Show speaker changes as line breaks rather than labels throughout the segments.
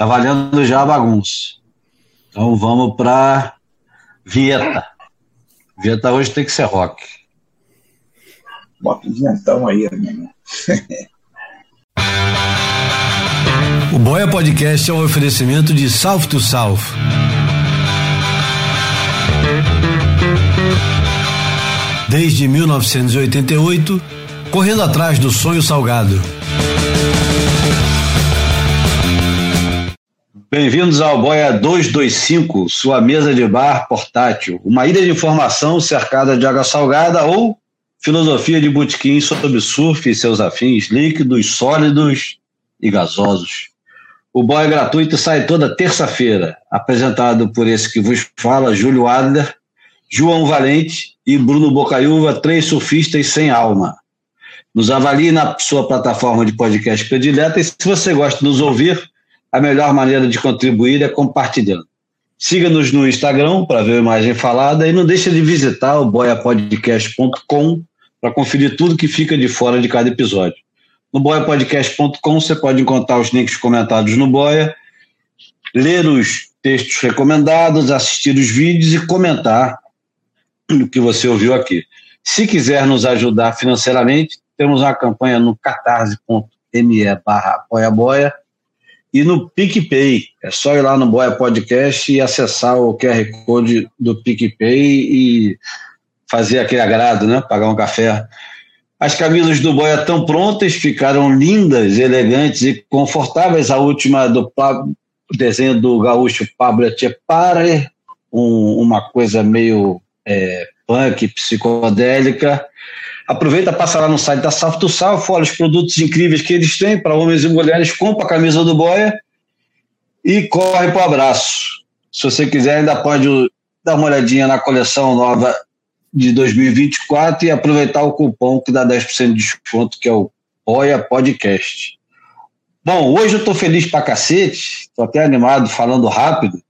Tá valendo já a bagunça. Então vamos para Vieta. Vieta hoje tem que ser rock.
Bota o vientão aí, amigo.
o Boia Podcast é um oferecimento de South to South. Desde 1988, correndo atrás do sonho salgado.
Bem-vindos ao Boia 225, sua mesa de bar portátil, uma ilha de informação cercada de água salgada ou filosofia de botequim sobre surf e seus afins líquidos, sólidos e gasosos. O Boia gratuito sai toda terça-feira, apresentado por esse que vos fala, Júlio Adler, João Valente e Bruno Bocaiúva, três surfistas sem alma. Nos avalie na sua plataforma de podcast predileta e se você gosta de nos ouvir, a melhor maneira de contribuir é compartilhando. Siga-nos no Instagram para ver a imagem falada e não deixe de visitar o boiapodcast.com para conferir tudo que fica de fora de cada episódio. No boiapodcast.com você pode encontrar os links comentados no Boia, ler os textos recomendados, assistir os vídeos e comentar o que você ouviu aqui. Se quiser nos ajudar financeiramente, temos uma campanha no catarse.me barra boia e no PicPay. É só ir lá no Boia Podcast e acessar o QR Code do PicPay e fazer aquele agrado, né? Pagar um café. As camisas do Boia estão prontas, ficaram lindas, elegantes e confortáveis. A última do desenho do gaúcho Pablo Echepare, um, uma coisa meio é, punk, psicodélica. Aproveita, passa lá no site da do Sal, olha os produtos incríveis que eles têm para homens e mulheres, compra a camisa do Boia e corre para o abraço. Se você quiser, ainda pode dar uma olhadinha na coleção nova de 2024 e aproveitar o cupom que dá 10% de desconto, que é o Boia Podcast. Bom, hoje eu estou feliz para cacete, estou até animado falando rápido,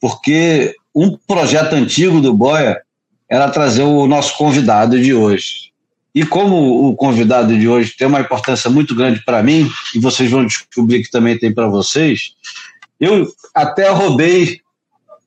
porque um projeto antigo do Boia era trazer o nosso convidado de hoje. E como o convidado de hoje tem uma importância muito grande para mim, e vocês vão descobrir que também tem para vocês, eu até roubei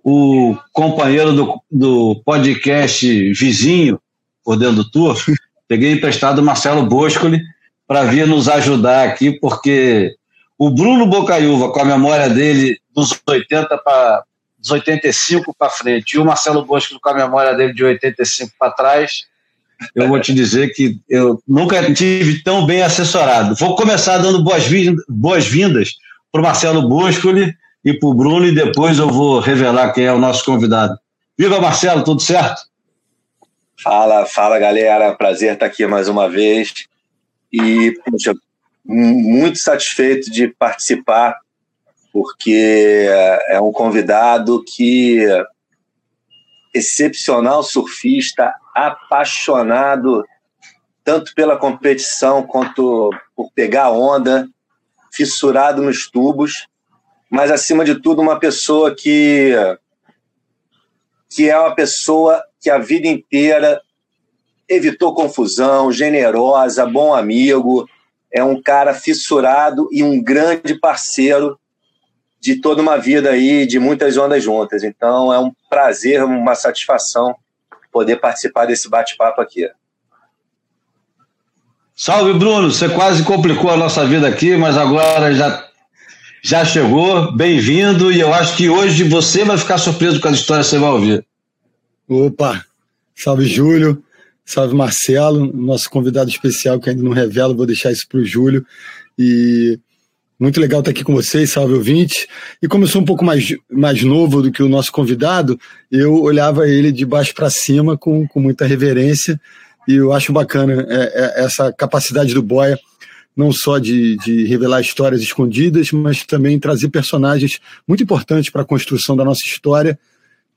o companheiro do, do podcast vizinho, por dentro do tour, peguei emprestado o Marcelo Boscoli para vir nos ajudar aqui, porque o Bruno Bocaiúva, com a memória dele dos 80 para dos 85 para frente, e o Marcelo Boscoli com a memória dele de 85 para trás, eu vou te dizer que eu nunca tive tão bem assessorado. Vou começar dando boas-vindas boas para o Marcelo Boscoli e para o Bruno, e depois eu vou revelar quem é o nosso convidado. Viva Marcelo, tudo certo?
Fala, fala galera, prazer estar aqui mais uma vez. E, poxa, muito satisfeito de participar, porque é um convidado que excepcional surfista, apaixonado tanto pela competição quanto por pegar onda, fissurado nos tubos, mas acima de tudo uma pessoa que que é uma pessoa que a vida inteira evitou confusão, generosa, bom amigo, é um cara fissurado e um grande parceiro de toda uma vida aí, de muitas ondas juntas. Então é um prazer, uma satisfação poder participar desse bate-papo aqui.
Salve, Bruno! Você quase complicou a nossa vida aqui, mas agora já, já chegou. Bem-vindo, e eu acho que hoje você vai ficar surpreso com as histórias que você vai ouvir.
Opa! Salve, Júlio! Salve, Marcelo, nosso convidado especial que ainda não revela, vou deixar isso para o Júlio. E muito legal estar aqui com vocês, salve ouvinte. E como eu sou um pouco mais, mais novo do que o nosso convidado, eu olhava ele de baixo para cima com, com muita reverência. E eu acho bacana é, é, essa capacidade do Boia, não só de, de revelar histórias escondidas, mas também trazer personagens muito importantes para a construção da nossa história,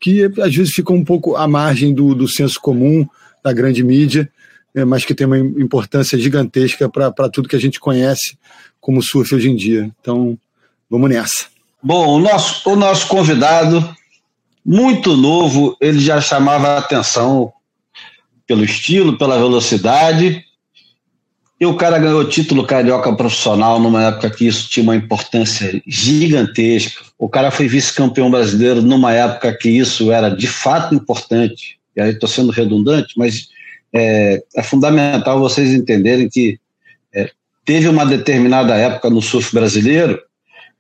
que às vezes ficam um pouco à margem do, do senso comum, da grande mídia, mas que tem uma importância gigantesca para tudo que a gente conhece como surf hoje em dia. Então, vamos nessa.
Bom, o nosso, o nosso convidado, muito novo, ele já chamava a atenção pelo estilo, pela velocidade. E o cara ganhou o título carioca profissional numa época que isso tinha uma importância gigantesca. O cara foi vice-campeão brasileiro numa época que isso era de fato importante. E aí estou sendo redundante, mas é, é, fundamental vocês entenderem que é, teve uma determinada época no surf brasileiro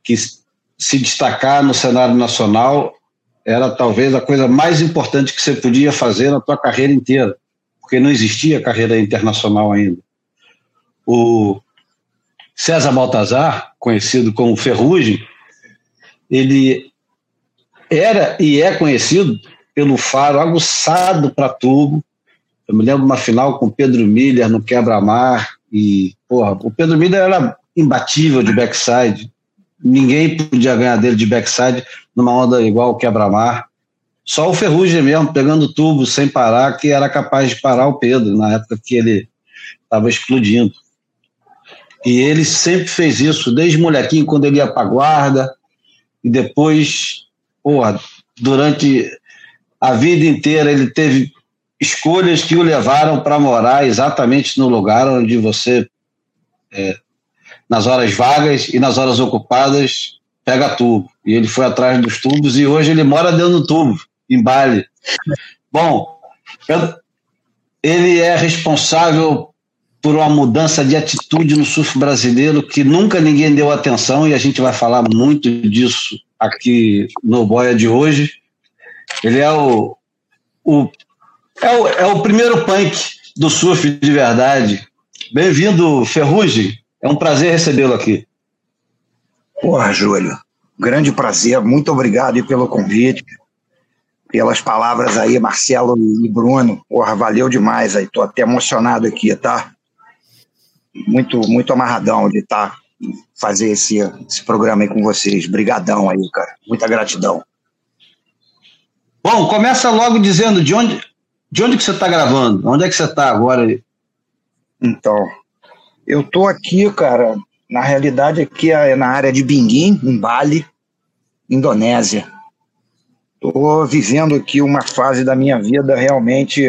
que se destacar no cenário nacional era talvez a coisa mais importante que você podia fazer na tua carreira inteira, porque não existia carreira internacional ainda o César Baltazar, conhecido como Ferrugem, ele era e é conhecido pelo faro aguçado para tubo. Eu me lembro de uma final com Pedro Miller no quebra-mar e, porra, o Pedro Miller era imbatível de backside. Ninguém podia ganhar dele de backside numa onda igual o quebra-mar. Só o Ferrugem mesmo, pegando tubo sem parar, que era capaz de parar o Pedro na época que ele estava explodindo. E ele sempre fez isso, desde molequinho, quando ele ia para guarda, e depois, porra, durante a vida inteira, ele teve escolhas que o levaram para morar exatamente no lugar onde você, é, nas horas vagas e nas horas ocupadas, pega tubo. E ele foi atrás dos tubos e hoje ele mora dentro do tubo, em Bali. Bom, ele é responsável por uma mudança de atitude no surf brasileiro que nunca ninguém deu atenção e a gente vai falar muito disso aqui no Boia de hoje. Ele é o, o, é o, é o primeiro punk do surf de verdade. Bem-vindo, Ferrugem. É um prazer recebê-lo aqui.
Porra, Júlio. Grande prazer. Muito obrigado pelo convite, pelas palavras aí, Marcelo e Bruno. Porra, valeu demais aí. Tô até emocionado aqui, tá? muito, muito amarradão de estar tá, fazer esse, esse programa aí com vocês. Brigadão aí, cara. Muita gratidão.
Bom, começa logo dizendo de onde, de onde que você está gravando? Onde é que você está agora?
Então, eu tô aqui, cara, na realidade aqui é na área de Binguim, em Bali, Indonésia. Tô vivendo aqui uma fase da minha vida realmente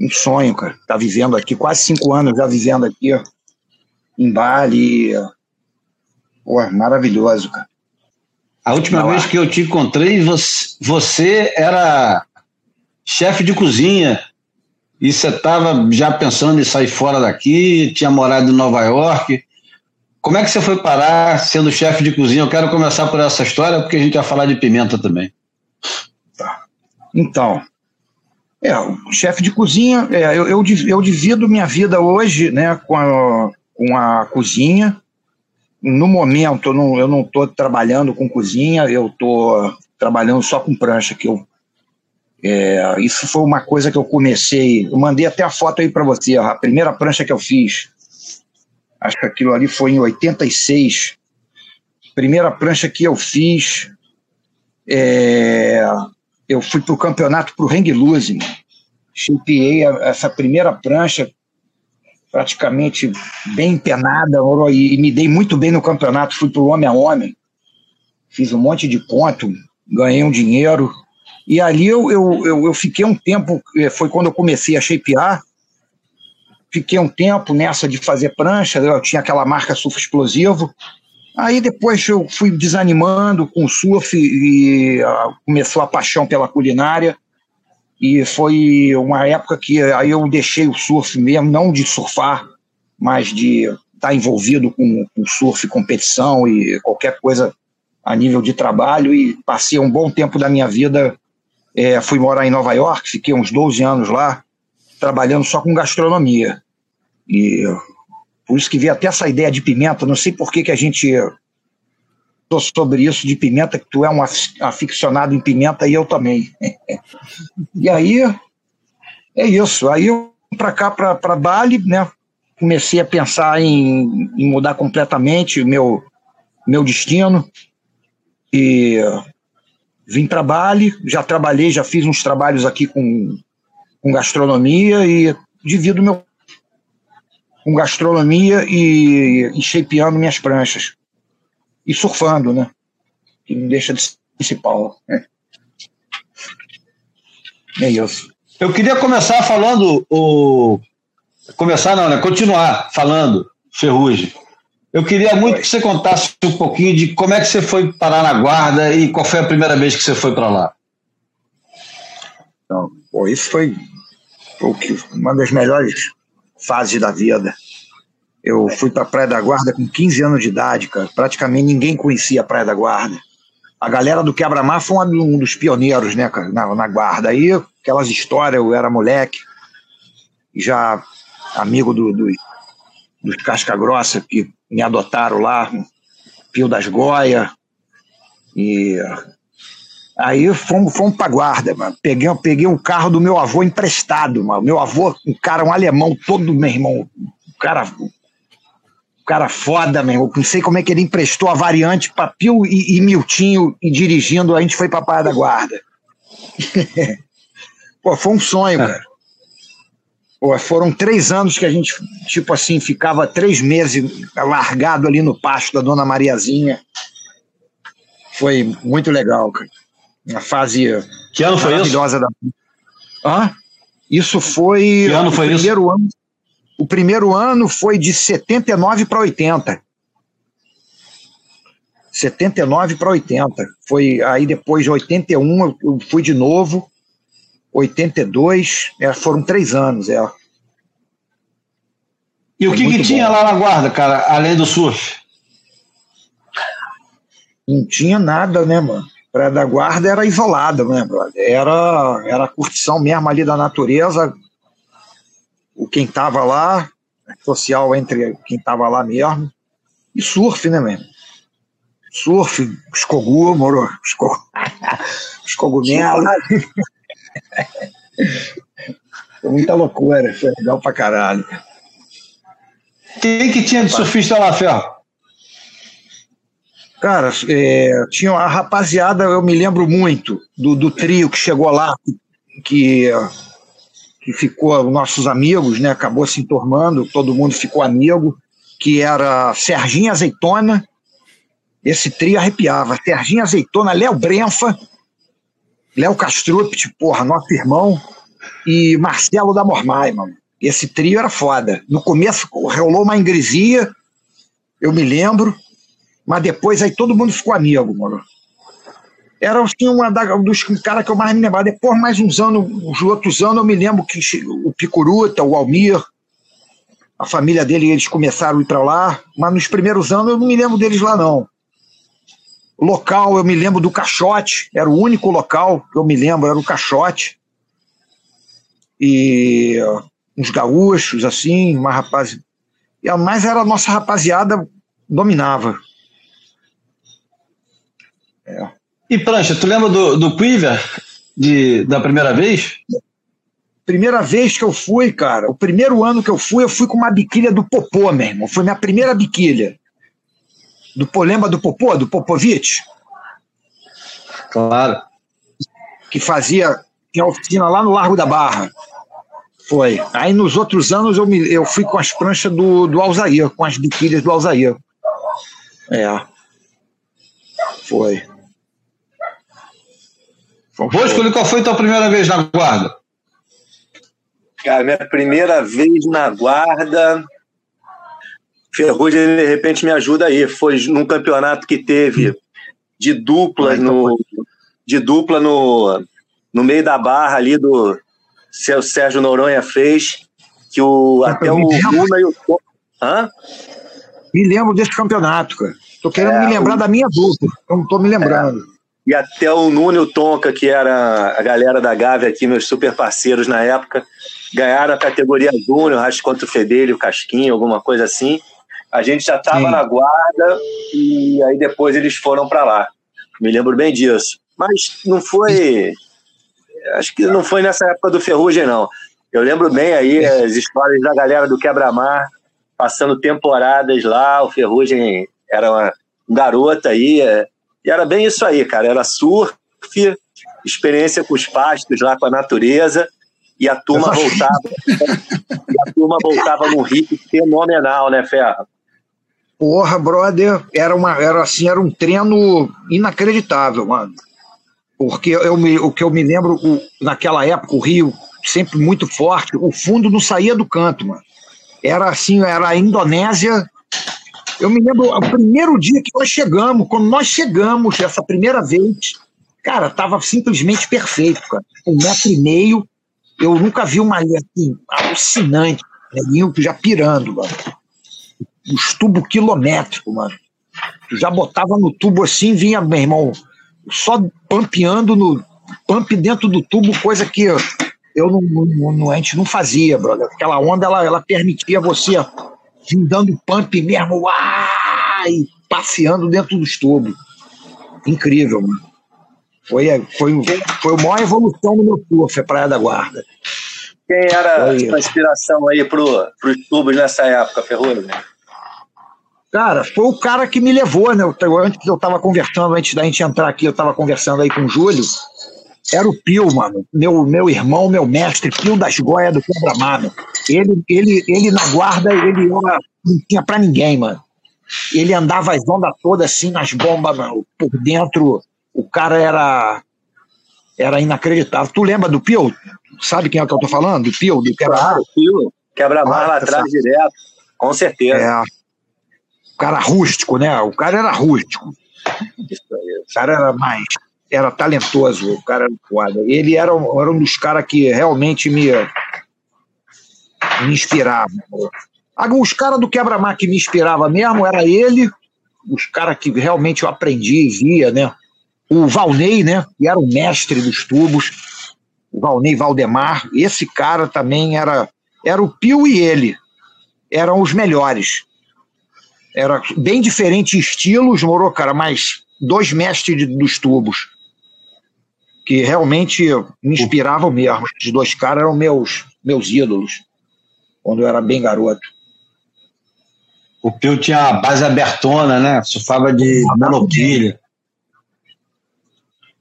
um sonho, cara. Tá vivendo aqui, quase cinco anos já vivendo aqui, ó, em Bali. Pô, maravilhoso, cara.
A última Não, vez que eu te encontrei, você, você era chefe de cozinha e você estava já pensando em sair fora daqui, tinha morado em Nova York. Como é que você foi parar sendo chefe de cozinha? Eu quero começar por essa história, porque a gente vai falar de pimenta também.
Tá. Então, é, chefe de cozinha, é, eu, eu, eu, divido minha vida hoje né, com, a, com a cozinha. No momento, eu não estou trabalhando com cozinha, eu estou trabalhando só com prancha. Que eu, é, isso foi uma coisa que eu comecei. Eu mandei até a foto aí para você, a primeira prancha que eu fiz. Acho que aquilo ali foi em 86. Primeira prancha que eu fiz. É, eu fui para o campeonato para o Hang Loose, shapeei essa primeira prancha praticamente bem empenada e, me dei muito bem no campeonato, fui para o homem a homem, fiz um monte de ponto, ganhei um dinheiro, e ali eu, eu, eu, eu fiquei um tempo, eh, foi quando eu comecei a shapear, fiquei um tempo nessa de fazer prancha, eu tinha aquela marca surf explosivo, Aí depois eu fui desanimando com o surf e uh, começou a paixão pela culinária. E foi uma época que aí eu deixei o surf mesmo, não de surfar, mas de estar tá envolvido com, com surf, competição e qualquer coisa a nível de trabalho. E passei um bom tempo da minha vida. É, fui morar em Nova York, fiquei uns 12 anos lá, trabalhando só com gastronomia. E por isso que veio até essa ideia de pimenta. Não sei por que, que a gente sobre isso de pimenta, que tu é um aficionado em pimenta e eu também. e aí é isso. Aí eu para cá, para Bali, né? Comecei a pensar em, em mudar completamente o meu, meu destino. E vim para Bali, já trabalhei, já fiz uns trabalhos aqui com, com gastronomia e divido meu com gastronomia e, e shapeando minhas pranchas. E surfando, né? Que não deixa de ser principal. Né? É isso.
Eu queria começar falando o Começar não, né? Continuar falando, Ferrugem. Eu queria muito que você contasse um pouquinho de como é que você foi parar na guarda e qual foi a primeira vez que você foi para lá.
Então, pô, isso foi, foi uma das melhores fases da vida. Eu fui para a Praia da Guarda com 15 anos de idade, cara. Praticamente ninguém conhecia a Praia da Guarda. A galera do Quebra-Mar foi um dos pioneiros, né, cara, na, na Guarda. Aí, aquelas histórias, eu era moleque, já amigo do, do, dos Casca Grossa, que me adotaram lá, Pio das Goias. E aí fomos, fomos para guarda, mano. Peguei, peguei um carro do meu avô emprestado, mano. Meu avô, um cara, um alemão, todo, meu irmão, um cara, um cara foda, meu irmão. Não sei como é que ele emprestou a variante para Pio e, e Miltinho e dirigindo, a gente foi pra Praia da Guarda. Pô, foi um sonho, cara. Foram três anos que a gente, tipo assim, ficava três meses largado ali no pasto da Dona Mariazinha. Foi muito legal, cara. Uma fase
que ano foi maravilhosa isso?
da. Hã? Isso foi.
Que ano foi
primeiro
isso?
Ano, o primeiro ano foi de 79 para 80. 79 para 80. Foi aí depois de 81 eu fui de novo 82, é, foram três anos. É.
E o que, que tinha lá na guarda, cara, além do surf?
Não tinha nada, né, mano? Praia da Guarda era isolada, né, brother? Era, era a curtição mesmo ali da natureza. O quem tava lá, social entre quem tava lá mesmo. E surf, né, mesmo? Surf, escogu, moro? Escogu, escogumelo. Foi muita loucura, foi legal pra caralho.
Quem que tinha de surfista lá, Ferro?
Cara, é, tinha a rapaziada, eu me lembro muito do, do trio que chegou lá, que, que ficou nossos amigos, né? Acabou se entormando, todo mundo ficou amigo, que era Serginho Azeitona, esse trio arrepiava, Serginho Azeitona, Léo Brenfa, Léo Castrupt, porra, nosso irmão, e Marcelo da Mormai, mano. Esse trio era foda. No começo rolou uma ingresia, eu me lembro, mas depois aí todo mundo ficou amigo, mano. Era assim, uma dos caras que eu mais me lembrava. Depois, mais uns anos, os outros anos, eu me lembro que o Picuruta, o Almir, a família dele, eles começaram a ir para lá, mas nos primeiros anos eu não me lembro deles lá, não. Local, eu me lembro do Caixote, era o único local que eu me lembro, era o Caixote. E uns gaúchos, assim, uma rapaz. Mas era a nossa rapaziada dominava.
É. E prancha, tu lembra do, do Quiver de, da primeira vez?
Primeira vez que eu fui, cara, o primeiro ano que eu fui, eu fui com uma biquília do Popô, meu irmão. Foi minha primeira biquília. Do lembra do Popô, do Popovich?
Claro.
Que fazia, tinha oficina lá no Largo da Barra. Foi. Aí nos outros anos eu, me, eu fui com as pranchas do, do Alzair, com as biquílias do Alzair. É. Foi.
Bosco, qual foi a tua primeira vez na guarda?
Cara, minha primeira vez na guarda. Ferrugem, de repente, me ajuda aí. Foi num campeonato que teve de dupla no, de dupla no, no meio da barra ali do seu Sérgio Noronha fez, que o, até o Luna e o. Hã?
Me lembro desse campeonato, cara. Tô querendo é, me lembrar o... da minha dupla, não tô me lembrando. É.
E até o Nuno e o Tonka, que era a galera da Gávea aqui, meus super parceiros na época, ganharam a categoria Júnior, acho contra o Fedelho, o Casquinho, alguma coisa assim. A gente já estava na guarda e aí depois eles foram para lá. Me lembro bem disso. Mas não foi. Acho que não foi nessa época do Ferrugem, não. Eu lembro bem aí as histórias da galera do Quebra-Mar passando temporadas lá. O Ferrugem era uma garota aí. É, e era bem isso aí, cara. Era surf, experiência com os pastos lá, com a natureza, e a turma voltava. e a turma voltava num ritmo fenomenal, né, Ferro?
Porra, brother, era uma, era assim, era um treino inacreditável, mano. Porque eu me, o que eu me lembro, o, naquela época, o Rio sempre muito forte, o fundo não saía do canto, mano. Era assim, era a Indonésia. Eu me lembro, o primeiro dia que nós chegamos, quando nós chegamos, essa primeira vez, cara, tava simplesmente perfeito, cara. Um metro e meio, eu nunca vi uma linha assim, alucinante, neguinho já pirando, mano. Os tubos quilométricos, mano. Tu já botava no tubo assim, vinha, meu irmão, só pampeando no pump dentro do tubo, coisa que eu não, não, não, a gente não fazia, brother. Aquela onda, ela, ela permitia você vir dando pump mesmo, uai, e passeando dentro dos tubos. Incrível, mano. Foi, foi, foi a maior evolução no meu surf, a Praia da Guarda.
Quem era a inspiração aí para os tubos nessa época, Ferrugem?
Cara, foi o cara que me levou, né? Antes eu estava conversando, antes da gente entrar aqui, eu estava conversando aí com o Júlio. Era o Pio, mano. Meu, meu irmão, meu mestre, Pio das Goias do Quebra-Mar, Ele, ele, ele na guarda, ele era, não tinha pra ninguém, mano. Ele andava as ondas todas assim nas bombas, mano. Por dentro, o cara era era inacreditável. Tu lembra do Pio? Sabe quem é que eu tô falando? Do Pio, do
Quebra-Mar? Claro, Pio. Quebra-Mar lá atrás, direto. Com certeza. É.
O cara rústico, né? O cara era rústico. O cara era mais era talentoso, o cara era foda. Ele era, era um dos caras que realmente me, me inspirava. Os caras do quebra-mar que me inspirava mesmo era ele, os caras que realmente eu aprendi e via, né? O Valnei, né? Que era o mestre dos tubos, o Valnei Valdemar. Esse cara também era, era o Pio e ele. Eram os melhores. Era bem diferente estilos, morou, cara, mas dois mestres dos tubos que realmente me inspiravam mesmo. Os dois caras eram meus, meus ídolos, quando eu era bem garoto.
O Pio tinha a base abertona, né? Surfava de monoquilha.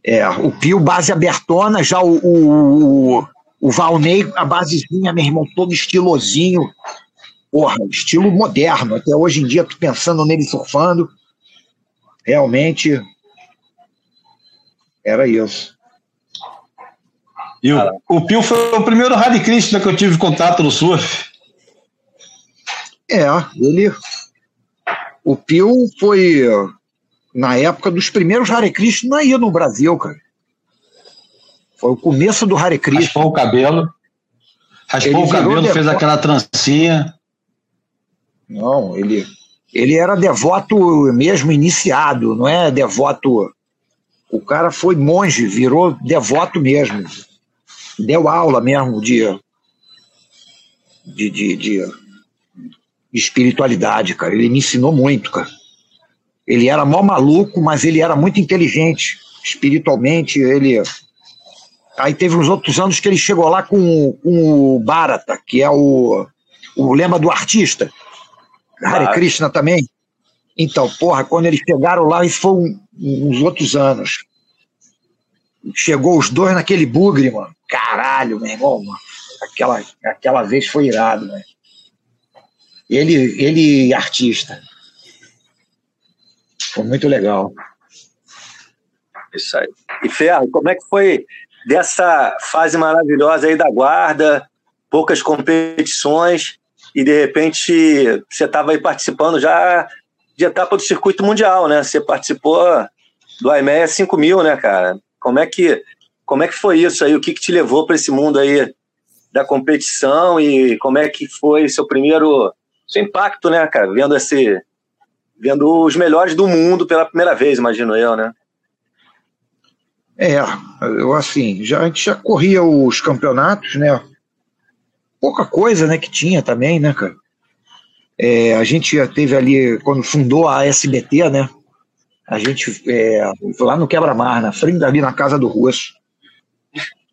É, o Pio, base abertona, já o, o, o Valnei, a basezinha, meu irmão, todo estilosinho. Porra, estilo moderno. Até hoje em dia, tu pensando nele surfando, realmente era isso.
E o, o Pio foi o primeiro Hare Krishna que eu tive contato no surf.
É, ele. O Pio foi na época dos primeiros Hare Krishna aí no Brasil, cara. Foi o começo do Hare Krishna.
Raspou o cabelo. Raspou ele o cabelo, fez aquela trancinha.
Não, ele, ele era devoto mesmo iniciado, não é devoto. O cara foi monge, virou devoto mesmo deu aula mesmo de, de, de, de espiritualidade, cara. Ele me ensinou muito, cara. Ele era mó maluco, mas ele era muito inteligente. Espiritualmente, ele. Aí teve uns outros anos que ele chegou lá com, com o Bharata, que é o, o lema do artista. Hare Krishna também. Então, porra, quando eles chegaram lá, isso foi um, uns outros anos. Chegou os dois naquele bugre, mano. Caralho, meu irmão, mano. Aquela, aquela vez foi irado, né? Ele, ele artista. Foi muito legal.
Isso aí. E Ferro, como é que foi dessa fase maravilhosa aí da guarda, poucas competições, e de repente você estava aí participando já de etapa do circuito mundial, né? Você participou do IMEA 5000, né, cara? Como é que, como é que foi isso aí? O que, que te levou para esse mundo aí da competição e como é que foi seu primeiro seu impacto, né, cara? Vendo esse vendo os melhores do mundo pela primeira vez, imagino eu, né?
É, eu assim, já, a gente já corria os campeonatos, né? Pouca coisa, né, que tinha também, né, cara? É, a gente teve ali, quando fundou a SBT, né? A gente, é, lá no Quebra-Mar, na frente ali na casa do Russo.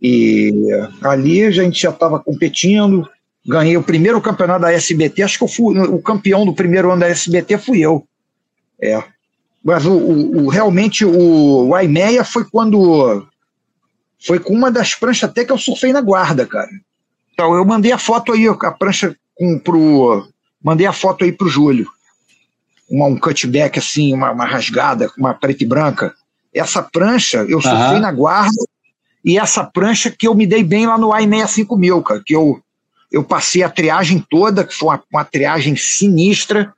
E ali a gente já estava competindo, ganhei o primeiro campeonato da SBT, acho que eu fui, o campeão do primeiro ano da SBT fui eu. É. Mas o, o, o realmente o, o Aimeia foi quando. Foi com uma das pranchas até que eu surfei na guarda, cara. Então eu mandei a foto aí, a prancha com, pro. Mandei a foto aí pro Júlio uma, um cutback assim, uma, uma rasgada, uma preta e branca. Essa prancha eu surfei uhum. na guarda e essa prancha que eu me dei bem lá no i 65000, cara, que eu eu passei a triagem toda, que foi uma, uma triagem sinistra,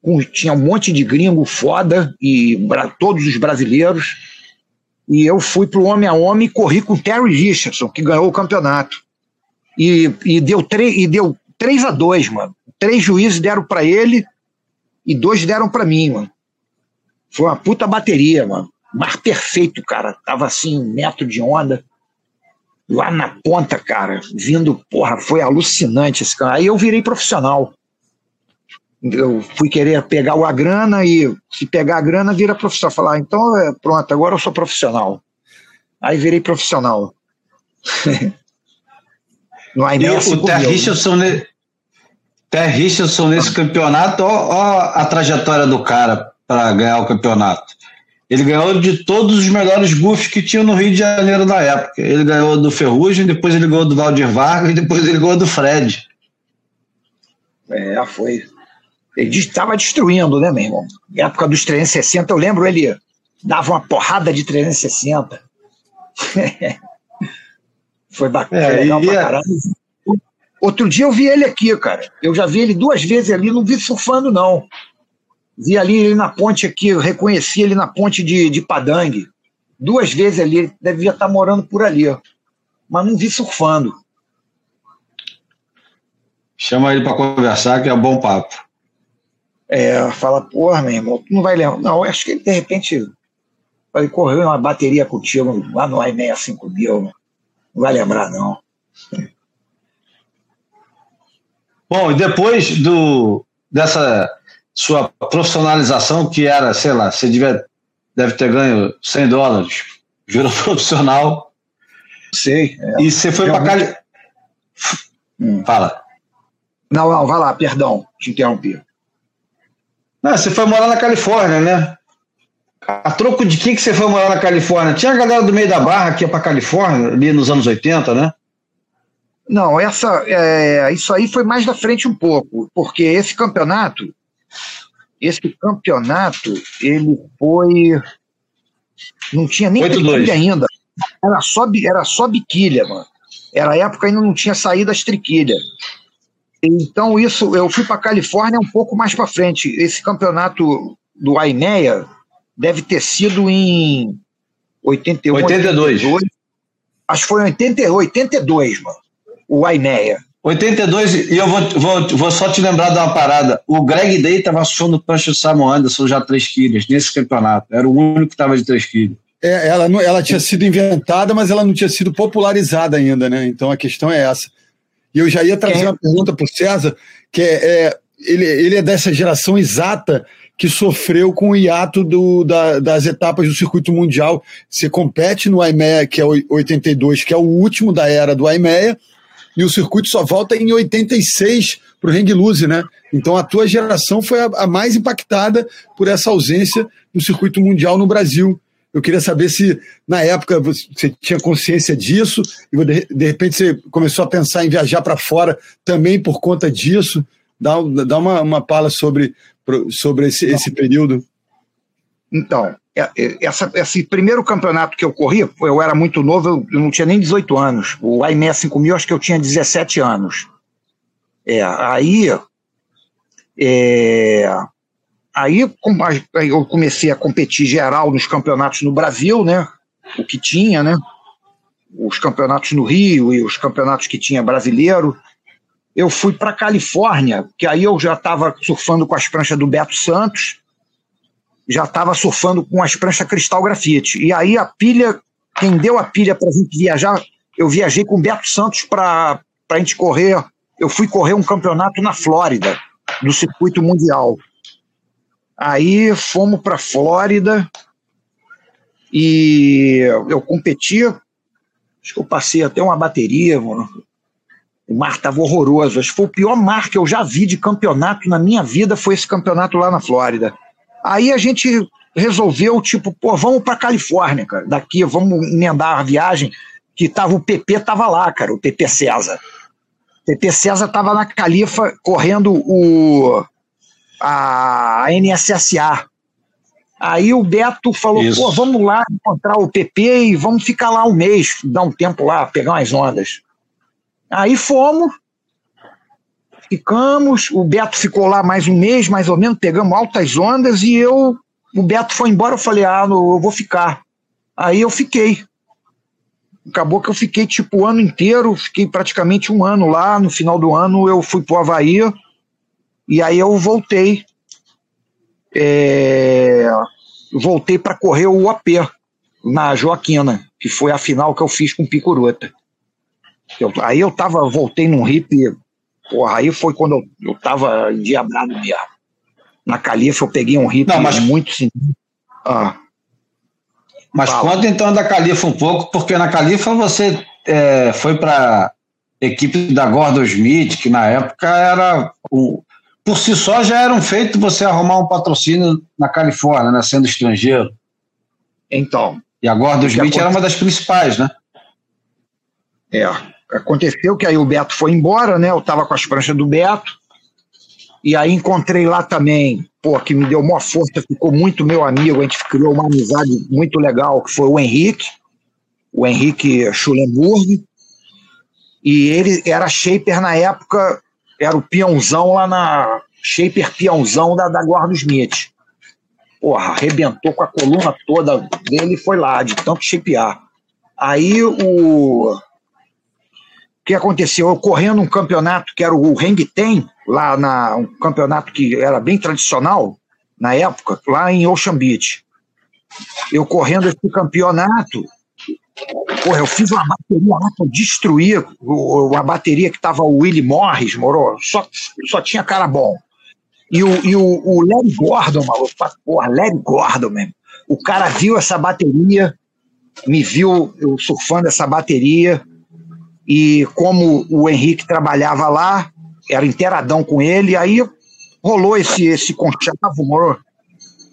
com, tinha um monte de gringo foda, e bra, todos os brasileiros, e eu fui para o homem a homem e corri com o Terry Richardson, que ganhou o campeonato. E, e deu, e deu 3 a 2 mano. Três juízes deram para ele e dois deram para mim, mano. Foi uma puta bateria, mano. Mar perfeito, cara. Tava assim, um metro de onda. Lá na ponta, cara. Vindo, porra, foi alucinante esse cara. Aí eu virei profissional. Eu fui querer pegar a grana e se pegar a grana, vira profissional. Falar, ah, então é, pronto, agora eu sou profissional. Aí virei profissional.
e o Ter Richardson, ne... Ter Richardson nesse campeonato, ó, ó a trajetória do cara para ganhar o campeonato. Ele ganhou de todos os melhores buffs que tinha no Rio de Janeiro na época. Ele ganhou do Ferrugem, depois ele ganhou do Valdir Vargas e depois ele ganhou do Fred.
É, foi. Ele estava destruindo, né, meu irmão? Na época dos 360, eu lembro ele dava uma porrada de 360. foi bacana, é, legal pra é- caramba. Outro dia eu vi ele aqui, cara. Eu já vi ele duas vezes ali, não vi surfando, não. Vi ali ele na ponte aqui, eu reconheci ele na ponte de, de Padang. Duas vezes ali, ele devia estar morando por ali, ó. mas não vi surfando.
Chama ele para conversar, que é um bom papo.
É, fala, porra, meu irmão, tu não vai lembrar. Não, acho que ele de repente vai correr uma bateria contigo lá no i65 mil, não vai lembrar, não.
Bom, e depois do, dessa sua profissionalização, que era, sei lá, você deve, deve ter ganho 100 dólares, virou profissional.
Sei.
É. E você foi para Cali... Hum. Fala.
Não, não, vai lá, perdão, te interrompi.
Não, você foi morar na Califórnia, né? A troco de quem que você foi morar na Califórnia? Tinha a galera do meio da barra que ia para Califórnia, ali nos anos 80, né?
Não, essa, é, isso aí foi mais da frente um pouco, porque esse campeonato, esse campeonato, ele foi. Não tinha nem triquilha ainda. Era só, era só biquilha, mano. Era a época ainda não tinha saído as triquilhas. Então, isso, eu fui para Califórnia um pouco mais para frente. Esse campeonato do AINEA deve ter sido em 81,
82. 82.
Acho que foi em 80, 82, mano. O AINEA.
82, e eu vou, vou, vou só te lembrar de uma parada. O Greg Day estava surfando prancha do Simon Anderson já 3 quilos nesse campeonato. Era o único que estava de 3 quilos.
É, ela, ela tinha sido inventada, mas ela não tinha sido popularizada ainda, né? Então a questão é essa. E eu já ia trazer é. uma pergunta para o César, que é, é, ele, ele é dessa geração exata que sofreu com o hiato do, da, das etapas do circuito mundial. Você compete no IMEA, que é 82, que é o último da era do IMEA, e o circuito só volta em 86 para o Hang Loose, né? Então a tua geração foi a, a, mais impactada por essa ausência do circuito mundial no Brasil. Eu queria saber se na época você tinha consciência disso e de, de repente você começou a pensar em viajar para fora também por conta disso. Dá, dá uma, uma pala sobre, sobre esse, esse período.
Então, é, é, essa, esse primeiro campeonato que eu corri, eu era muito novo, eu não tinha nem 18 anos. O AIME 5000, acho que eu tinha 17 anos. É, aí, é, aí eu comecei a competir geral nos campeonatos no Brasil, né? O que tinha, né? Os campeonatos no Rio e os campeonatos que tinha brasileiro. Eu fui para Califórnia, que aí eu já estava surfando com as pranchas do Beto Santos já estava surfando com as pranchas cristal grafite. E aí a pilha, quem deu a pilha para a gente viajar, eu viajei com o Beto Santos para a gente correr. Eu fui correr um campeonato na Flórida, do circuito mundial. Aí fomos para Flórida e eu competi. Acho que eu passei até uma bateria. O mar estava horroroso. Acho que foi o pior mar que eu já vi de campeonato na minha vida. Foi esse campeonato lá na Flórida. Aí a gente resolveu, tipo, pô, vamos para Califórnia, cara. Daqui, vamos emendar a viagem, que tava, o PP tava lá, cara, o PP César. O PP César tava na Califa correndo o a NSSA. Aí o Beto falou, Isso. pô, vamos lá encontrar o PP e vamos ficar lá um mês, dar um tempo lá, pegar umas ondas. Aí fomos, ficamos, o Beto ficou lá mais um mês, mais ou menos, pegamos altas ondas e eu, o Beto foi embora, eu falei, ah, eu vou ficar. Aí eu fiquei. Acabou que eu fiquei tipo o ano inteiro, fiquei praticamente um ano lá. No final do ano eu fui pro Havaí e aí eu voltei. É, voltei para correr o AP na Joaquina, que foi a final que eu fiz com Picuruta. Eu, aí eu tava, voltei num hip, porra, aí foi quando eu, eu tava endiabrado mesmo. Na Califa eu peguei um hip
Não, mas...
muito. Ah.
Mas Fala. conta então da Califa um pouco, porque na Califa você é, foi para equipe da Gordon Smith, que na época era o, por si só já era um feito você arrumar um patrocínio na Califórnia, né, sendo estrangeiro.
Então.
E a Gordon Smith era uma das principais, né?
É. Aconteceu que aí o Beto foi embora, né? Eu estava com as pranchas do Beto. E aí encontrei lá também, pô, que me deu uma força, ficou muito meu amigo, a gente criou uma amizade muito legal, que foi o Henrique, o Henrique Schulenburg. E ele era shaper na época, era o peãozão lá na. Shaper peãozão da, da Guarda Smith. Porra, arrebentou com a coluna toda dele e foi lá, de tanto shapear. Aí o. Que aconteceu? Eu correndo um campeonato que era o Hang Ten, lá na um campeonato que era bem tradicional na época, lá em Ocean Beach. Eu correndo esse campeonato, porra, eu fiz uma bateria lá para destruir a bateria que tava o Willie Morris, moro? Só, só tinha cara bom. E o, e o, o Larry Gordon, maluco, porra, Larry Gordon mesmo. O cara viu essa bateria, me viu eu surfando essa bateria, e como o Henrique trabalhava lá, era inteiradão com ele, aí rolou esse, esse conchavo?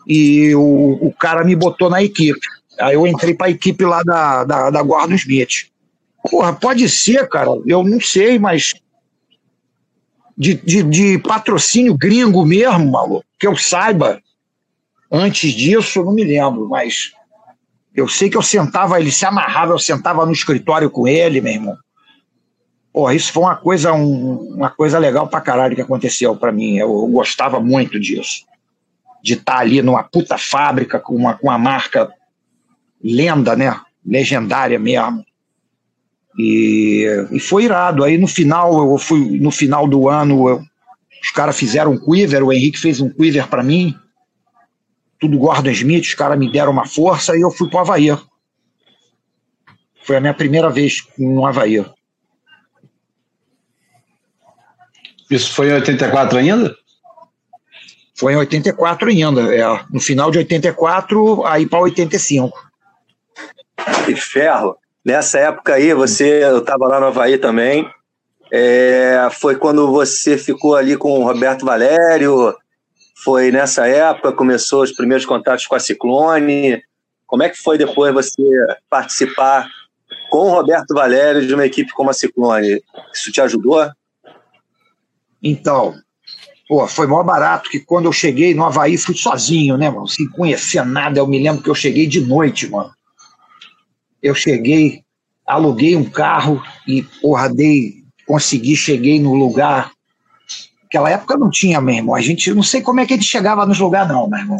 E o, o cara me botou na equipe. Aí eu entrei para a equipe lá da, da, da Gordon Smith. Porra, pode ser, cara, eu não sei, mas de, de, de, patrocínio gringo mesmo, maluco, que eu saiba. Antes disso, eu não me lembro, mas eu sei que eu sentava, ele se amarrava, eu sentava no escritório com ele, meu irmão. Porra, isso foi uma coisa, um, uma coisa legal pra caralho que aconteceu para mim. Eu, eu, gostava muito disso. De estar tá ali numa puta fábrica com uma, com uma marca lenda, né? Legendária mesmo. E, e foi irado. Aí no final, eu fui no final do ano, eu, os caras fizeram um quiver, o Henrique fez um quiver para mim. Tudo Gordon Smith, os caras me deram uma força e eu fui pro Havaí. Foi a minha primeira vez no Havaí.
Isso foi em 84 ainda?
Foi em 84 ainda, é. No final de 84, aí para 85.
Que ferro. Nessa época aí, você, eu estava lá no Havaí também. É, foi quando você ficou ali com o Roberto Valério. Foi nessa época começou os primeiros contatos com a Ciclone. Como é que foi depois você participar com o Roberto Valério de uma equipe como a Ciclone? Isso te ajudou?
Então, pô, foi mó barato que quando eu cheguei no Havaí fui sozinho, né, mano? Sem conhecer nada. Eu me lembro que eu cheguei de noite, mano. Eu cheguei, aluguei um carro e, porra, dei, consegui, cheguei no lugar. Naquela época não tinha mesmo. A gente, não sei como é que a gente chegava nos lugares, não, meu irmão.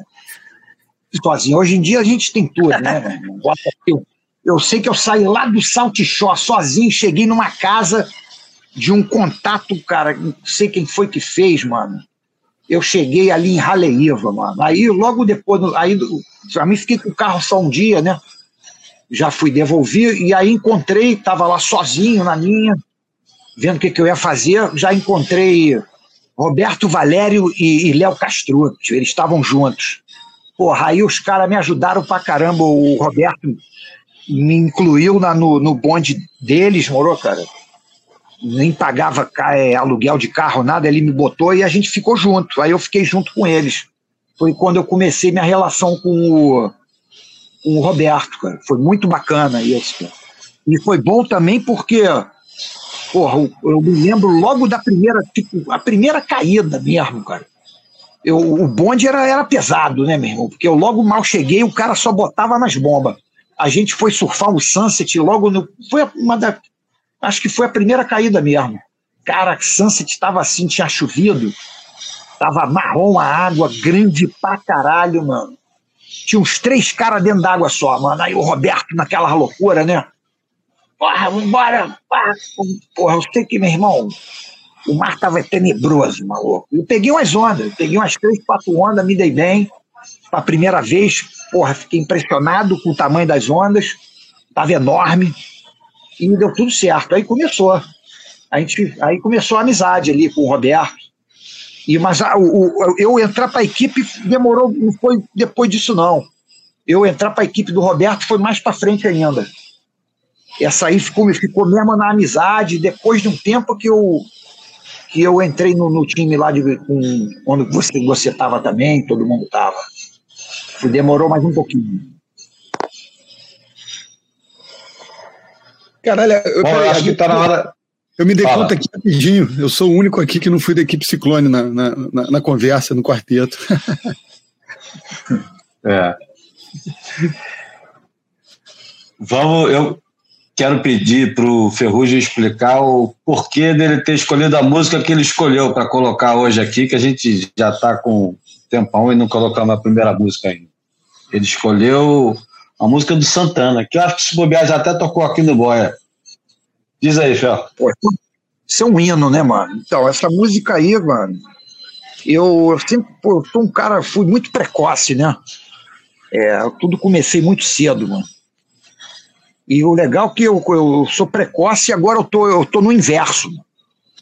Sozinho. Hoje em dia a gente tem tudo, né, meu irmão? Eu, eu sei que eu saí lá do Saltichó sozinho, cheguei numa casa de um contato, cara, não sei quem foi que fez, mano. Eu cheguei ali em Raleiva, mano. Aí logo depois, aí pra mim fiquei com o carro só um dia, né? Já fui devolver e aí encontrei, tava lá sozinho na minha, vendo o que, que eu ia fazer, já encontrei Roberto Valério e, e Léo Castro, eles estavam juntos. Porra, aí os caras me ajudaram pra caramba, o Roberto me incluiu na, no, no bonde deles, morou, cara? Nem pagava é, aluguel de carro, nada, ele me botou e a gente ficou junto. Aí eu fiquei junto com eles. Foi quando eu comecei minha relação com o, com o Roberto, cara. Foi muito bacana isso. Cara. E foi bom também porque, porra, eu me lembro logo da primeira, tipo, a primeira caída mesmo, cara. Eu, o bonde era, era pesado, né, meu irmão? Porque eu logo mal cheguei, o cara só botava nas bombas. A gente foi surfar o Sunset logo no. Foi uma da, acho que foi a primeira caída mesmo. Cara, Sunset estava assim, tinha chovido. Tava marrom a água, grande pra caralho, mano. Tinha uns três caras dentro d'água só, mano. Aí o Roberto naquela loucura, né? Porra, vambora. Porra, eu sei que, meu irmão, o mar tava tenebroso, maluco. Eu peguei umas ondas, peguei umas três, quatro ondas, me dei bem. Pra primeira vez, porra, fiquei impressionado com o tamanho das ondas. Tava enorme. E deu tudo certo. Aí começou. A gente, aí começou a amizade ali com o Roberto. E, mas a, o, eu entrar para a equipe demorou, não foi depois disso, não. Eu entrar para a equipe do Roberto foi mais para frente ainda. Essa aí ficou, ficou mesmo na amizade, depois de um tempo que eu, que eu entrei no, no time lá de com, quando você você estava também, todo mundo estava. Demorou mais um pouquinho.
Caralho, eu,
Bom, acho que está na hora.
Eu me dei Fala. conta aqui rapidinho. Eu sou o único aqui que não fui da equipe Ciclone na, na, na, na conversa, no quarteto.
é. Vamos, eu quero pedir para o Ferrugem explicar o porquê dele ter escolhido a música que ele escolheu para colocar hoje aqui, que a gente já está com tempão e não colocamos a primeira música ainda. Ele escolheu a música do Santana, que eu acho que se bobear já até tocou aqui no Boia. Diz aí, Fel.
Isso é um hino, né, mano? Então, essa música aí, mano, eu, eu sempre pô, sou um cara, fui muito precoce, né? É, eu tudo comecei muito cedo, mano. E o legal é que eu, eu sou precoce e agora eu tô, eu tô no inverso.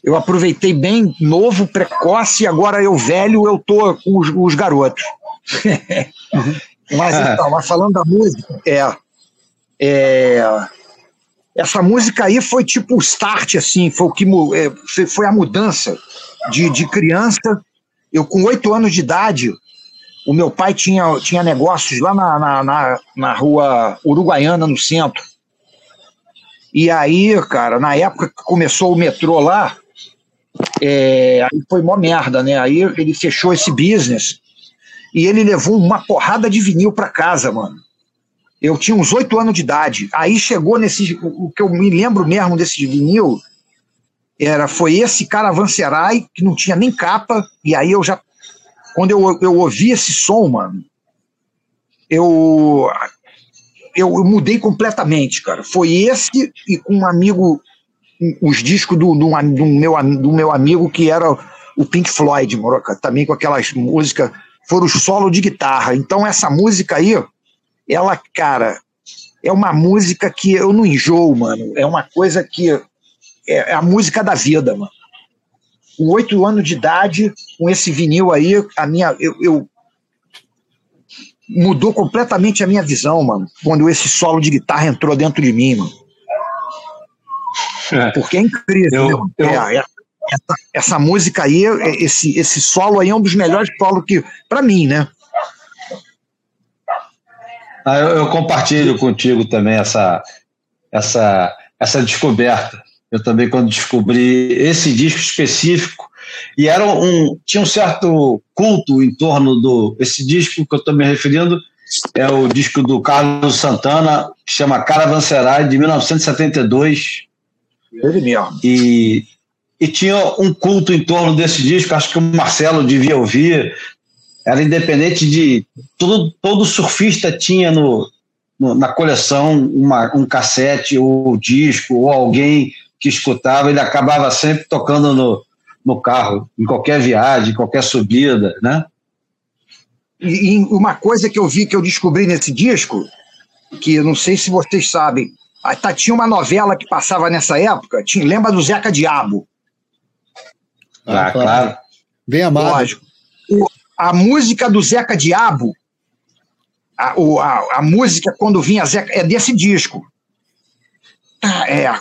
Eu aproveitei bem novo, precoce, e agora eu velho, eu tô com os, os garotos. mas então, mas falando da música, é, é essa música aí foi tipo o start, assim, foi o que é, foi a mudança de, de criança. Eu, com oito anos de idade, o meu pai tinha, tinha negócios lá na, na, na, na rua Uruguaiana, no centro. E aí, cara, na época que começou o metrô lá, é, aí foi mó merda, né? Aí ele fechou esse business e ele levou uma porrada de vinil para casa, mano. Eu tinha uns oito anos de idade. Aí chegou nesse. O que eu me lembro mesmo desse vinil era, foi esse Caravanserai, que não tinha nem capa, e aí eu já. Quando eu, eu ouvi esse som, mano, eu, eu, eu mudei completamente, cara. Foi esse e com um amigo, os discos do, do, do, meu, do meu amigo que era o Pink Floyd, moroca, também com aquelas músicas, foram os solo de guitarra. Então essa música aí ela, cara, é uma música que eu não enjoo, mano. É uma coisa que é, é a música da vida, mano. Com oito anos de idade, com esse vinil aí, a minha, eu, eu, mudou completamente a minha visão, mano. Quando esse solo de guitarra entrou dentro de mim, mano. É. Porque é incrível. Eu, eu... É, essa, essa, música aí, esse, esse solo aí é um dos melhores solos que, para mim, né?
Ah, eu, eu, compartilho contigo também essa, essa, essa descoberta. Eu também, quando descobri esse disco específico, e era um, tinha um certo culto em torno do. Esse disco que eu estou me referindo é o disco do Carlos Santana, que chama Caravanserai, de 1972.
Ele mesmo.
E, e tinha um culto em torno desse disco, acho que o Marcelo devia ouvir, era independente de. Todo, todo surfista tinha no, no na coleção uma, um cassete ou disco, ou alguém que escutava, ele acabava sempre tocando no, no carro, em qualquer viagem, em qualquer subida, né?
E, e uma coisa que eu vi, que eu descobri nesse disco, que eu não sei se vocês sabem, tá, tinha uma novela que passava nessa época, tinha, lembra do Zeca Diabo?
Ah, claro.
Bem amado. Lógico
a música do Zeca Diabo, a, a, a música quando vinha Zeca, é desse disco. Ah, é.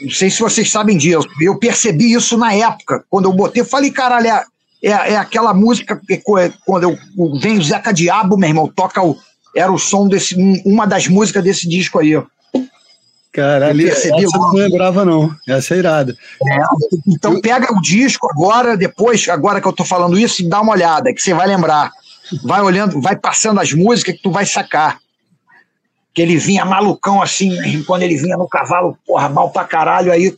Não sei se vocês sabem disso. Eu percebi isso na época, quando eu botei, eu falei, caralho, é, é, é aquela música que quando eu, vem o Zeca Diabo, meu irmão, toca o. Era o som desse. uma das músicas desse disco aí.
Caralho, essa eu não lembrava, não. Essa é irada. É,
então pega o disco agora, depois, agora que eu tô falando isso, e dá uma olhada, que você vai lembrar. Vai olhando, vai passando as músicas que tu vai sacar. Que ele vinha malucão assim, quando ele vinha no cavalo, porra, mal pra caralho, aí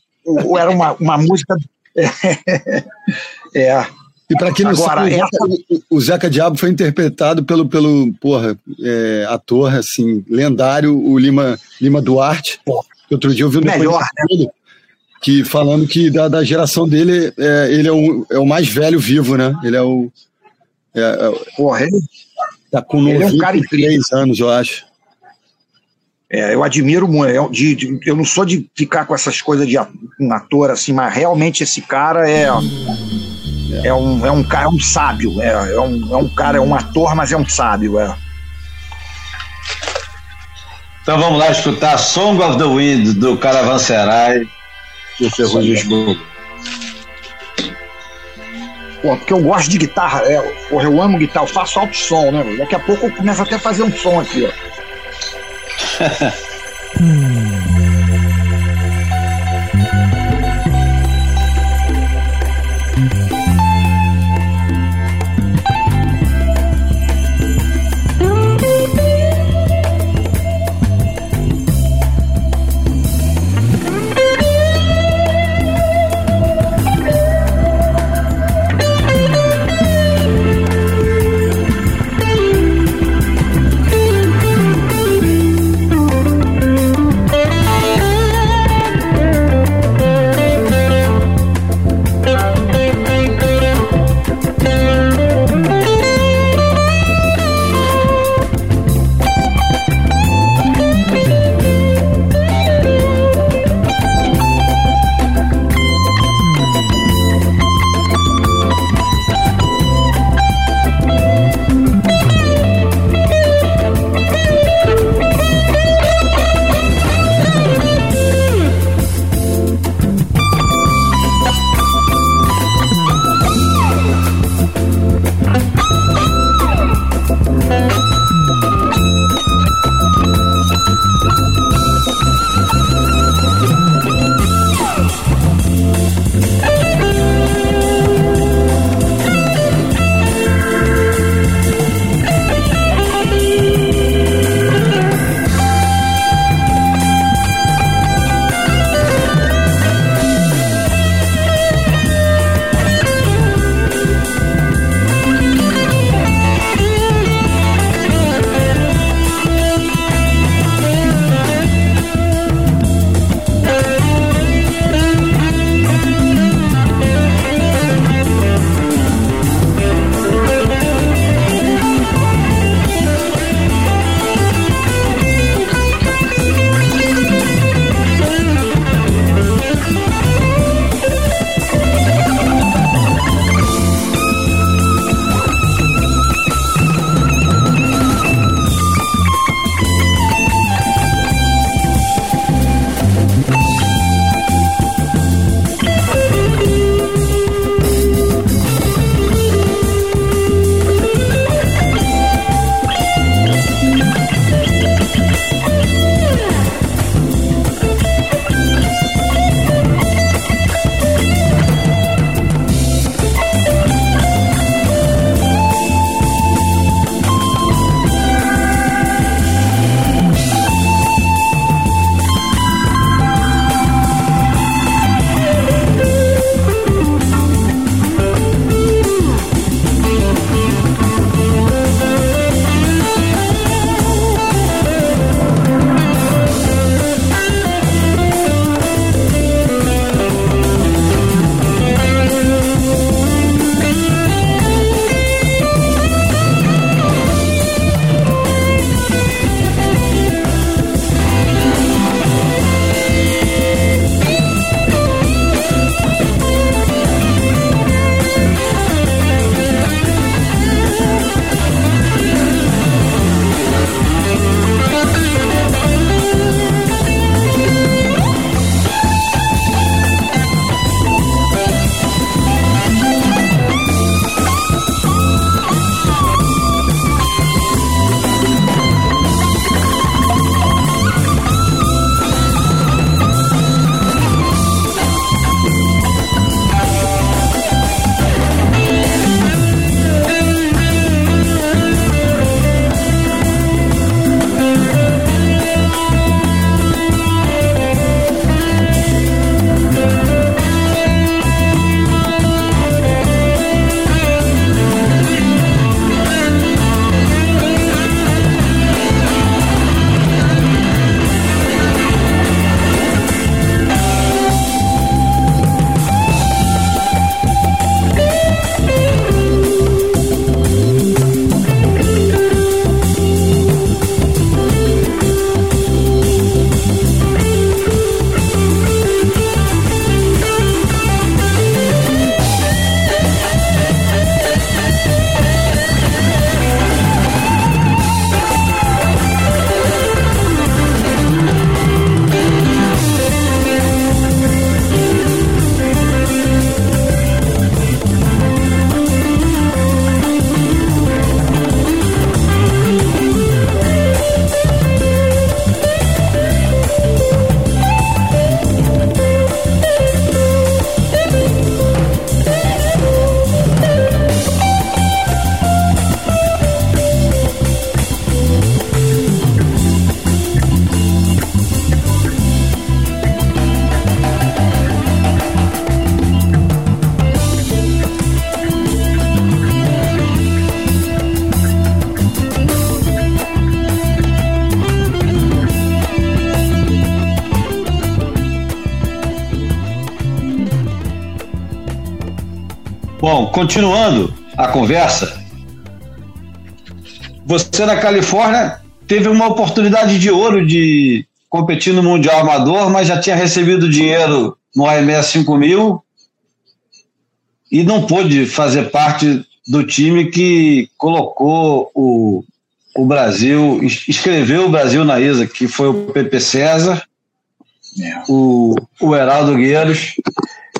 era uma, uma música. é.
E para quem não Agora, sabe, essa... o Zeca Diabo foi interpretado pelo, pelo porra, é, ator assim, lendário, o Lima, Lima Duarte. Outro dia eu vi um
Melhor,
né? que falando que da, da geração dele, é, ele é o, é o mais velho vivo, né? Ele é o. É, é,
porra, ele,
tá com 93 é um anos, eu acho.
É, eu admiro muito. Eu, de, de, eu não sou de ficar com essas coisas de um ator assim, mas realmente esse cara é é um, é um cara, é um sábio, é, é, um, é um cara, é um ator, mas é um sábio, é.
Então vamos lá escutar Song of the Wind do Caravanserai
do Ferrugem Pô, porque eu gosto de guitarra, é, porra, eu amo guitarra, eu faço alto som, né? Daqui a pouco eu começo até a fazer um som aqui, ó.
continuando a conversa, você na Califórnia teve uma oportunidade de ouro de competir no Mundial Amador, mas já tinha recebido dinheiro no AMS 5000 e não pôde fazer parte do time que colocou o, o Brasil, escreveu o Brasil na ISA, que foi o Pepe César, é. o, o Heraldo Gueiros.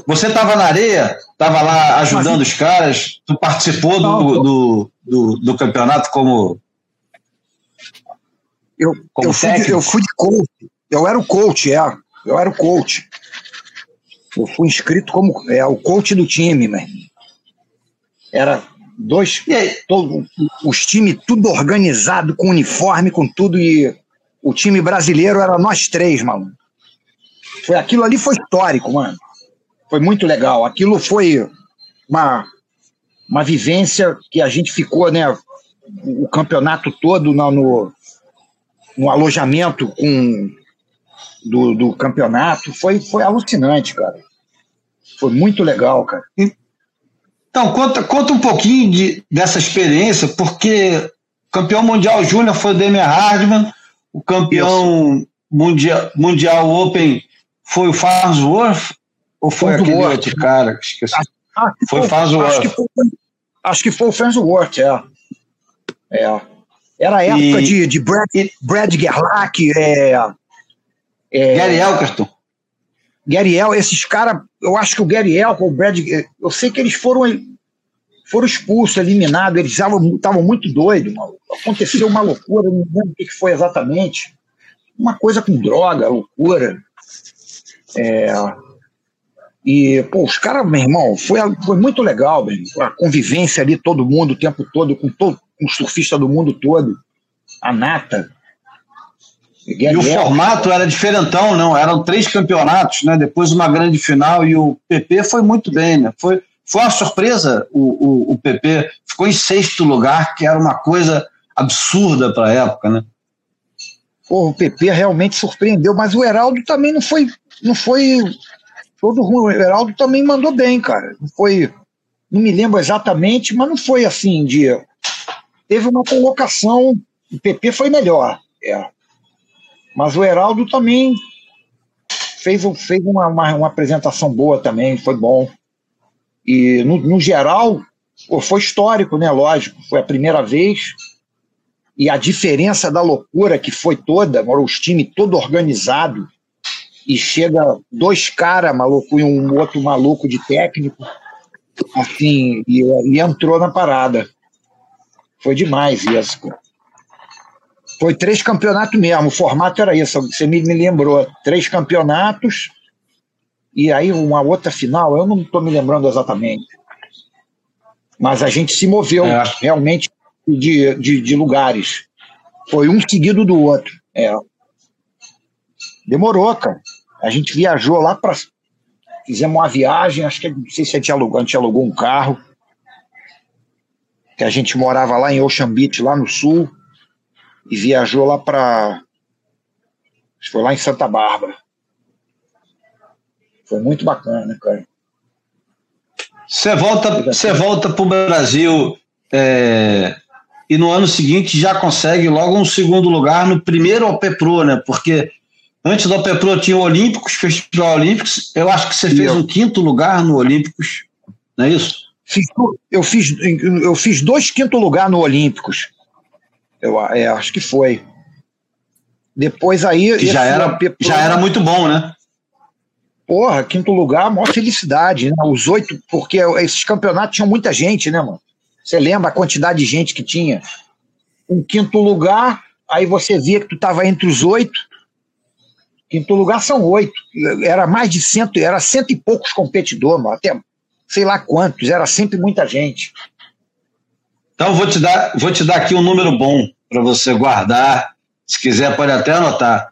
Você estava na areia, estava lá ajudando Mas, os caras, tu participou do, do, do, do campeonato como.
Eu, como eu, fui de, eu fui de coach, eu era o coach, é. Eu era o coach. Eu fui inscrito como é, o coach do time, né? Era dois, todo, os times tudo organizado, com uniforme, com tudo, e o time brasileiro era nós três, mano. Foi, aquilo ali foi histórico, mano. Foi muito legal. Aquilo foi uma, uma vivência que a gente ficou, né? O campeonato todo no, no, no alojamento com do, do campeonato. Foi, foi alucinante, cara. Foi muito legal, cara.
Então, conta, conta um pouquinho de, dessa experiência, porque o campeão mundial júnior foi o Demian Hardman, o campeão mundial, mundial Open foi o Farnsworth, ou foi aquele outro cara? Esqueci. Acho, foi o Farnsworth.
Acho que foi, acho que foi o Farnsworth, é. é. Era a época e, de, de Brad, Brad Gerlach, é,
é, Gary Elkerton.
Gary El, esses caras, eu acho que o Gary El, o Brad, eu sei que eles foram foram expulsos, eliminados, eles estavam muito doidos, aconteceu uma loucura, não lembro o que foi exatamente, uma coisa com droga, loucura. É, e, pô, os caras, meu irmão, foi, foi muito legal, meu, a convivência ali, todo mundo, o tempo todo, com, todo, com os surfistas do mundo todo, a nata.
E o formato era diferentão, não? Eram três campeonatos, né? Depois uma grande final e o PP foi muito bem, né? Foi, foi uma surpresa o, o, o PP. Ficou em sexto lugar, que era uma coisa absurda para a época, né?
Pô, o PP realmente surpreendeu, mas o Heraldo também não foi, não foi todo ruim. O Heraldo também mandou bem, cara. Não foi, não me lembro exatamente, mas não foi assim de. Teve uma colocação, o PP foi melhor, é. Mas o Heraldo também fez, fez uma, uma, uma apresentação boa também, foi bom. E, no, no geral, foi histórico, né? Lógico, foi a primeira vez. E a diferença da loucura que foi toda, os times todo organizado, e chega dois caras maluco e um outro maluco de técnico, assim, e, e entrou na parada. Foi demais isso. Foi três campeonatos mesmo, o formato era isso, você me, me lembrou. Três campeonatos e aí uma outra final, eu não estou me lembrando exatamente. Mas a gente se moveu é. realmente de, de, de, lugares. Foi um seguido do outro. É. Demorou, cara. A gente viajou lá para. Fizemos uma viagem, acho que não sei se a gente alugou, a gente alugou um carro. Que a gente morava lá em Ocean Beach, lá no sul e viajou lá para. Foi lá em Santa Bárbara. Foi muito bacana, cara.
Você volta, você volta para o Brasil é, e no ano seguinte já consegue logo um segundo lugar no primeiro OP Pro, né? Porque antes OP Pro tinha o Olímpicos, Festival Olímpicos. Eu acho que você fez eu. um quinto lugar no Olímpicos, não é isso?
eu, fiz, eu fiz dois quinto lugar no Olímpicos. Eu é, acho que foi. Depois aí.
Já era, já era muito bom, né?
Porra, quinto lugar, maior felicidade, né? Os oito, porque esses campeonatos tinham muita gente, né, mano? Você lembra a quantidade de gente que tinha? Um quinto lugar, aí você via que tu estava entre os oito. Quinto lugar são oito. Era mais de cento, era cento e poucos competidores, mano. até sei lá quantos, era sempre muita gente.
Então vou te dar, vou te dar aqui um número bom para você guardar. Se quiser, pode até anotar.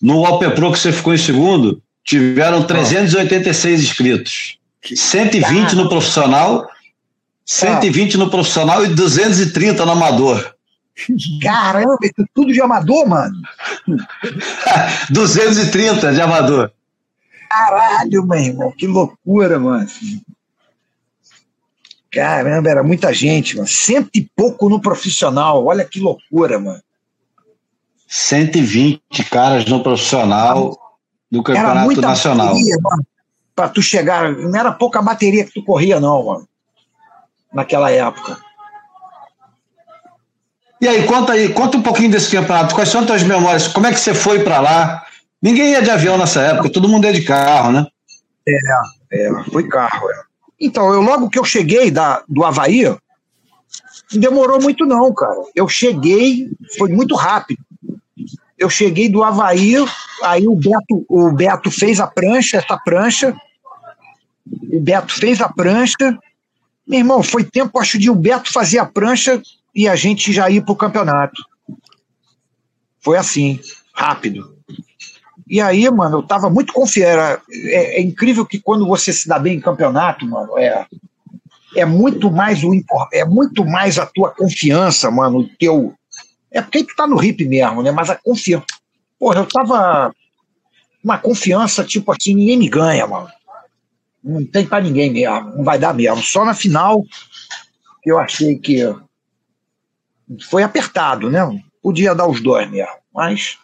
No OP Pro que você ficou em segundo, tiveram 386 inscritos. 120 no profissional, 120 no profissional e 230 no amador.
Caramba, isso tudo de amador, mano?
230 de amador.
Caralho, meu irmão, que loucura, mano. Caramba, era muita gente, mano. Cento e pouco no profissional. Olha que loucura, mano.
120 caras no profissional do campeonato nacional.
Para tu chegar, não era pouca bateria que tu corria, não, mano. Naquela época.
E aí, conta aí, conta um pouquinho desse campeonato. Quais são as tuas memórias? Como é que você foi para lá? Ninguém ia de avião nessa época, todo mundo ia de carro, né?
É, é, foi carro, é. Então, eu logo que eu cheguei da, do Havaí, não demorou muito não, cara. Eu cheguei, foi muito rápido. Eu cheguei do Havaí, aí o Beto, o Beto fez a prancha, essa prancha. O Beto fez a prancha. Meu irmão, foi tempo, acho, de o Beto fazer a prancha e a gente já ir pro campeonato. Foi assim, rápido. E aí, mano, eu tava muito confiante. É, é, incrível que quando você se dá bem em campeonato, mano, é, é muito mais o é muito mais a tua confiança, mano, o teu. É porque tu tá no hip mesmo, né? Mas a confiança. Porra, eu tava uma confiança, tipo assim, ninguém me ganha, mano. Não tem pra ninguém mesmo, não vai dar mesmo. Só na final eu achei que foi apertado, né? Podia dar os dois mesmo, mas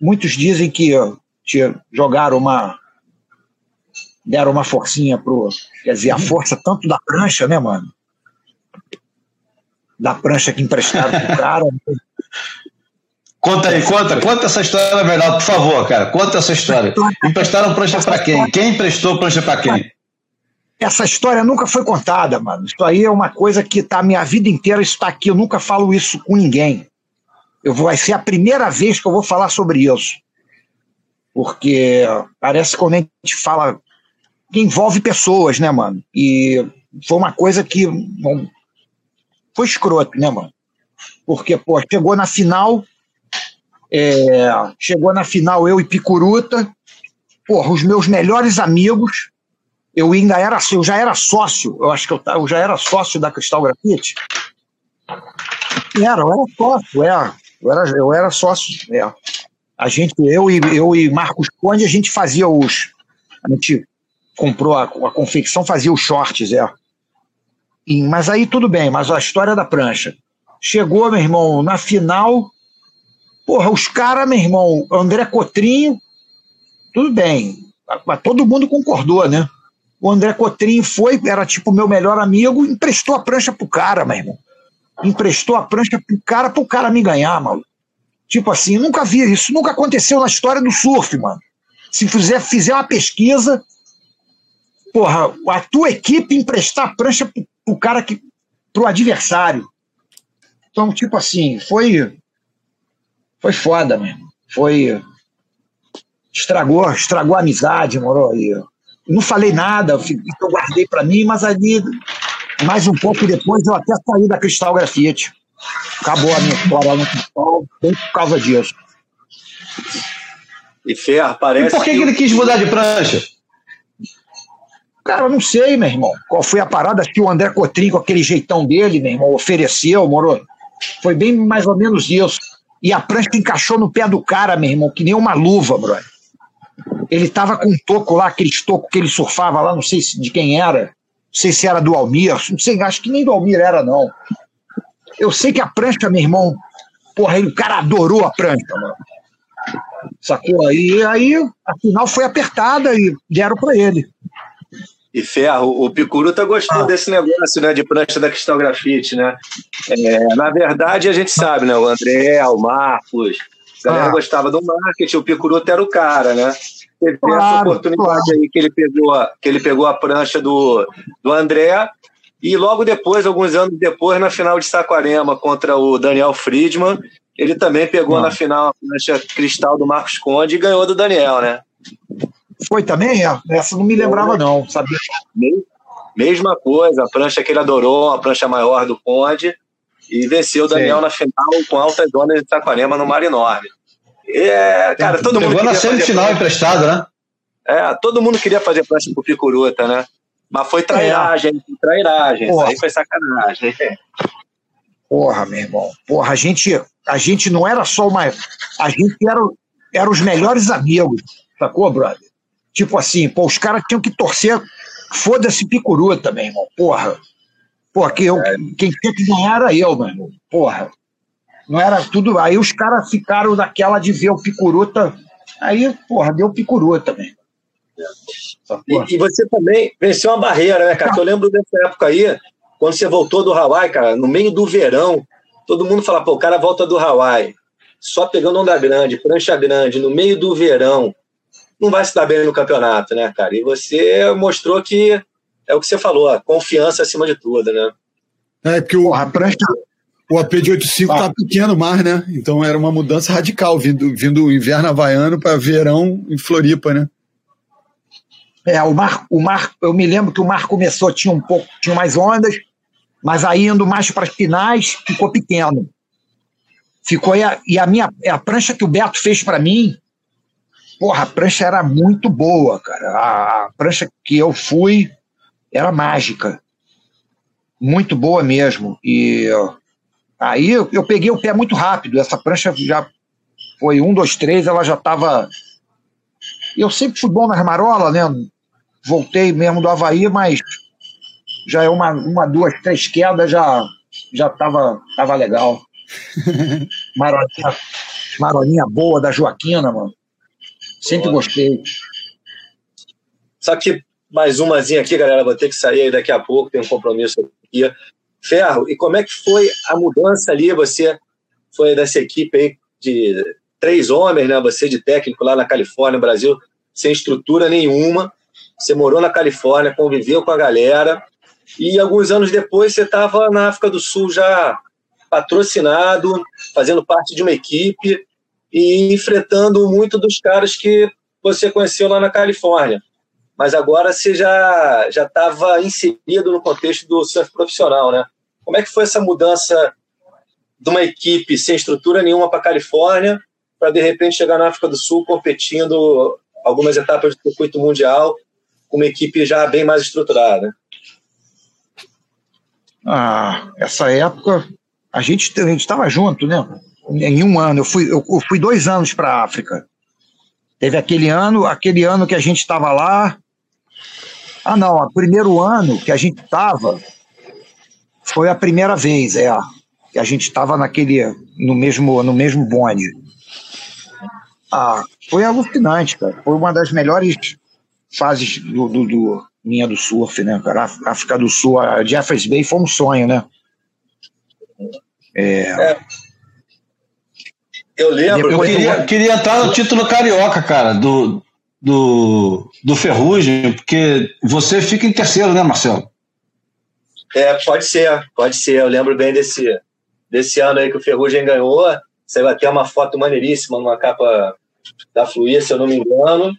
muitos dizem que jogaram uma deram uma forcinha pro, quer dizer, a força tanto da prancha, né, mano? Da prancha que emprestaram pro cara.
Conta aí, conta, conta essa história, verdade, por favor, cara. Conta essa história. Emprestaram prancha para quem? Quem emprestou prancha para quem?
Essa história nunca foi contada, mano. Isso aí é uma coisa que tá minha vida inteira está aqui. Eu nunca falo isso com ninguém. Eu vou, vai ser a primeira vez que eu vou falar sobre isso. Porque parece que quando a gente fala que envolve pessoas, né, mano? E foi uma coisa que bom, foi escroto, né, mano? Porque, pô, chegou na final, é, chegou na final eu e Picuruta, porra, os meus melhores amigos, eu ainda era, eu já era sócio, eu acho que eu, eu já era sócio da Cristal Grafite. Era, eu era sócio, é. Eu era, eu era sócio. É. A gente, eu e, eu e Marcos Conde, a gente fazia os. A gente comprou a, a confecção, fazia os shorts, é. E, mas aí tudo bem, mas a história da prancha. Chegou, meu irmão, na final. Porra, os caras, meu irmão, André Cotrinho, tudo bem. Todo mundo concordou, né? O André Cotrinho foi, era tipo meu melhor amigo, emprestou a prancha pro cara, meu irmão emprestou a prancha pro cara, pro cara me ganhar, mano. Tipo assim, nunca vi isso, nunca aconteceu na história do surf, mano. Se fizer, fizer uma pesquisa, porra, a tua equipe emprestar a prancha pro, pro cara que. pro adversário. Então, tipo assim, foi. Foi foda, mesmo. Foi. Estragou, estragou a amizade, moro? aí. Não falei nada, eu guardei para mim, mas ali mais um pouco depois eu até saí da Cristal Grafite. Acabou a minha história no Cristal, bem por causa disso.
E Ferro, parece.
E por que, que ele quis mudar de prancha?
Cara, eu não sei, meu irmão. Qual foi a parada que o André Cotrim, com aquele jeitão dele, meu irmão, ofereceu, moro? Foi bem mais ou menos isso. E a prancha encaixou no pé do cara, meu irmão, que nem uma luva, bro. Ele tava com um toco lá, aquele toco que ele surfava lá, não sei de quem era sei se era do Almir, não sei, acho que nem do Almir era, não. Eu sei que a prancha, meu irmão, porra, o cara adorou a prancha, mano. Sacou? E aí, a final foi apertada e deram para ele.
E Ferro, o Picuruta gostou ah. desse negócio, né, de prancha da Cristal Grafite, né? É, na verdade, a gente sabe, né, o André, o Marcos, a galera ah. gostava do marketing, o Picuruta era o cara, né? teve claro, essa oportunidade claro. aí que ele pegou, a, que ele pegou a prancha do, do André e logo depois, alguns anos depois, na final de Saquarema contra o Daniel Friedman, ele também pegou na final a prancha cristal do Marcos Conde e ganhou do Daniel, né?
Foi também? É, essa não me lembrava, não, sabia?
Mesma coisa, a prancha que ele adorou, a prancha maior do Conde, e venceu o Daniel Sim. na final com altas zonas de Saquarema no Mar Enorme. É, cara, todo Pegou mundo.
na semifinal emprestado, né?
É, todo mundo queria fazer prancha pro Picuruta, né? Mas foi trairagem, é. foi trairagem. Porra. Isso aí foi sacanagem.
Porra, meu irmão. Porra, a gente, a gente não era só uma. A gente era, era os melhores amigos, sacou, brother? Tipo assim, pô, os caras tinham que torcer. Foda-se Picuruta, meu irmão. Porra. Pô, que eu, é. quem tinha que ganhar era eu, mano. Porra. Não era tudo. Aí os caras ficaram daquela de ver o picuruta. Aí, porra, deu picuruta também.
E, e, você também venceu uma barreira, né, cara? Eu lembro dessa época aí, quando você voltou do Hawaii, cara, no meio do verão, todo mundo fala, pô, o cara volta do Hawaii, só pegando onda grande, prancha grande, no meio do verão, não vai se dar bem no campeonato, né, cara? E você mostrou que é o que você falou, a confiança acima de tudo, né?
É, porque o, Porra, prancha... o AP de 85 ah. tá pequeno mais, né? Então era uma mudança radical, vindo, vindo inverno havaiano para verão em Floripa, né?
É, o mar, o mar, eu me lembro que o mar começou, tinha um pouco, tinha mais ondas, mas aí indo mais para as pinais, ficou pequeno. Ficou e a, e a minha a prancha que o Beto fez para mim, porra, a prancha era muito boa, cara. A, a prancha que eu fui era mágica. Muito boa mesmo. E aí eu, eu peguei o pé muito rápido. Essa prancha já foi um, dois, três, ela já estava. Eu sempre fui bom nas marolas, né? voltei mesmo do Havaí, mas já é uma, uma duas, três quedas, já já tava, tava legal. Maroninha, maroninha boa da Joaquina, mano. Sempre gostei.
Só que mais umazinha aqui, galera, vou ter que sair daqui a pouco, tem um compromisso aqui. Ferro, e como é que foi a mudança ali? Você foi dessa equipe aí de três homens, né? Você de técnico lá na Califórnia, Brasil, sem estrutura nenhuma. Você morou na Califórnia, conviveu com a galera, e alguns anos depois você estava na África do Sul já patrocinado, fazendo parte de uma equipe e enfrentando muito dos caras que você conheceu lá na Califórnia. Mas agora você já já estava inserido no contexto do surf profissional, né? Como é que foi essa mudança de uma equipe sem estrutura nenhuma para Califórnia para de repente chegar na África do Sul competindo algumas etapas do circuito mundial com uma equipe já bem mais estruturada.
Ah, essa época a gente a gente estava junto, né? Em um ano eu fui eu, fui dois anos para a África. Teve aquele ano, aquele ano que a gente estava lá. Ah, não, o primeiro ano que a gente estava foi a primeira vez, é, que a gente estava naquele no mesmo no mesmo bonde. Ah, foi alucinante, cara. Foi uma das melhores fases do, do, do linha do surf, né, cara? A África do Sul, a Jeffers Bay foi um sonho, né?
É... é. Eu lembro. Eu queria, queria entrar no título carioca, cara, do, do, do Ferrugem, porque você fica em terceiro, né, Marcelo?
É, pode ser, pode ser. Eu lembro bem desse, desse ano aí que o Ferrugem ganhou. Você vai ter uma foto maneiríssima numa capa da Fluir, se eu não me engano.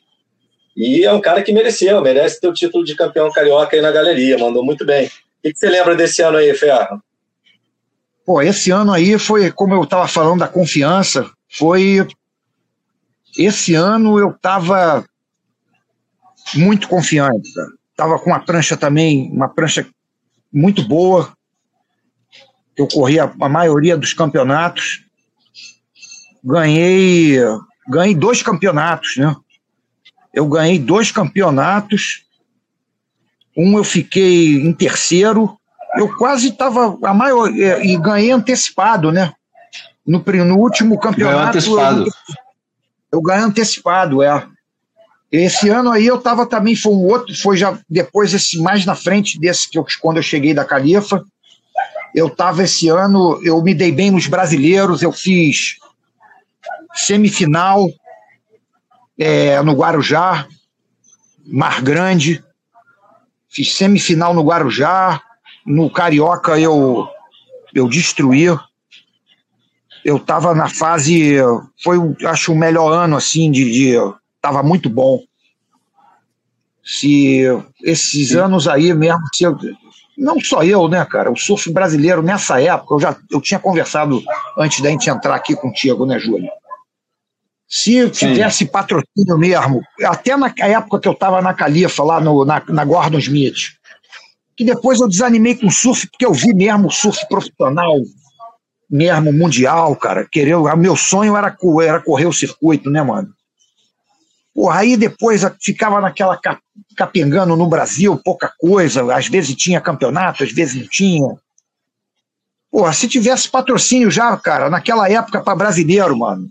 E é um cara que mereceu, merece ter o título de campeão carioca aí na galeria, mandou muito bem. O que você lembra desse ano aí, Ferro?
Pô, esse ano aí foi, como eu estava falando da confiança, foi. Esse ano eu estava muito confiante, cara. Tava com uma prancha também, uma prancha muito boa. Eu corri a, a maioria dos campeonatos. Ganhei, ganhei dois campeonatos, né? eu ganhei dois campeonatos. Um eu fiquei em terceiro. Eu quase estava a maior é, e ganhei antecipado, né? No, no último campeonato. antecipado. Eu, eu ganhei antecipado, é. Esse ano aí eu estava também, foi um outro, foi já depois esse mais na frente desse que eu, quando eu cheguei da Califa. Eu estava esse ano, eu me dei bem nos brasileiros, eu fiz semifinal, é, no Guarujá, Mar Grande, fiz semifinal no Guarujá, no Carioca eu, eu destruí. Eu estava na fase, foi, acho, o melhor ano, assim, de, de tava muito bom. Se esses Sim. anos aí mesmo, eu, não só eu, né, cara, o surf brasileiro nessa época, eu já eu tinha conversado antes da gente entrar aqui contigo, né, Júlio? Se tivesse Sim. patrocínio mesmo, até na época que eu estava na Califa, lá no, na, na Gordon Smith, que depois eu desanimei com o surf, porque eu vi mesmo o surf profissional, mesmo mundial, cara. Querer, meu sonho era, era correr o circuito, né, mano? Porra, aí depois ficava naquela capengando no Brasil, pouca coisa, às vezes tinha campeonato, às vezes não tinha. Porra, se tivesse patrocínio já, cara, naquela época para brasileiro, mano.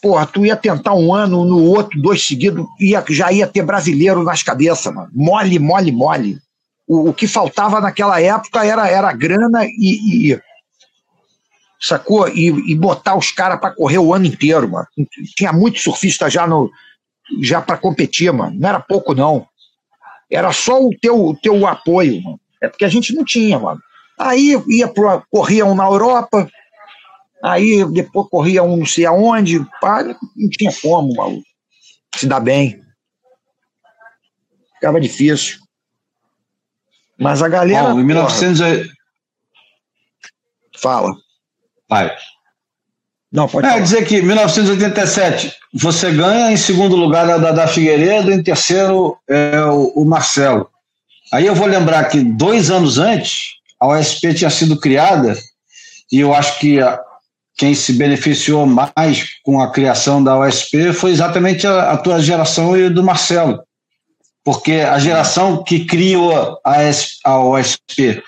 Porra, tu ia tentar um ano, no outro, dois seguidos, ia, já ia ter brasileiro nas cabeças, mano. Mole, mole, mole. O, o que faltava naquela época era, era grana e, e sacou? E, e botar os caras para correr o ano inteiro, mano. Tinha muito surfista já no já para competir, mano. Não era pouco não. Era só o teu o teu apoio, mano. É porque a gente não tinha, mano. Aí ia pro, corria um na Europa, aí depois corria um não sei aonde, pá, não tinha como, mano. Se dar bem. Ficava difícil. Mas a galera.
Bom, em 1900. Porra,
fala.
Vai.
Não, pode
é, dizer que 1987 você ganha, em segundo lugar é da, da Figueiredo, em terceiro é o, o, Marcelo. Aí eu vou lembrar que dois anos antes a OSP tinha sido criada e eu acho que a, quem se beneficiou mais com a criação da OSP foi exatamente a, a tua geração e do Marcelo. Porque a geração que criou a, a OSP,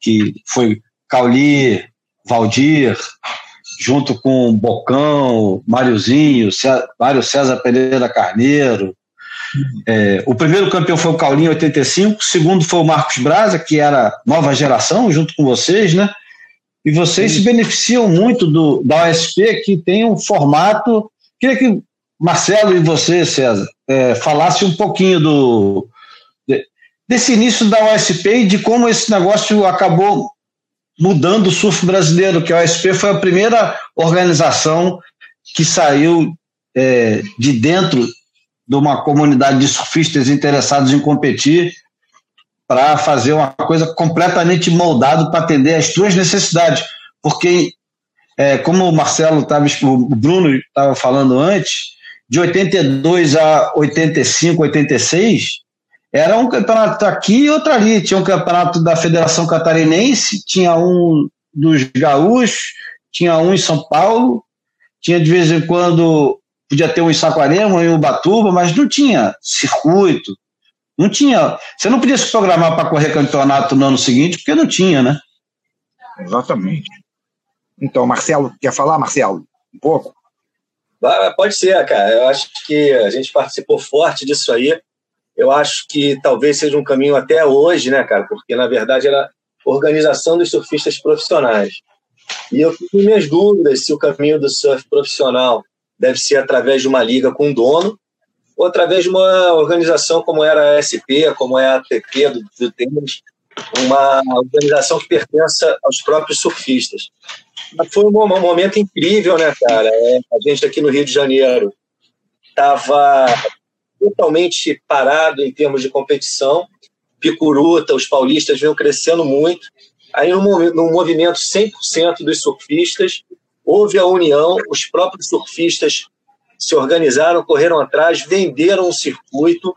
que foi Cauli, Valdir, junto com Bocão, Máriozinho, Mário César Pereira Carneiro. É, o primeiro campeão foi o Caulinho, 85. O segundo foi o Marcos Braza, que era nova geração, junto com vocês, né? E vocês Sim. se beneficiam muito do, da OSP, que tem um formato. Queria que Marcelo e você, César, é, falasse um pouquinho do, desse início da OSP e de como esse negócio acabou mudando o surf brasileiro, que a OSP foi a primeira organização que saiu é, de dentro de uma comunidade de surfistas interessados em competir para fazer uma coisa completamente moldada para atender às suas necessidades. Porque, é, como o Marcelo estava, o Bruno estava falando antes, de 82 a 85, 86, era um campeonato aqui e outro ali. Tinha um campeonato da Federação Catarinense, tinha um dos gaúchos, tinha um em São Paulo, tinha de vez em quando, podia ter um em Saquarema, um em Ubatuba, mas não tinha circuito, não tinha. Você não podia se programar para correr campeonato no ano seguinte, porque não tinha, né?
Exatamente. Então, Marcelo, quer falar, Marcelo? Um pouco?
Pode ser, cara. Eu acho que a gente participou forte disso aí eu acho que talvez seja um caminho até hoje, né, cara? Porque, na verdade, era organização dos surfistas profissionais. E eu tenho minhas dúvidas se o caminho do surf profissional deve ser através de uma liga com dono ou através de uma organização como era a SP, como é a ATP do, do tênis, uma organização que pertença aos próprios surfistas. Mas foi um momento incrível, né, cara? É, a gente aqui no Rio de Janeiro estava totalmente parado em termos de competição. Picuruta, os paulistas vinham crescendo muito. Aí, no movimento 100% dos surfistas, houve a união, os próprios surfistas se organizaram, correram atrás, venderam o circuito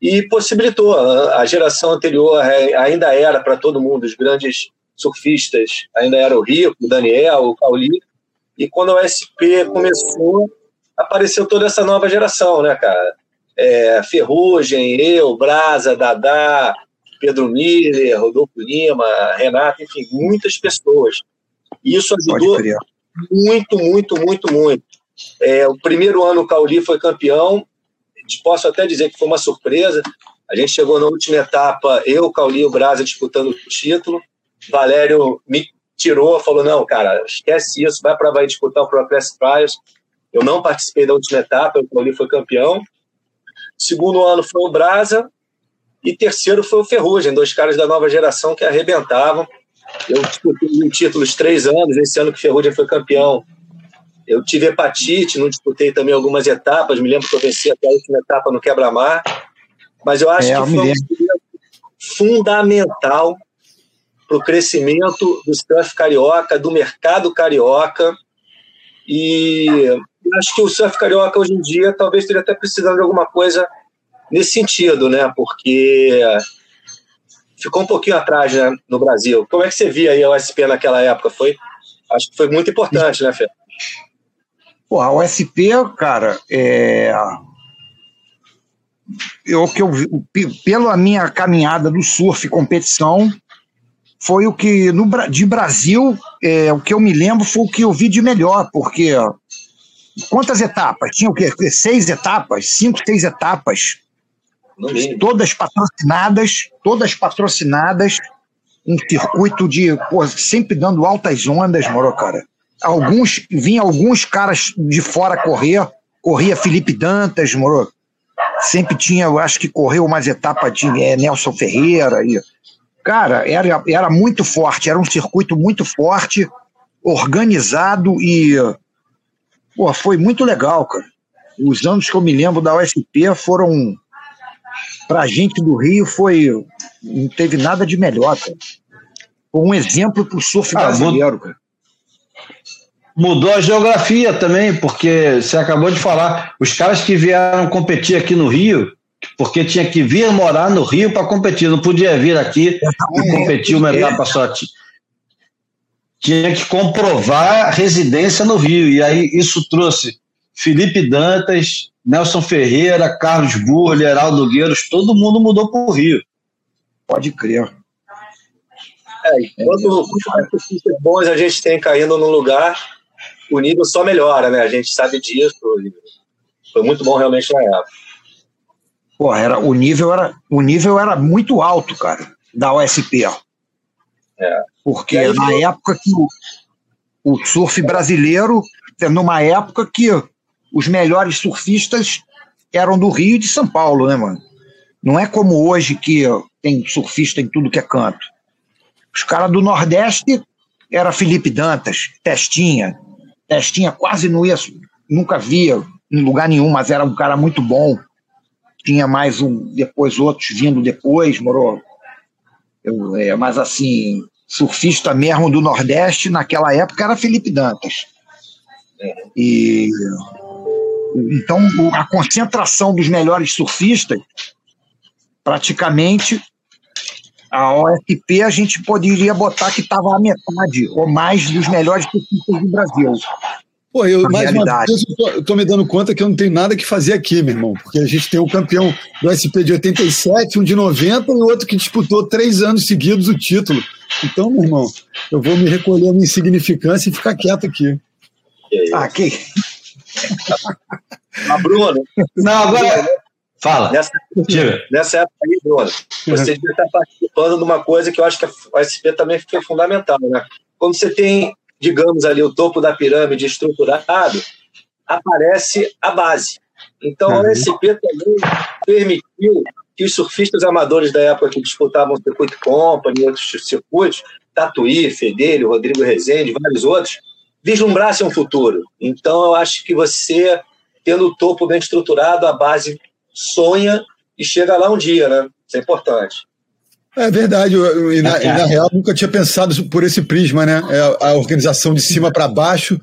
e possibilitou. A geração anterior é, ainda era para todo mundo, os grandes surfistas, ainda era o Rico, o Daniel, o Cauli. E quando a SP começou, apareceu toda essa nova geração, né, cara? É, Ferrugem, eu, Brasa, Dadá, Pedro Miller, Rodolfo Lima, Renato, enfim, muitas pessoas. E isso ajudou muito, muito, muito, muito. É, o primeiro ano o Cauli foi campeão, posso até dizer que foi uma surpresa. A gente chegou na última etapa, eu, Cauli e o Brasa disputando o título. Valério me tirou, falou: não, cara, esquece isso, vai para vai disputar o Pro Class Priors. Eu não participei da última etapa, o Cauli foi campeão. Segundo ano foi o Brasa. E terceiro foi o Ferrugem, dois caras da nova geração que arrebentavam. Eu disputei em títulos três anos, esse ano que o Ferrugem foi campeão. Eu tive hepatite, não disputei também algumas etapas, me lembro que eu venci até a última etapa no quebra-mar. Mas eu acho é, que foi um fundamental para o crescimento do surf carioca, do mercado carioca. E acho que o surf carioca hoje em dia talvez esteja até precisando de alguma coisa nesse sentido, né? Porque ficou um pouquinho atrás né, no Brasil. Como é que você via aí a OSP naquela época? Foi, acho que foi muito importante, né, Fê?
Pô, a OSP, cara, é... eu, que eu, pela minha caminhada do surf competição, foi o que no, de Brasil, é, o que eu me lembro foi o que eu vi de melhor, porque quantas etapas? Tinha o quê? Seis etapas? Cinco, seis etapas. Todas patrocinadas, todas patrocinadas, um circuito de, pô, sempre dando altas ondas, moro, cara. Alguns, vinha alguns caras de fora correr, corria Felipe Dantas, moro. Sempre tinha, eu acho que correu umas etapas de é, Nelson Ferreira e cara, era, era muito forte, era um circuito muito forte, organizado e pô, foi muito legal, cara. Os anos que eu me lembro da USP foram pra gente do Rio foi não teve nada de melhor, cara. Foi um exemplo pro surf ah, brasileiro, cara.
Mudou a geografia também, porque você acabou de falar, os caras que vieram competir aqui no Rio, porque tinha que vir morar no Rio para competir, não podia vir aqui e competir uma etapa só. Tinha que comprovar residência no Rio, e aí isso trouxe Felipe Dantas, Nelson Ferreira, Carlos Burle, Heraldo Gueiros, todo mundo mudou para o Rio.
Pode crer.
É, quando é, bons a gente tem caindo no lugar, o nível só melhora, né? A gente sabe disso. Foi muito bom realmente na época.
Pô, era, o, nível era, o nível era muito alto, cara, da OSP. É. Porque na época que o, o surf brasileiro, numa época que os melhores surfistas eram do Rio e de São Paulo, né, mano? Não é como hoje que tem surfista em tudo que é canto. Os caras do Nordeste era Felipe Dantas, Testinha. Testinha quase não ia, nunca via em lugar nenhum, mas era um cara muito bom tinha mais um, depois outros vindo depois, morou. Eu, é, mas assim, surfista mesmo do Nordeste naquela época era Felipe Dantas. E então a concentração dos melhores surfistas, praticamente a OFP a gente poderia botar que estava a metade ou mais dos melhores surfistas do Brasil.
Pô, eu, mais uma vez, eu tô, eu tô, me dando conta que eu não tenho nada que fazer aqui, meu irmão, porque a gente tem um campeão do SP de 87, um de 90 e outro que disputou três anos seguidos o título. Então, meu irmão, eu vou me recolher a minha insignificância e ficar quieto aqui.
Ah, aqui.
Mas, Bruno.
Não, agora. Fala.
Nessa, nessa época aí, Bruno, você devia estar participando de uma coisa que eu acho que a SP também foi fundamental, né? Quando você tem digamos ali, o topo da pirâmide estruturado, aparece a base. Então, a OSP também permitiu que os surfistas amadores da época que disputavam o Circuito Company e outros circuitos, Tatuí, Fedelho, Rodrigo Rezende, vários outros, vislumbrassem um futuro. Então, eu acho que você, tendo o topo bem estruturado, a base sonha e chega lá um dia, né? Isso é importante.
É verdade, e na, na, real nunca tinha pensado por esse prisma, né? É a organização de cima para baixo,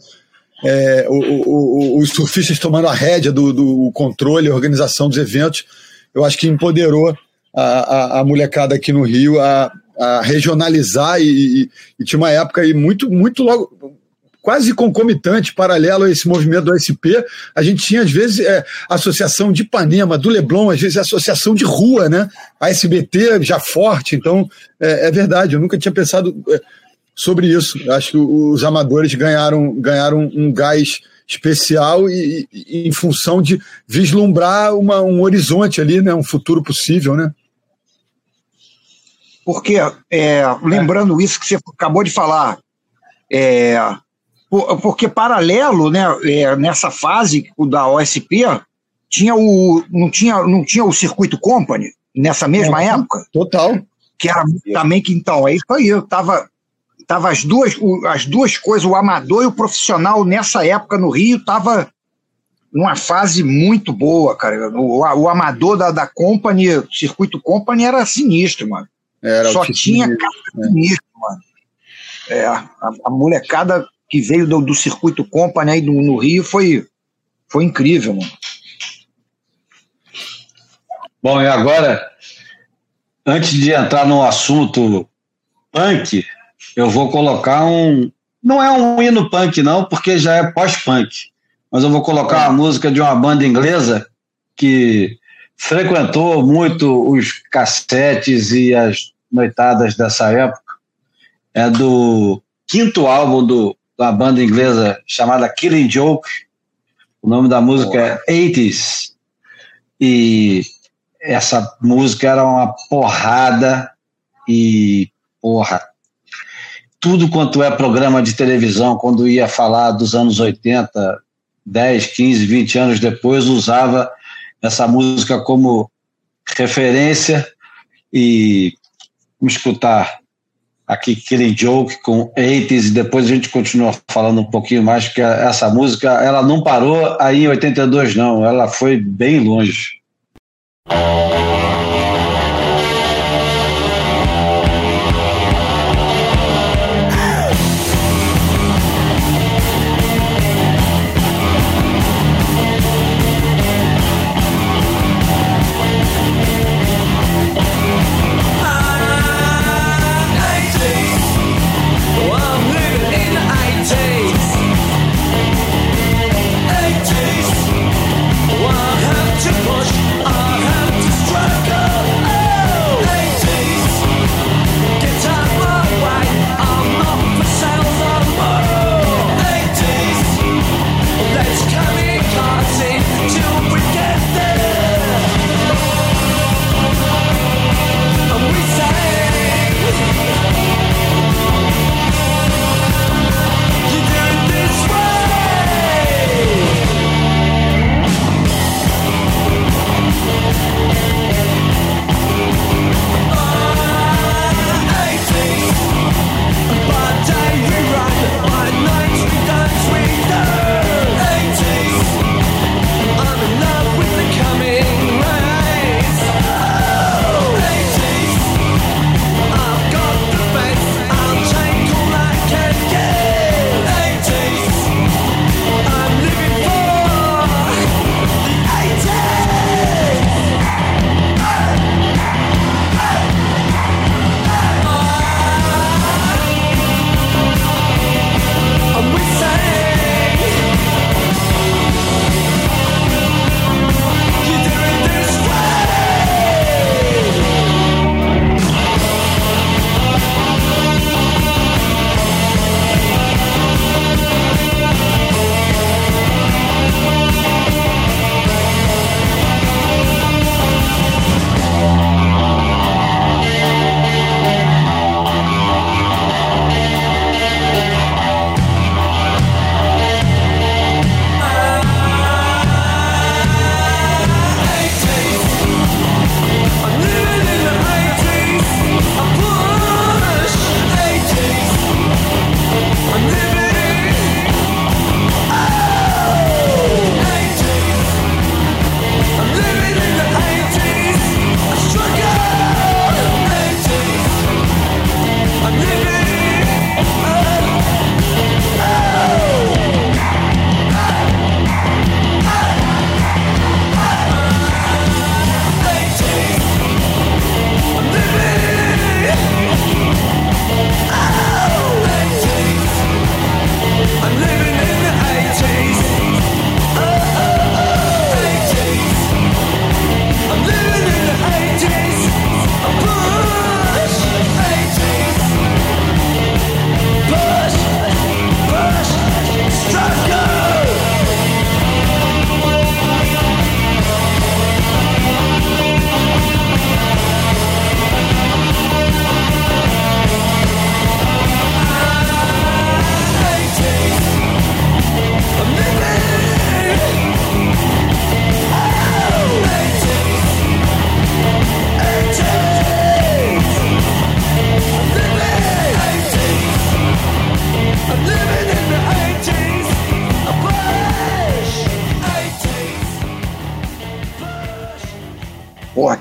é, o, o, o, os surfistas tomando a rédea do, do controle, a organização dos eventos. Eu acho que empoderou a, a, a molecada aqui no Rio a, a regionalizar e, e, e, tinha uma época aí muito, muito logo, quase concomitante, paralelo a esse movimento do SP, a gente tinha, às vezes, é, associação de Ipanema, do Leblon, às vezes associação de rua, né? A SBT já forte, então é, é verdade, eu nunca tinha pensado é, sobre isso. Acho que os amadores ganharam, ganharam um gás especial e, e em função de vislumbrar uma, um horizonte ali, né? Um futuro possível, né?
Porque, é, lembrando isso que você acabou de falar, é, porque paralelo, né, é, nessa fase da OSP, tinha o, não, tinha, não tinha o circuito company nessa mesma é, época?
Total.
Que era também que, então, é isso aí, eu tava, tava as duas, as duas coisas, o amador e o profissional nessa época no Rio tava numa fase muito boa, cara. O, o amador da, da Company, circuito Company era sinistro, mano. Era Só tinha cara é. sinistro, mano. É, a, a molecada que veio do, do circuito Company aí no, no Rio foi, foi incrível, mano.
Bom, e agora, antes de entrar no assunto punk, eu vou colocar um. Não é um hino punk, não, porque já é pós-punk. Mas eu vou colocar a música de uma banda inglesa que
frequentou muito os cassetes e as noitadas dessa época. É do quinto álbum do, da banda inglesa chamada Killing Joke. O nome da música é 80s. E essa música era uma porrada e porra. Tudo quanto é programa de televisão, quando ia falar dos anos 80, 10, 15, 20 anos depois, usava essa música como referência e vamos escutar aqui Killing Joke com 80s e depois a gente continua falando um pouquinho mais, porque essa música ela não parou aí em 82 não, ela foi bem longe.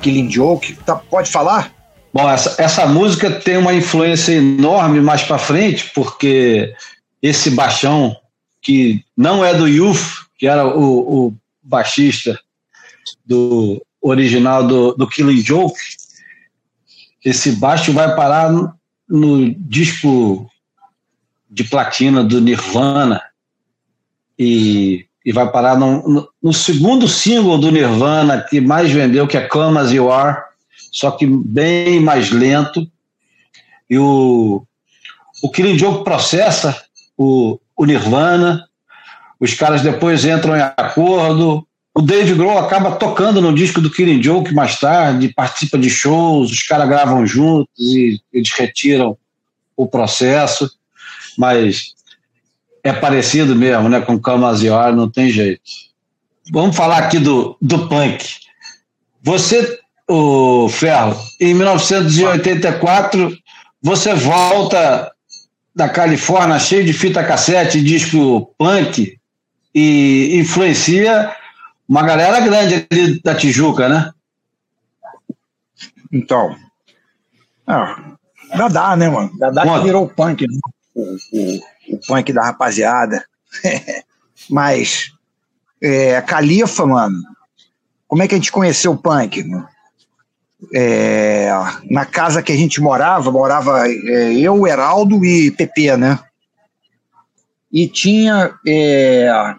Killing Joke. Tá, pode falar?
Bom, essa, essa música tem uma influência enorme mais para frente, porque esse baixão, que não é do Youth, que era o, o baixista do original do, do Killing Joke, esse baixo vai parar no, no disco de platina do Nirvana. E
e vai parar no, no, segundo single do Nirvana que mais vendeu, que é Come As You Are, só que bem mais lento. E o, o Killing Joke processa o, o Nirvana, os caras depois entram em acordo. O Dave Grohl acaba tocando no disco do Killing Joke mais tarde, participa de shows, os caras gravam juntos e eles retiram o processo, mas é parecido mesmo, né? Com Camazior, não tem jeito. Vamos falar aqui do, do punk. Você, o Ferro, em 1984, você volta da Califórnia cheio de fita cassete, disco punk, e influencia uma galera grande ali da Tijuca, né?
Então, ah, Dadá, né, mano? Dadá que virou punk, né? o, o, o punk da rapaziada. Mas, é, Califa, mano, como é que a gente conheceu o punk? É, na casa que a gente morava, morava é, eu, Heraldo e Pepe, né? E tinha é,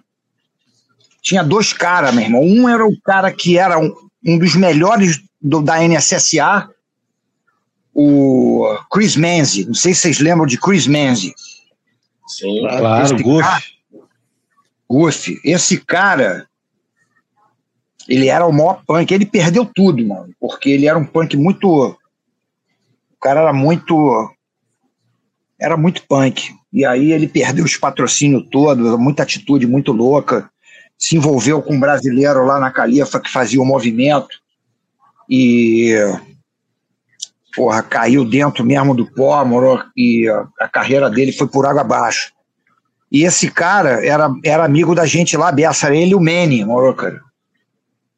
tinha dois caras, meu irmão. Um era o cara que era um, um dos melhores do, da NSSA, o Chris Manzi. Não sei se vocês lembram de Chris Manzi.
Sim, claro, Goof.
Goof. Esse cara, ele era o maior punk. Ele perdeu tudo, mano, porque ele era um punk muito. O cara era muito. Era muito punk. E aí ele perdeu os patrocínios todos, muita atitude muito louca. Se envolveu com um brasileiro lá na Califa que fazia o movimento. E porra, caiu dentro mesmo do pó, morou, e a, carreira dele foi por água abaixo. E esse cara era, era amigo da gente lá, Bessa, ele e o Manny, morou, cara.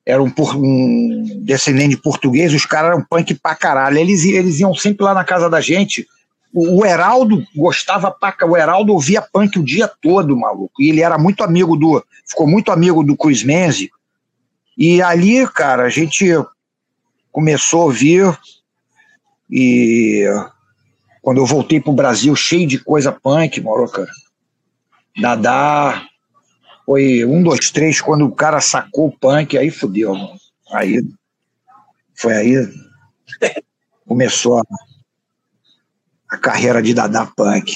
Era um, um descendente de português, os caras eram punk pra caralho. Eles, eles iam sempre lá na casa da gente. O, o Heraldo gostava pra O Heraldo ouvia punk o dia todo, maluco. E ele era muito amigo do. Ficou muito amigo do Cruz Menzi. E ali, cara, a gente começou a ouvir e quando eu voltei pro Brasil, cheio de coisa punk, moro, cara. Dadá, foi um, dois, três, quando o cara sacou o punk, aí fudeu, mano. Aí, foi aí, começou a, a carreira de Dadá punk.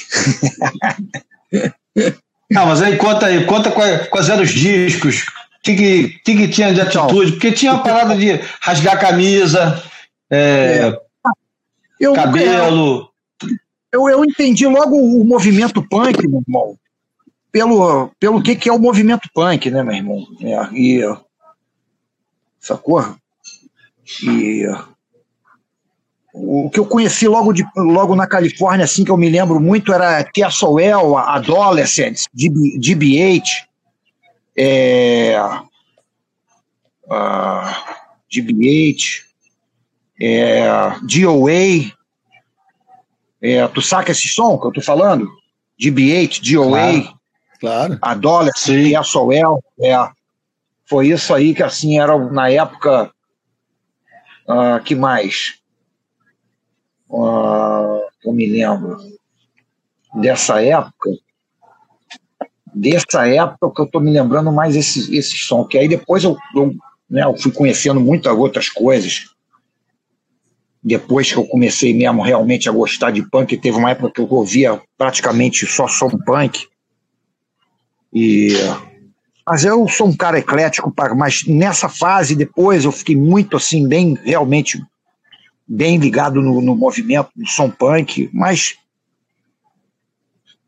Não, mas aí conta aí, conta quais, quais eram os discos, o que, que, que, que tinha de então, atitude, porque tinha uma parada de rasgar a camisa, é, é
eu, cabelo. Eu, eu entendi logo o movimento punk, meu irmão, pelo, pelo que, que é o movimento punk, né, meu irmão? É, e, sacou? E o que eu conheci logo, de, logo na Califórnia, assim, que eu me lembro muito, era TSOL, Adolescents, DB, DB8, é, uh, DB8, é, DOA. É, tu saca esse som que eu tô falando? DB8, DOA, claro, claro. Adolescent, SOL. É, foi isso aí que assim era na época. Uh, que mais? Uh, eu me lembro dessa época. Dessa época que eu tô me lembrando mais esse, esse som, que aí depois eu, eu, né, eu fui conhecendo muitas outras coisas depois que eu comecei mesmo realmente a gostar de punk, teve uma época que eu ouvia praticamente só som punk. E mas eu sou um cara eclético, mas nessa fase depois eu fiquei muito assim bem realmente bem ligado no, no movimento do som punk, mas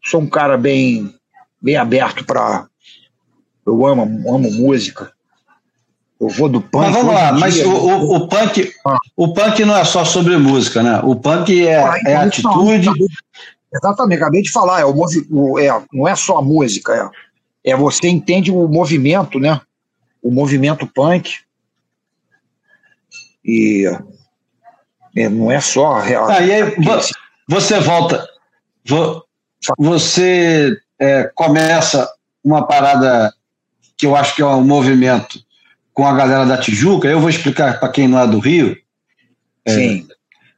sou um cara bem bem aberto para eu amo amo música eu vou do punk.
Mas vamos lá, mas o, o, o, punk, ah. o punk não é só sobre música, né? O punk é, ah, é atitude.
exatamente, acabei de falar, é o, o, é, não é só a música, é, é você entende o movimento, né? O movimento punk. E é, não é só.
É, ah, e aí, você volta, você é, começa uma parada que eu acho que é um movimento com a galera da Tijuca, eu vou explicar para quem não é do Rio.
É, Sim.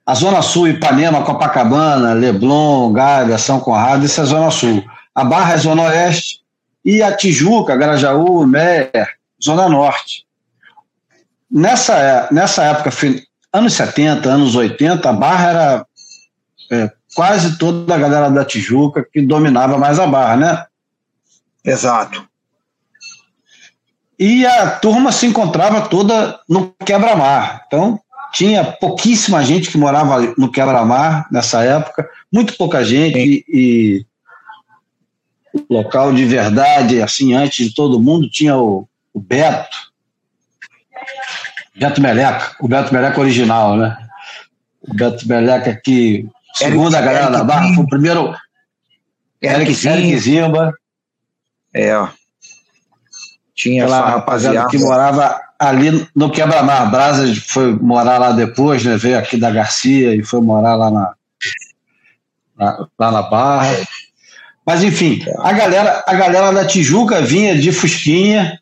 A Zona Sul, Ipanema, Copacabana, Leblon, Gávea, São Conrado, isso é a Zona Sul. A Barra é Zona Oeste e a Tijuca, Grajaú, Meyer, Zona Norte. Nessa, nessa época, anos 70, anos 80, a Barra era é, quase toda a galera da Tijuca que dominava mais a Barra, né?
Exato.
E a turma se encontrava toda no quebra-mar. Então, tinha pouquíssima gente que morava no quebra-mar nessa época, muito pouca gente, e, e local de verdade, assim, antes de todo mundo, tinha o, o Beto, Beto Meleca, o Beto Meleca original, né? O Beto Meleca que, segundo a galera da Barra, foi o primeiro. Eric, Eric Zimba.
É, tinha
Aquela rapaziada que morava ali no Quebra-Mar. Brasa foi morar lá depois, né? Veio aqui da Garcia e foi morar lá na, na lá na Barra. Mas enfim, a galera, a galera da Tijuca vinha de Fusquinha.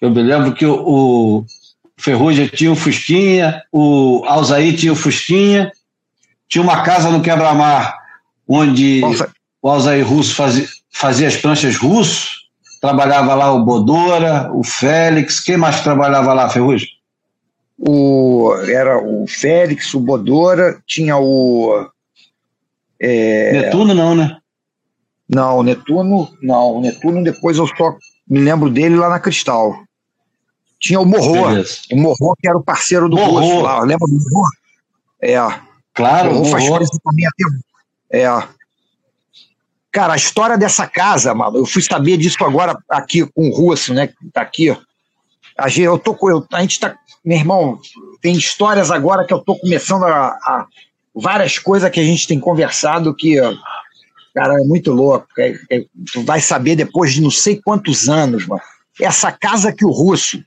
Eu me lembro que o, o Ferrugem tinha o Fusquinha, o Alzaí tinha o Fusquinha, tinha uma casa no Quebra-Mar onde Nossa. o Alzaí Russo fazia, fazia as pranchas russo, trabalhava lá o Bodora, o Félix, quem mais trabalhava lá, Ferrugem?
O, era o Félix, o Bodora, tinha o.
É... Netuno não, né?
Não, o Netuno, não. O Netuno depois eu só me lembro dele lá na Cristal. Tinha o Morro. O Morro, que era o parceiro do Morro. Lembra do Morro? É.
Claro,
o Morro faz parte também até. É. Cara, a história dessa casa, mano, eu fui saber disso agora aqui com o Russo, né? Que tá aqui. A gente, eu tô, eu, a gente tá. Meu irmão, tem histórias agora que eu tô começando a, a várias coisas que a gente tem conversado que Cara, é muito louco. É, é, tu vai saber depois de não sei quantos anos, mano. Essa casa que o Russo.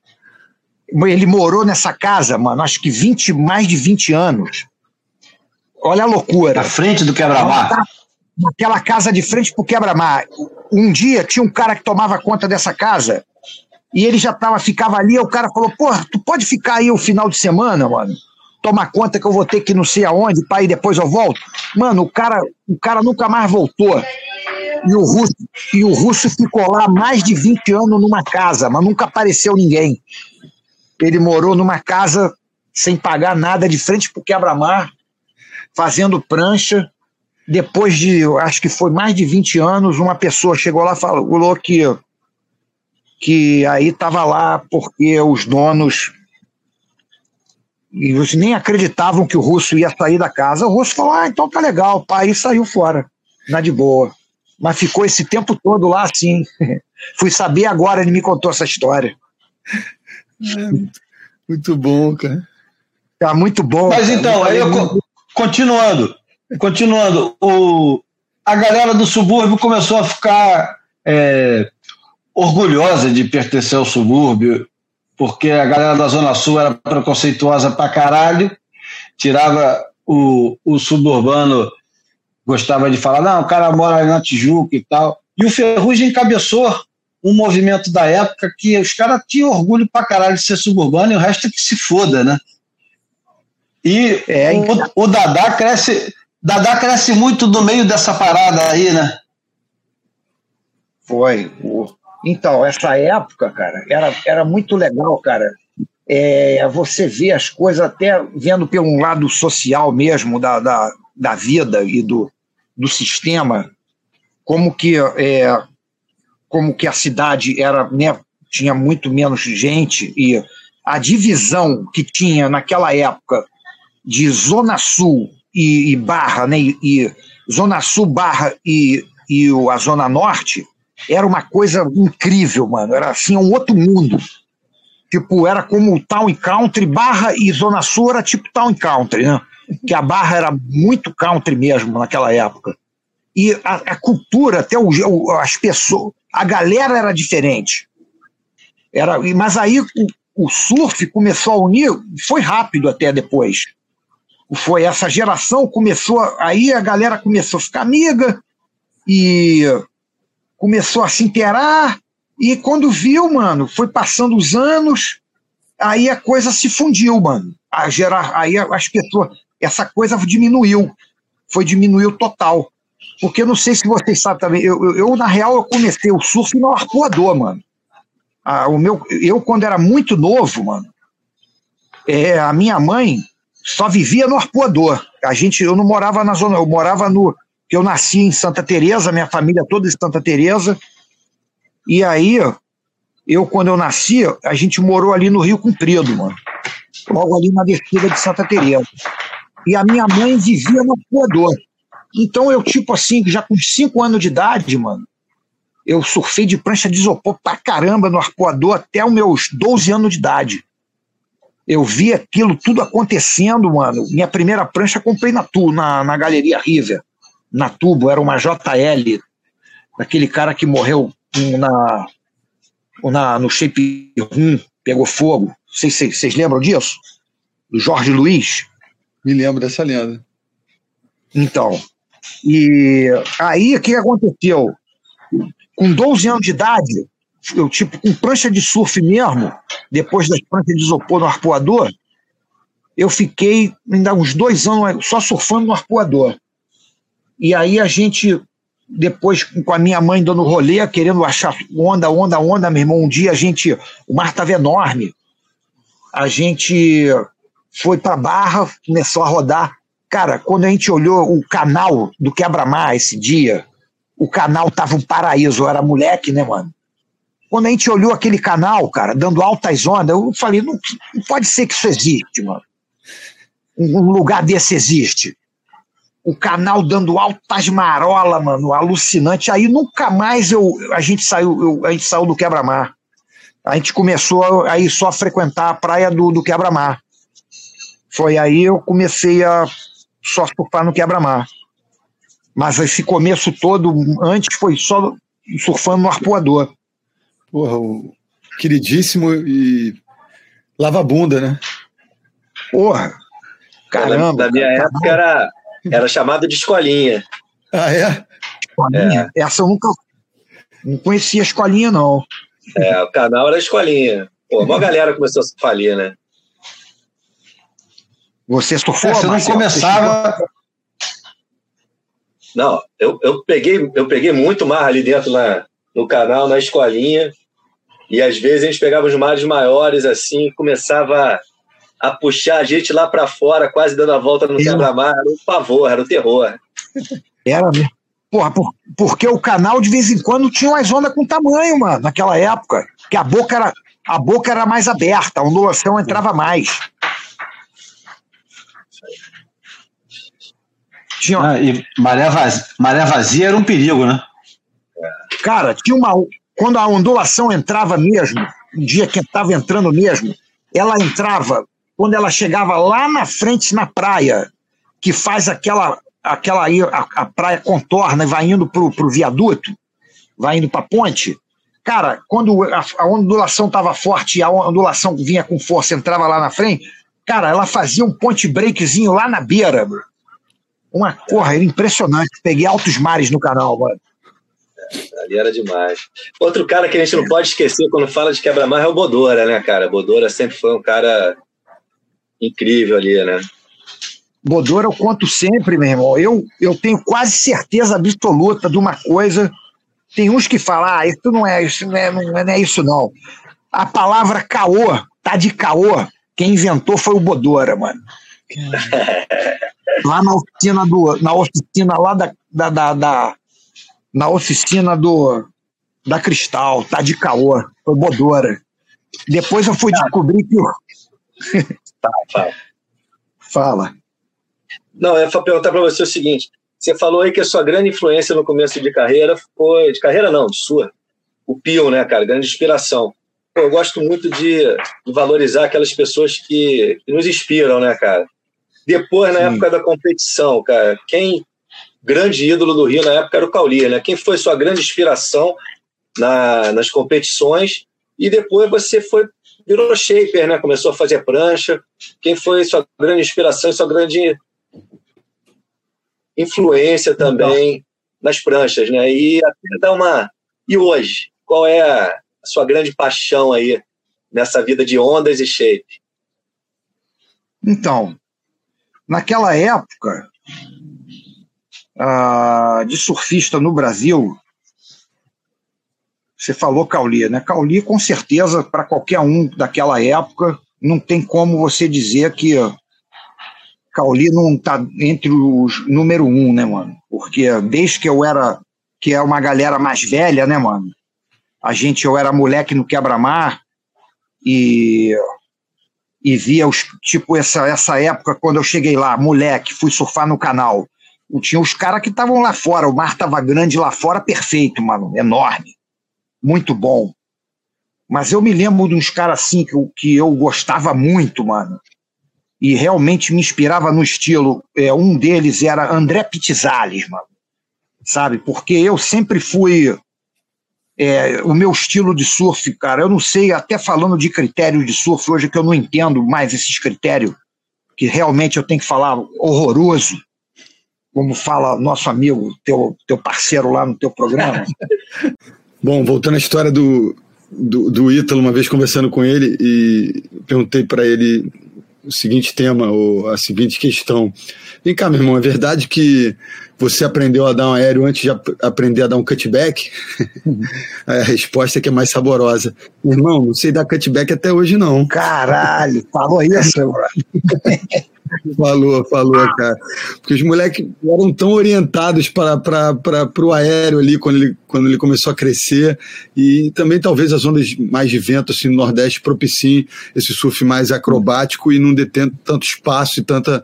Ele morou nessa casa, mano, acho que 20, mais de 20 anos. Olha a loucura.
Na frente do quebra-mar.
Naquela casa de frente pro quebra-mar. Um dia tinha um cara que tomava conta dessa casa e ele já tava, ficava ali, o cara falou, porra, tu pode ficar aí o final de semana, mano? toma conta que eu vou ter que não sei aonde, pai, e depois eu volto. Mano, o cara, o cara nunca mais voltou. E o russo, e o russo ficou lá mais de 20 anos numa casa, mas nunca apareceu ninguém. Ele morou numa casa sem pagar nada, de frente pro quebra-mar, fazendo prancha. Depois de, acho que foi mais de 20 anos, uma pessoa chegou lá e falou que, que aí estava lá porque os donos e eles nem acreditavam que o russo ia sair da casa. O russo falou: ah, então tá legal, pai, e saiu fora, na de boa. Mas ficou esse tempo todo lá assim. Fui saber agora, ele me contou essa história.
É, muito bom, cara.
Tá muito bom.
Mas cara. então, aí eu, continuando, continuando, o, a galera do subúrbio começou a ficar é, orgulhosa de pertencer ao subúrbio porque a galera da Zona Sul era preconceituosa pra caralho, tirava o, o suburbano, gostava de falar, não, o cara mora na Tijuca e tal. E o Ferrugem encabeçou um movimento da época que os caras tinham orgulho pra caralho de ser suburbano e o resto é que se foda, né? E é, o, o Dadá cresce. Dadá cresce muito do meio dessa parada aí, né?
Foi. Então, essa época, cara, era, era muito legal, cara. É, você vê as coisas até vendo pelo lado social mesmo da, da, da vida e do, do sistema, como que, é, como que a cidade era, né, tinha muito menos gente e a divisão que tinha naquela época de Zona Sul e, e Barra, né, e, e Zona Sul, Barra e, e a Zona Norte, era uma coisa incrível, mano. Era assim, um outro mundo. Tipo, era como Town Country, Barra e Zona Sul era tipo Town Country, né? Que a Barra era muito country mesmo naquela época. E a, a cultura, até o, as pessoas, a galera era diferente. Era, mas aí o, o surf começou a unir, foi rápido até depois. Foi essa geração começou, aí a galera começou a ficar amiga e começou a se inteirar, e quando viu, mano, foi passando os anos, aí a coisa se fundiu, mano. A gerar, aí as pessoas, essa coisa diminuiu, foi diminuiu total. Porque não sei se vocês sabem também, eu, eu, eu, na real eu comecei o surf no arpoador, mano. Ah, o meu, eu, quando era muito novo, mano, é, a minha mãe só vivia no arpoador. A gente, eu não morava na zona, eu morava no. Eu nasci em Santa Teresa, minha família toda em Santa Teresa. E aí, eu, quando eu nasci, a gente morou ali no Rio Comprido, mano. Logo ali na descida de Santa Teresa. E a minha mãe vivia no arpoador. Então eu, tipo assim, já com 5 anos de idade, mano, eu surfei de prancha de isopor pra caramba no arpoador até os meus 12 anos de idade. Eu vi aquilo tudo acontecendo, mano. Minha primeira prancha comprei na, tu, na, na Galeria River, na Tubo, era uma JL, aquele cara que morreu na, na, no Shape 1, pegou fogo. Vocês lembram disso? Do Jorge Luiz?
Me lembro dessa lenda.
Então, e aí o que aconteceu? Com 12 anos de idade, eu tipo com prancha de surf mesmo, depois das pranchas de isopor no arpoador, eu fiquei ainda uns dois anos só surfando no arpoador. E aí a gente, depois com a minha mãe dando rolê, querendo achar onda, onda, onda, meu irmão, um dia a gente, o mar estava enorme, a gente foi para Barra, começou a rodar. Cara, quando a gente olhou o canal do Quebra-Mar esse dia, o canal tava um paraíso, eu era moleque, né, mano? Quando a gente olhou aquele canal, cara, dando altas ondas, eu falei, não, não pode ser que isso existe, mano. Um lugar desse existe. O canal dando altas marolas, mano, alucinante. Aí nunca mais eu, a gente saiu, eu, a gente saiu do quebra-mar. A gente começou aí só a frequentar a praia do, do quebra-mar. Foi aí eu comecei a só surfar no quebra-mar. Mas esse começo todo, antes foi só surfando no arpoador.
Porra, o queridíssimo e lava bunda, né?
Porra, caramba.
Na minha época era, era chamado de escolinha.
Ah, é?
Escolinha? É. Essa eu nunca não conhecia a escolinha, não.
É, o canal era escolinha. Pô, uma galera começou a ali, né?
Você surfou?
É, você não começava.
Não, eu, eu, peguei, eu peguei muito mar ali dentro na, no canal, na escolinha, e às vezes a gente pegava os mares maiores assim, começava a puxar a gente lá para fora, quase dando a volta no quebra-mar. Era um pavor, era um terror.
Era mesmo. Porra, por, porque o canal de vez em quando tinha umas ondas com tamanho, mano, naquela época. Que a boca era, a boca era mais aberta, a ondulação entrava mais.
Tinha... Ah, e maré vazia, maré vazia era um perigo, né?
Cara, tinha uma. Quando a ondulação entrava mesmo, um dia que estava entrando mesmo, ela entrava, quando ela chegava lá na frente na praia, que faz aquela. aquela aí, a, a praia contorna e vai indo pro, pro viaduto, vai indo pra ponte. Cara, quando a, a ondulação estava forte e a ondulação vinha com força, entrava lá na frente, cara, ela fazia um ponte breakzinho lá na beira, bro uma corra, era impressionante. Peguei altos mares no canal, mano.
É, ali era demais. Outro cara que a gente não pode esquecer quando fala de quebra-mar é o Bodora, né, cara? Bodora sempre foi um cara incrível ali, né?
Bodora eu conto sempre, meu irmão. Eu, eu tenho quase certeza absoluta de uma coisa. Tem uns que falam, ah, isso não é isso, não é, não é isso, não. A palavra caô, tá de caô, quem inventou foi o Bodora, mano. lá na oficina do. Na oficina lá da. da, da, da na oficina do. Da Cristal, tá de caô, foi Bodora. Depois eu fui descobrir que.
tá, fala.
Fala.
Não, eu ia perguntar para você o seguinte: você falou aí que a sua grande influência no começo de carreira foi. De carreira não, de sua. O Pio, né, cara? Grande inspiração. eu gosto muito de, de valorizar aquelas pessoas que, que, nos inspiram, né, cara? Depois, na Sim. época da competição, cara, quem grande ídolo do Rio na época era o Cauli, né? Quem foi sua grande inspiração na, nas competições? E depois você foi virou shaper, né? Começou a fazer prancha. Quem foi sua grande inspiração sua grande influência também nas pranchas, né? E até dar uma e hoje, qual é a sua grande paixão aí nessa vida de ondas e shape?
Então, Naquela época, uh, de surfista no Brasil, você falou Cauli, né? Cauli, com certeza, para qualquer um daquela época, não tem como você dizer que Cauli não está entre os número um, né, mano? Porque desde que eu era, que é uma galera mais velha, né, mano? A gente, eu era moleque no quebra-mar e e via os tipo essa essa época quando eu cheguei lá, moleque, fui surfar no canal. Tinha os caras que estavam lá fora, o mar estava grande lá fora, perfeito, mano, enorme muito bom. Mas eu me lembro de uns caras assim que, que eu gostava muito, mano. E realmente me inspirava no estilo. É, um deles era André Pitizales, mano. Sabe? Porque eu sempre fui. É, o meu estilo de surf, cara, eu não sei, até falando de critérios de surf hoje, que eu não entendo mais esses critérios, que realmente eu tenho que falar horroroso, como fala nosso amigo, teu, teu parceiro lá no teu programa.
Bom, voltando à história do, do, do Ítalo, uma vez conversando com ele e perguntei para ele o seguinte tema, ou a seguinte questão. Vem cá, meu irmão, é verdade que você aprendeu a dar um aéreo antes de aprender a dar um cutback? a resposta é que é mais saborosa. Irmão, não sei dar cutback até hoje, não.
Caralho, falou isso,
Falou, falou, cara. Porque os moleques eram tão orientados para o aéreo ali quando ele, quando ele começou a crescer. E também talvez as ondas mais de vento assim, no Nordeste propiciem esse surf mais acrobático e não detém tanto espaço e tanta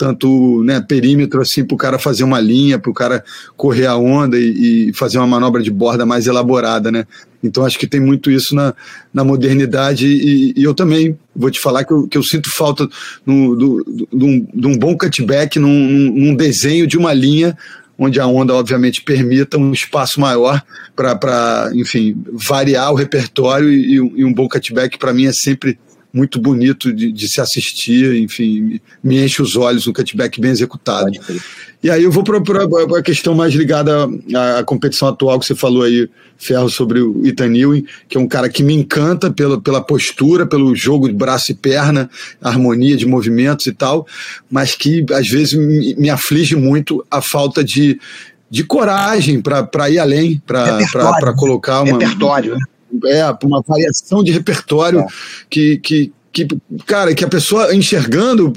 tanto né, perímetro assim para o cara fazer uma linha, para o cara correr a onda e, e, fazer uma manobra de borda mais elaborada, né? Então acho que tem muito isso na, na modernidade e, e eu também vou te falar que eu, que eu sinto falta no, do, do, de, um, de um bom cutback num, num desenho de uma linha onde a onda, obviamente, permita um espaço maior para, enfim, variar o repertório e, e um bom cutback para mim é sempre muito bonito de, de, se assistir, enfim, me enche os olhos, um cutback bem executado. E aí eu vou para a questão mais ligada à, à, competição atual que você falou aí, Ferro, sobre o Ethan Ewing, que é um cara que me encanta pela, pela postura, pelo jogo de braço e perna, harmonia de movimentos e tal, mas que às vezes me, me aflige muito a falta de, de coragem para ir além, para colocar uma.
Repertório, né?
É, uma variação de repertório é. que, que, que, cara, que a pessoa enxergando,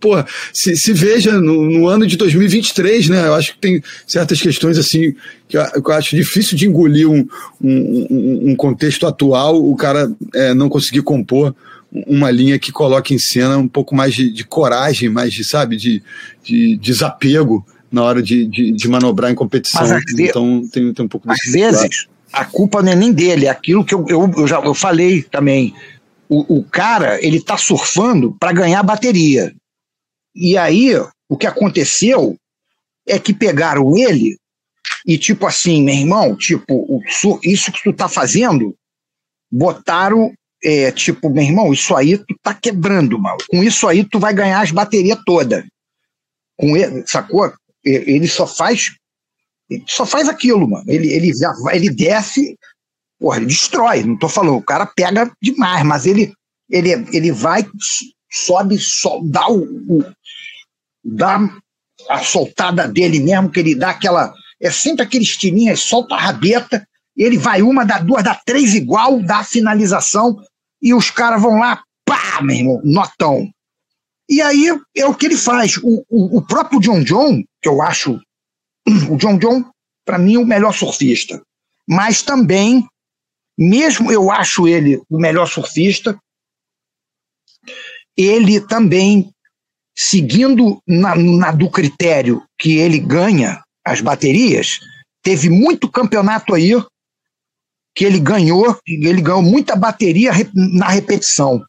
porra, se, se veja no, no, ano de 2023, né? Eu acho que tem certas questões assim que eu, acho difícil de engolir um, um, um contexto atual, o cara é, não conseguir compor uma linha que coloque em cena um pouco mais de, de coragem, mais de, sabe, de, de desapego na hora de, de, de manobrar em competição. então tem, tem um pouco
Às vezes, a culpa não é nem dele, é aquilo que eu, eu, eu já eu falei também. O, o cara, ele tá surfando para ganhar bateria. E aí, o que aconteceu é que pegaram ele e, tipo assim, meu irmão, tipo, isso que tu tá fazendo, botaram, é, tipo, meu irmão, isso aí tu tá quebrando, mal. Com isso aí tu vai ganhar as baterias todas. Com ele, sacou? Ele só faz ele só faz aquilo, mano. Ele, ele, ele desce, porra, ele destrói. Não tô falando, o cara pega demais, mas ele, ele, ele vai, sobe, so, dá o, o, dá a soltada dele mesmo, que ele dá aquela. É sempre aquele estilinho, solta a rabeta, ele vai uma, dá duas, dá três igual, dá a finalização, e os caras vão lá, pá, meu irmão, notão. E aí é o que ele faz. O, o, o próprio John John, que eu acho o John John, para mim, é o melhor surfista. Mas também, mesmo eu acho ele o melhor surfista, ele também, seguindo na, na do critério que ele ganha as baterias, teve muito campeonato aí que ele ganhou, ele ganhou muita bateria na repetição.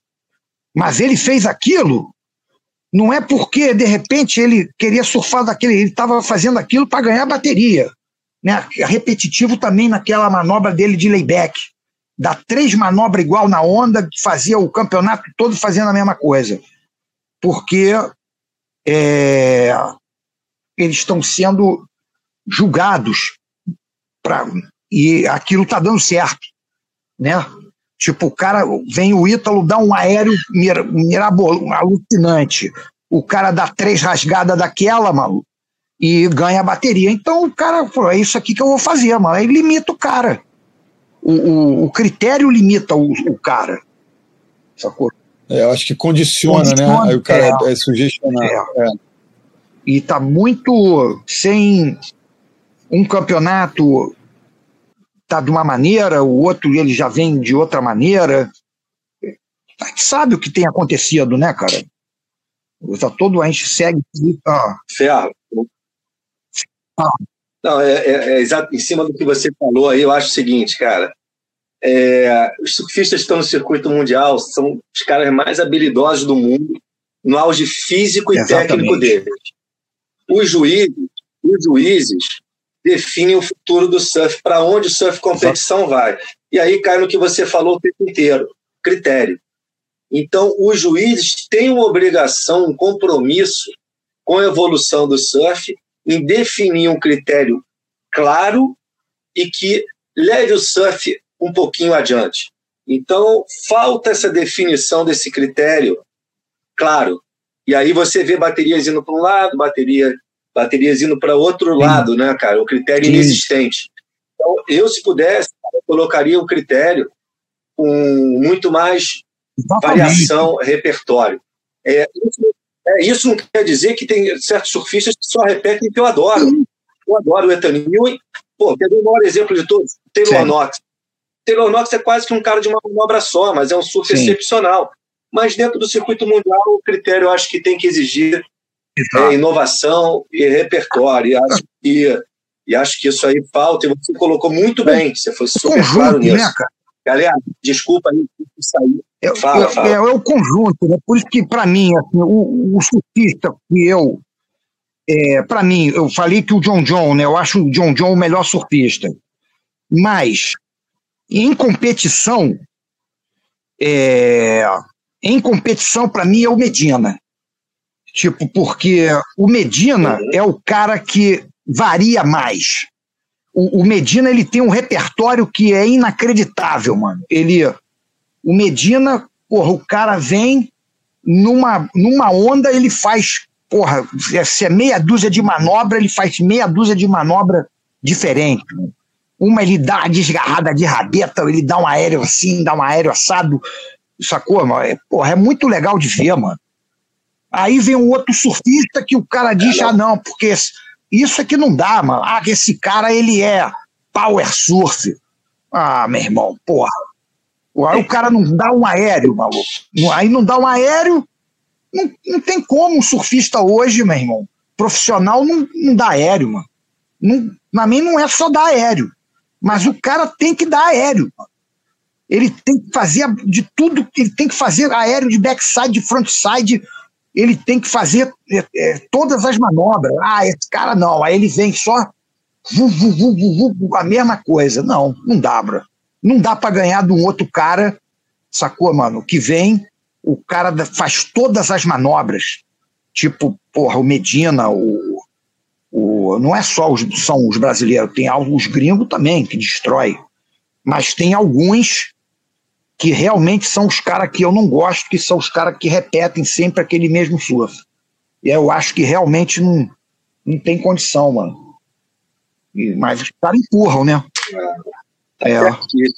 Mas ele fez aquilo não é porque, de repente, ele queria surfar daquele, ele estava fazendo aquilo para ganhar bateria. Né? Repetitivo também naquela manobra dele de layback. Dá três manobras igual na onda, fazia o campeonato todo fazendo a mesma coisa. Porque é, eles estão sendo julgados pra, e aquilo está dando certo. Né? Tipo, o cara vem o Ítalo dá um aéreo mirabol, alucinante. O cara dá três rasgadas daquela, maluco. e ganha a bateria. Então o cara falou: é isso aqui que eu vou fazer, mano. Aí limita o cara. O, o, o critério limita o, o cara. Sacou?
É, eu acho que condiciona, condiciona né? Aí o cara é, é sugestionado. É. É.
E tá muito sem um campeonato tá de uma maneira, o outro ele já vem de outra maneira. A gente sabe o que tem acontecido, né, cara? Tá todo a gente segue.
Ah. Ferro. Ah. Não, é, é, é, exato em cima do que você falou aí, eu acho o seguinte, cara. É, os surfistas que estão no circuito mundial são os caras mais habilidosos do mundo no auge físico e Exatamente. técnico deles. Os juízes, os juízes definem o futuro do surf, para onde o surf competição vai. E aí cai no que você falou o tempo inteiro, critério. Então, os juízes têm uma obrigação, um compromisso com a evolução do surf em definir um critério claro e que leve o surf um pouquinho adiante. Então, falta essa definição desse critério claro. E aí você vê baterias indo para um lado, bateria, baterias indo para outro Sim. lado, né, cara? O critério Sim. inexistente. Então, eu, se pudesse, eu colocaria o critério com muito mais Exatamente. variação, repertório. É, isso, é, isso não quer dizer que tem certos surfistas que só repetem que eu adoro. Sim. Eu adoro o Ethan Ewing. Pô, quer ver o maior exemplo de todos? Taylor Sim. Knox. Taylor Knox é quase que um cara de uma manobra só, mas é um surf Sim. excepcional. Mas dentro do circuito mundial, o critério eu acho que tem que exigir é, inovação e repertório. E acho, que, e acho que isso aí falta, e você colocou muito bem, você foi super Conjunto, claro nisso. Né, Galera, desculpa aí sair.
É, fala, é, fala. É, é, o conjunto, né? Por isso que, para mim, assim, o, o surfista que eu. É, para mim, eu falei que o John John, né? Eu acho o John John o melhor surfista. Mas, em competição, é, em competição, para mim, é o Medina. Tipo, porque o Medina uhum. é o cara que varia mais. O, o, Medina ele tem um repertório que é inacreditável, mano. Ele, o Medina, porra, o cara vem numa, numa onda, ele faz, porra, se é meia dúzia de manobra, ele faz meia dúzia de manobra diferente. Uma ele dá uma desgarrada de rabeta, ele dá um aéreo assim, dá um aéreo assado, sacou? Mano? É, porra, é muito legal de ver, mano. Aí vem um outro surfista que o cara diz, ah, não, porque isso é que não dá, mano. Ah, esse cara, ele é power surf. Ah, meu irmão, porra. Aí o cara não dá um aéreo, maluco. Aí não dá um aéreo, não, não tem como um surfista hoje, meu irmão, profissional, não, não dá aéreo, mano. Não, pra mim não é só dar aéreo, mas o cara tem que dar aéreo. Mano. Ele tem que fazer de tudo, ele tem que fazer aéreo de backside, de frontside, ele tem que fazer é, é, todas as manobras. Ah, esse cara não, aí ele vem só vu, vu, vu, a mesma coisa. Não, não dá, bro. Não dá para ganhar de um outro cara, sacou, mano? Que vem, o cara faz todas as manobras. Tipo, porra, o Medina, o, o não é só os, são os brasileiros, tem alguns gringos também que destrói. Mas tem alguns que realmente são os caras que eu não gosto, que são os caras que repetem sempre aquele mesmo surf. E eu acho que realmente não, não tem condição, mano. E, mas os caras empurram, né?
Tá é. certinho.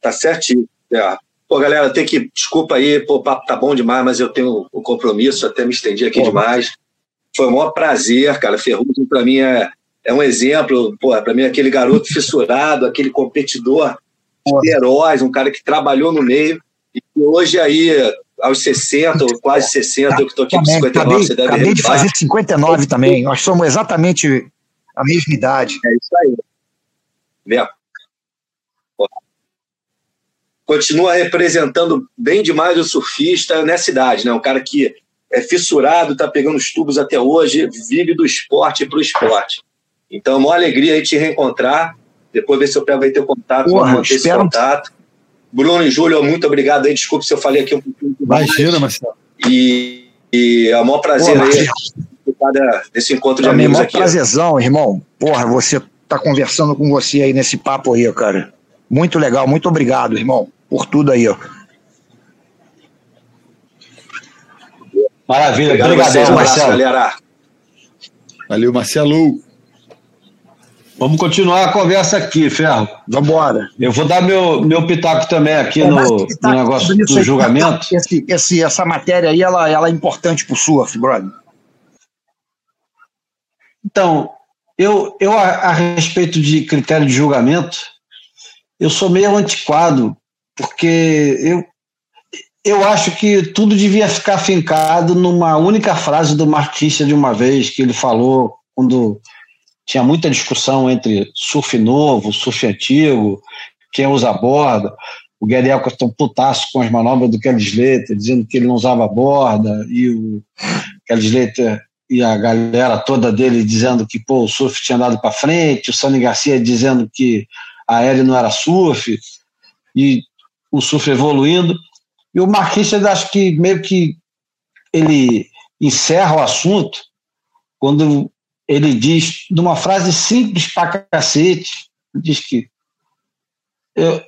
Tá certinho. É. Pô, galera, tem que. Desculpa aí, pô, o papo tá bom demais, mas eu tenho um compromisso, até me estendi aqui pô, demais. Foi um maior prazer, cara. Ferrugem, para mim, é, é um exemplo. Pô, para mim, é aquele garoto fissurado, aquele competidor heróis, um cara que trabalhou no meio e hoje aí, aos 60, ou quase 60, eu que estou aqui com 59, acabei,
você deve Acabei de fazer 59 também, nós somos exatamente a mesma idade.
É isso aí. Vê. Continua representando bem demais o surfista nessa idade, né? Um cara que é fissurado, está pegando os tubos até hoje, vive do esporte para o esporte. Então, uma alegria aí te reencontrar depois ver se eu pego aí teu contato, Porra, manter esse contato. Bruno e Júlio, muito obrigado aí. Desculpe se eu falei aqui um pouquinho.
Imagina, Marcelo.
E, e é o maior prazer Porra, aí desse encontro de Também amigos aqui.
prazerzão, irmão. Porra, você tá conversando com você aí nesse papo aí, cara. Muito legal, muito obrigado, irmão, por tudo aí, ó.
Maravilha, obrigado, Marcelo.
galera.
Valeu, Marcelo.
Vamos continuar a conversa aqui, Ferro.
Vambora.
Eu vou dar meu, meu pitaco também aqui é, no, no, negócio do julgamento.
Esse, esse, essa matéria aí, ela, ela é importante pro surf, brother.
Então, eu, eu a, a, respeito de critério de julgamento, eu sou meio antiquado, porque eu, eu acho que tudo devia ficar fincado numa única frase do Marquista de uma vez, que ele falou quando tinha muita discussão entre surf novo, surf antigo, quem usa a borda. O Gary Elkerton putaço com as manobras do Kelly Slater, dizendo que ele não usava a borda, e o Kelly Slater e a galera toda dele dizendo que pô, o surf tinha andado para frente, o Sani Garcia dizendo que a aéreo não era surf, e o surf evoluindo. E o Marquinhos, acho que meio que ele encerra o assunto quando ele diz, numa frase simples pra cacete, diz que eu,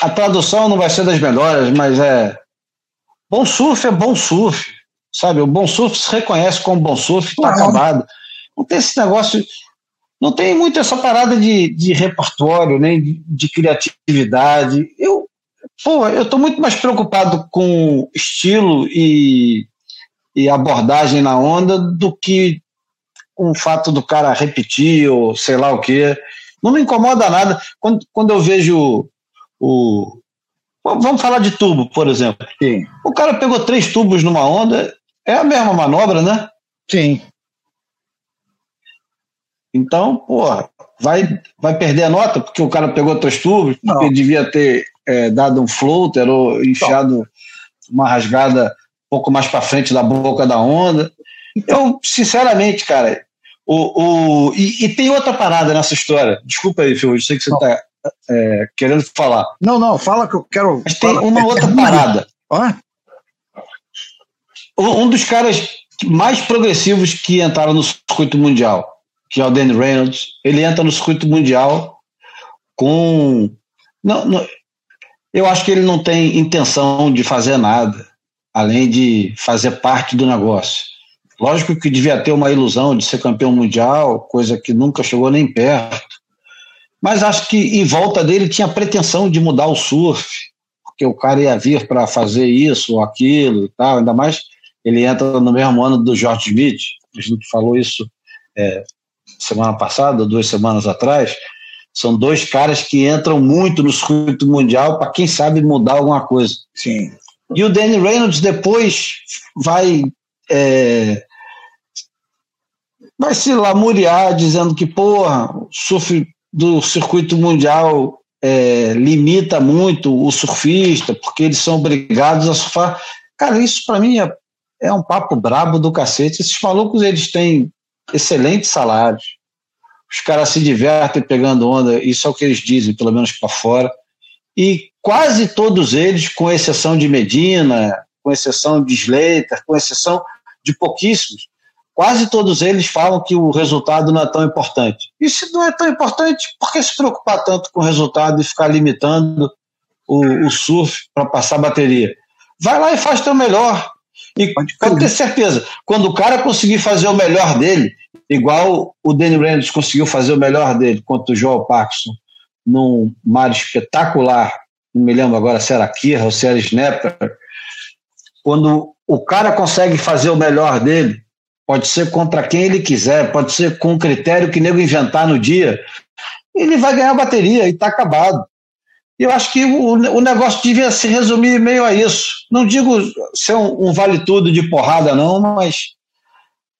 a tradução não vai ser das melhores, mas é bom surf é bom surf, sabe? O bom surf se reconhece como bom surf, está acabado. Não tem esse negócio, não tem muito essa parada de, de repertório, nem de, de criatividade. Eu, pô, eu estou muito mais preocupado com estilo e, e abordagem na onda do que com o fato do cara repetir ou sei lá o quê. Não me incomoda nada. Quando, quando eu vejo o. Vamos falar de tubo, por exemplo.
Sim.
O cara pegou três tubos numa onda, é a mesma manobra, né?
Sim.
Então, porra, vai, vai perder a nota porque o cara pegou três tubos, Não. porque devia ter é, dado um floater ou enfiado Não. uma rasgada um pouco mais para frente da boca da onda. Então, sinceramente, cara, o, o, e, e, tem outra parada nessa história. Desculpa aí, Phil, eu sei que você está é, querendo falar.
Não, não, fala que eu quero.
Mas tem uma outra parada.
Ah?
Um dos caras mais progressivos que entraram no circuito mundial, que é o Danny Reynolds, ele entra no circuito mundial com. Não, não, eu acho que ele não tem intenção de fazer nada, além de fazer parte do negócio. Lógico que devia ter uma ilusão de ser campeão mundial, coisa que nunca chegou nem perto. Mas acho que em volta dele tinha pretensão de mudar o surf, porque o cara ia vir para fazer isso ou aquilo e tal. Ainda mais ele entra no mesmo ano do George Smith. A gente falou isso é, semana passada, duas semanas atrás. São dois caras que entram muito no circuito mundial para quem sabe mudar alguma coisa.
Sim.
E o Danny Reynolds depois vai é, vai se lamuriar dizendo que, porra, o surf do circuito mundial é, limita muito o surfista, porque eles são obrigados a surfar. Cara, isso para mim é, é um papo brabo do cacete. Esses malucos, eles têm excelentes salários. Os caras se divertem pegando onda, isso é o que eles dizem, pelo menos para fora. E quase todos eles, com exceção de Medina, com exceção de Slater, com exceção de pouquíssimos, quase todos eles falam que o resultado não é tão importante. E se não é tão importante, por que se preocupar tanto com o resultado e ficar limitando o, o surf para passar bateria? Vai lá e faz teu melhor. E pode, pode ter certeza, quando o cara conseguir fazer o melhor dele, igual o Danny Reynolds conseguiu fazer o melhor dele contra o Joel Parkinson, num mar espetacular, não me lembro agora se era Kirra ou se era Snapper, quando o cara consegue fazer o melhor dele, pode ser contra quem ele quiser, pode ser com o critério que nego inventar no dia, ele vai ganhar bateria e está acabado. Eu acho que o, o negócio devia se resumir meio a isso. Não digo ser um, um vale-tudo de porrada, não, mas,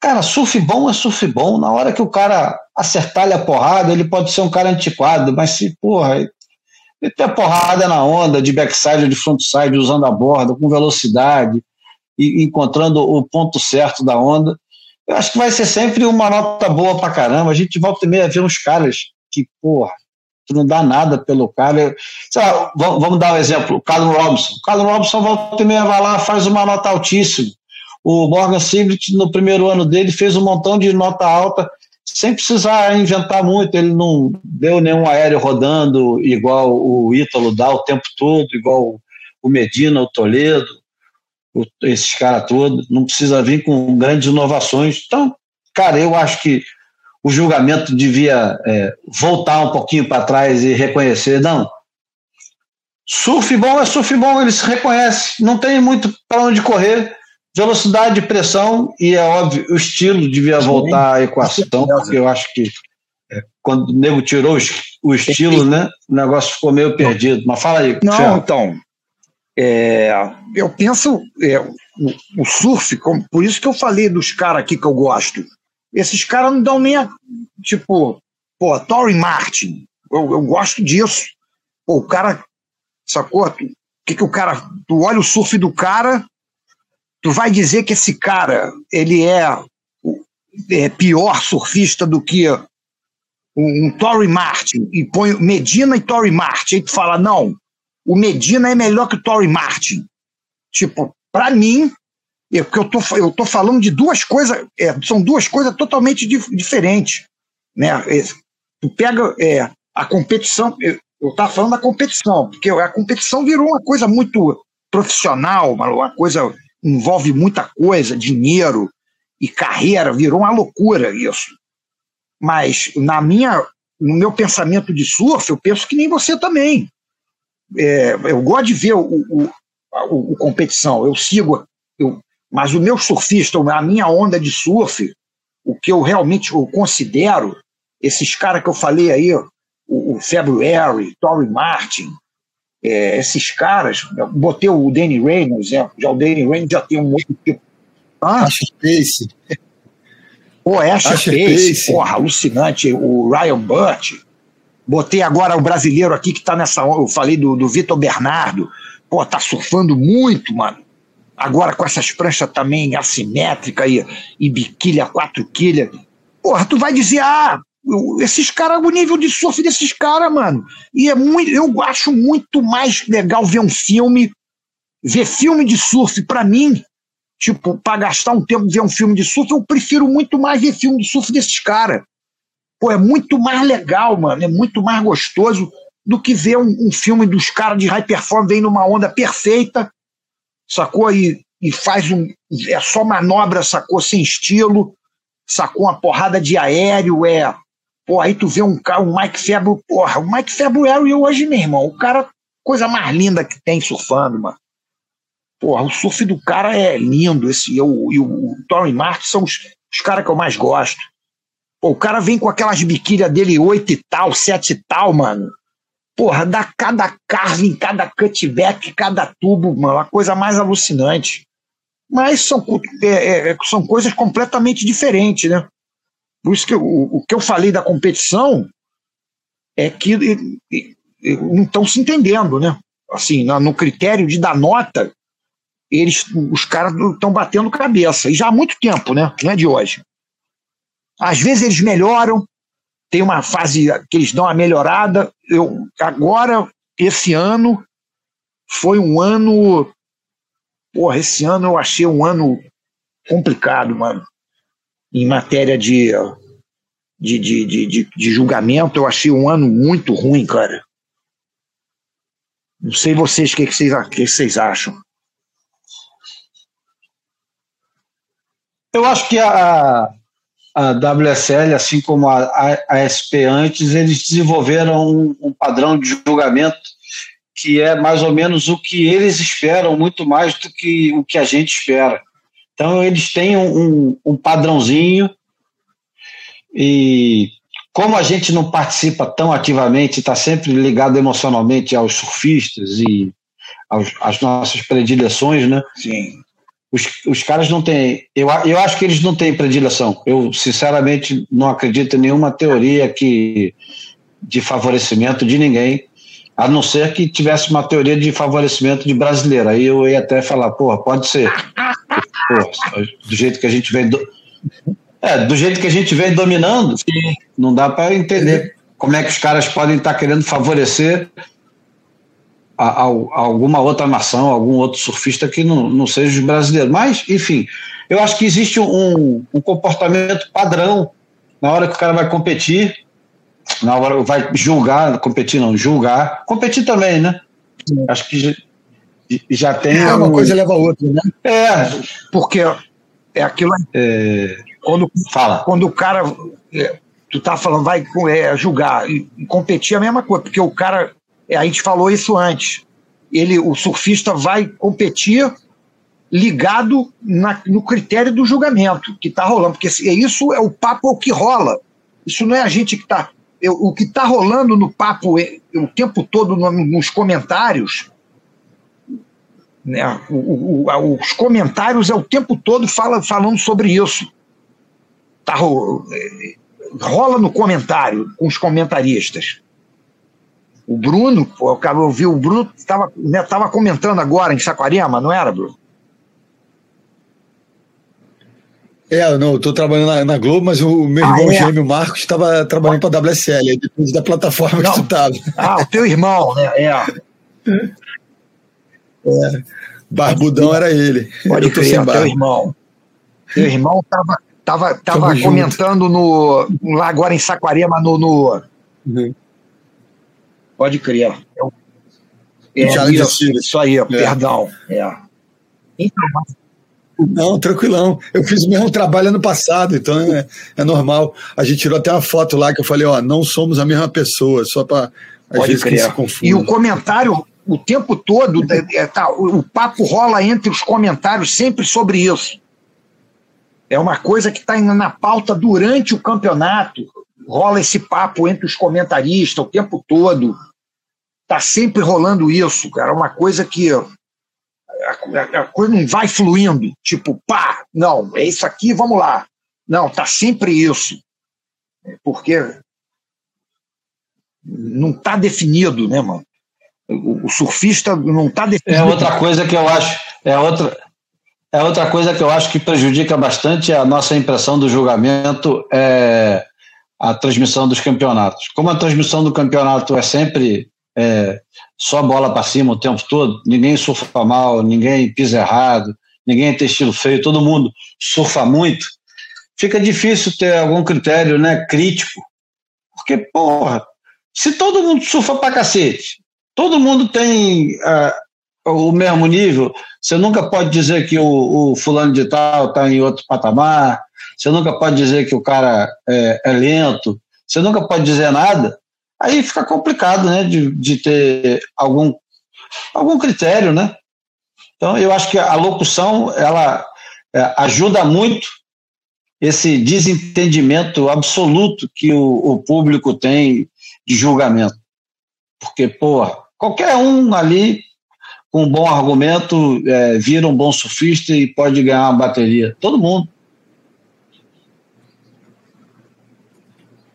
cara, surf bom é surf bom. Na hora que o cara acertar-lhe a porrada, ele pode ser um cara antiquado, mas se, porra, a porrada na onda, de backside de frontside, usando a borda, com velocidade, e encontrando o ponto certo da onda, eu acho que vai ser sempre uma nota boa pra caramba. A gente volta e meia ver uns caras que, porra, tu não dá nada pelo cara. Lá, vamos dar um exemplo, o Carlos Robson. O Carlos Robson volta e meia vai lá, faz uma nota altíssima. O Morgan Sibrit, no primeiro ano dele, fez um montão de nota alta, sem precisar inventar muito. Ele não deu nenhum aéreo rodando igual o Ítalo dá o tempo todo, igual o Medina, o Toledo esses caras todos, não precisa vir com grandes inovações. Então, cara, eu acho que o julgamento devia é, voltar um pouquinho para trás e reconhecer, não. Surf bom é surf bom, ele se reconhece, não tem muito para onde correr. Velocidade, pressão e é óbvio, o estilo devia voltar à equação, porque eu acho que é, quando o nego tirou o estilo, né, o negócio ficou meio perdido. Mas fala aí.
Não, então, é, eu penso, é, o, o, surf, como, por isso que eu falei dos caras aqui que eu gosto. Esses caras não dão nem a, tipo, pô, Tory Martin, eu, eu gosto disso. Pô, o cara, sacou? O que, que o cara, tu olha o surf do cara, tu vai dizer que esse cara, ele é, é pior surfista do que um, um Tory Martin, e põe Medina e Tory Martin, aí tu fala, não, o Medina é melhor que o Tory Martin. Tipo, para mim, é porque eu tô, eu tô falando de duas coisas, é, são duas coisas totalmente dif diferentes. Né? É, tu pega é, a competição, eu, eu tava falando da competição, porque a competição virou uma coisa muito profissional, uma, uma coisa envolve muita coisa, dinheiro e carreira, virou uma loucura isso. Mas na minha, no meu pensamento de surf, eu penso que nem você também é, eu gosto de ver o, o, o, o competição, eu sigo, eu, mas o meu surfista, a minha onda de surf, o que eu realmente eu considero, esses caras que eu falei aí, o, o February, Tory Martin, é, esses caras, botei o Danny Reynolds, é, já o Danny Reynolds já tem um outro tipo.
Ah, Acha Pace.
Pô, Asher Pace, Pace, porra, alucinante. O Ryan Burt, Botei agora o brasileiro aqui que tá nessa. Eu falei do, do Vitor Bernardo. Pô, tá surfando muito, mano. Agora com essas pranchas também assimétricas e, e biquilha, quatro quilha. Porra, tu vai dizer, ah, esses caras, o nível de surf desses caras, mano. E é muito. Eu acho muito mais legal ver um filme, ver filme de surf, para mim, tipo, para gastar um tempo ver um filme de surf, eu prefiro muito mais ver filme de surf desses caras. Pô, é muito mais legal, mano. É muito mais gostoso do que ver um, um filme dos caras de high performance vem numa onda perfeita, sacou? E, e faz um. É só manobra, sacou? Sem estilo, sacou? Uma porrada de aéreo, é. Pô, aí tu vê um cara, um Mike Febro, porra, o Mike February hoje, meu irmão, o cara, coisa mais linda que tem surfando, mano. Porra, o surf do cara é lindo, esse, eu, e o, o Torrey Martin são os, os caras que eu mais gosto. Pô, o cara vem com aquelas biquírias dele oito e tal, sete e tal, mano. Porra, dá cada carving, cada cutback, cada tubo, mano, a coisa mais alucinante. Mas são, é, é, são coisas completamente diferentes, né? Por isso que o, o que eu falei da competição é que não estão se entendendo, né? Assim, no critério de dar nota, eles, os caras estão batendo cabeça. E já há muito tempo, né? Não é de hoje. Às vezes eles melhoram, tem uma fase que eles dão uma melhorada. Eu, agora, esse ano, foi um ano. Porra, esse ano eu achei um ano complicado, mano. Em matéria de, de, de, de, de, julgamento, eu achei um ano muito ruim, cara. Não sei vocês o que, que, vocês, que vocês acham.
Eu acho que a, a WSL, assim como a, a, a SP antes, eles desenvolveram um, um, padrão de julgamento que é mais ou menos o que eles esperam, muito mais do que o que a gente espera. Então, eles têm um, um padrãozinho e como a gente não participa tão ativamente, está sempre ligado emocionalmente aos surfistas e aos, às nossas predileções, né?
Sim
os, os caras não têm. Eu, eu acho que eles não têm predileção. Eu, sinceramente, não acredito em nenhuma teoria que, de favorecimento de ninguém, a não ser que tivesse uma teoria de favorecimento de brasileiro. Aí eu ia até falar, porra, pode ser. Porra, do jeito que a gente vem. Do... É, do jeito que a gente vem dominando, não dá para entender como é que os caras podem estar querendo favorecer a, a, a alguma outra nação, algum outro surfista que não, não seja os brasileiros. Mas, enfim, eu acho que existe um, um comportamento padrão na hora que o cara vai competir, na hora vai julgar, competir não, julgar, competir também, né? Acho que já, já tem.
É, uma um... coisa leva a outra, né?
É, porque É aquilo. É, quando, Fala. Quando o cara. É, tu tá falando, vai é, julgar e competir é a mesma coisa, porque o cara. É, a gente falou isso antes. Ele, o surfista vai competir ligado na, no critério do julgamento que está rolando, porque isso é o papo é o que rola. Isso não é a gente que está. O que está rolando no papo é, o tempo todo nos comentários né? O, o, os comentários é o tempo todo fala, falando sobre isso. Tá, rola no comentário com os comentaristas. O Bruno, eu vi o Bruno estava né, tava comentando agora em Saquarema, não era, Bruno?
É, não, eu estou trabalhando na, na, Globo, mas o meu irmão ah, é? gêmeo Marcos estava trabalhando para a WSL, depende da plataforma não. que tu estava.
Ah, o teu irmão, né? É.
É. Barbudão era ele.
Pode crer, teu irmão. Teu irmão estava tava, tava comentando no, lá agora em Saquarema no. no... Uhum. Pode crer. É, é isso, isso, aí, é. perdão. É.
Então, não, tranquilão. Eu fiz o mesmo trabalho ano passado, então é, é normal. A gente tirou até uma foto lá que eu falei, ó, não somos a mesma pessoa, só para às Pode vezes crer. se confunde.
E o comentário o tempo todo, é, tá, o, o papo rola entre os comentários sempre sobre isso. É uma coisa que está na pauta durante o campeonato. Rola esse papo entre os comentaristas o tempo todo. Está sempre rolando isso, cara. É uma coisa que a, a, coisa não vai fluindo. Tipo, pá, não, é isso aqui, vamos lá. Não, tá sempre isso. Porque não está definido, né, mano? O, surfista não está.
É outra coisa que eu acho. É outra, é outra coisa que eu acho que prejudica bastante a nossa impressão do julgamento é a transmissão dos campeonatos. Como a transmissão do campeonato é sempre é, só bola para cima o tempo todo, ninguém surfa mal, ninguém pisa errado, ninguém tem estilo feio, todo mundo surfa muito, fica difícil ter algum critério né, crítico. Porque, porra, se todo mundo surfa pra cacete, todo mundo tem uh, o mesmo nível. Você nunca pode dizer que o, o fulano de tal está em outro patamar. Você nunca pode dizer que o cara é, é, lento. Você nunca pode dizer nada. Aí fica complicado, né, de, de ter algum algum critério, né? Então eu acho que a locução ela é, ajuda muito esse desentendimento absoluto que o, o público tem de julgamento. Porque, pô, Qualquer um ali com um bom argumento é, vira um bom surfista e pode ganhar uma bateria. Todo mundo.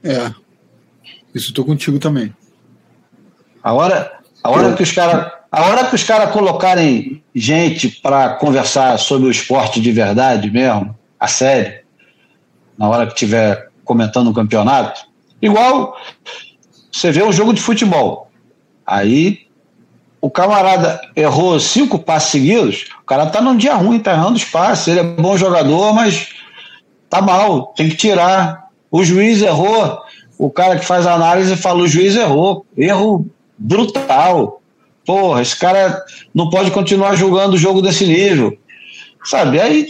É. Isso estou contigo também.
A hora, a hora que os caras a hora que os caras colocarem gente para conversar sobre o esporte de verdade mesmo, a sério, na hora que tiver comentando o campeonato, igual você vê um jogo de futebol. Aí o camarada errou cinco passes seguidos, o cara tá num dia ruim, tá errando os passes. Ele é bom jogador, mas tá mal, tem que tirar. O juiz errou, o cara que faz a análise fala: o juiz errou, erro brutal. Porra, esse cara não pode continuar jogando o jogo desse nível. Sabe? Aí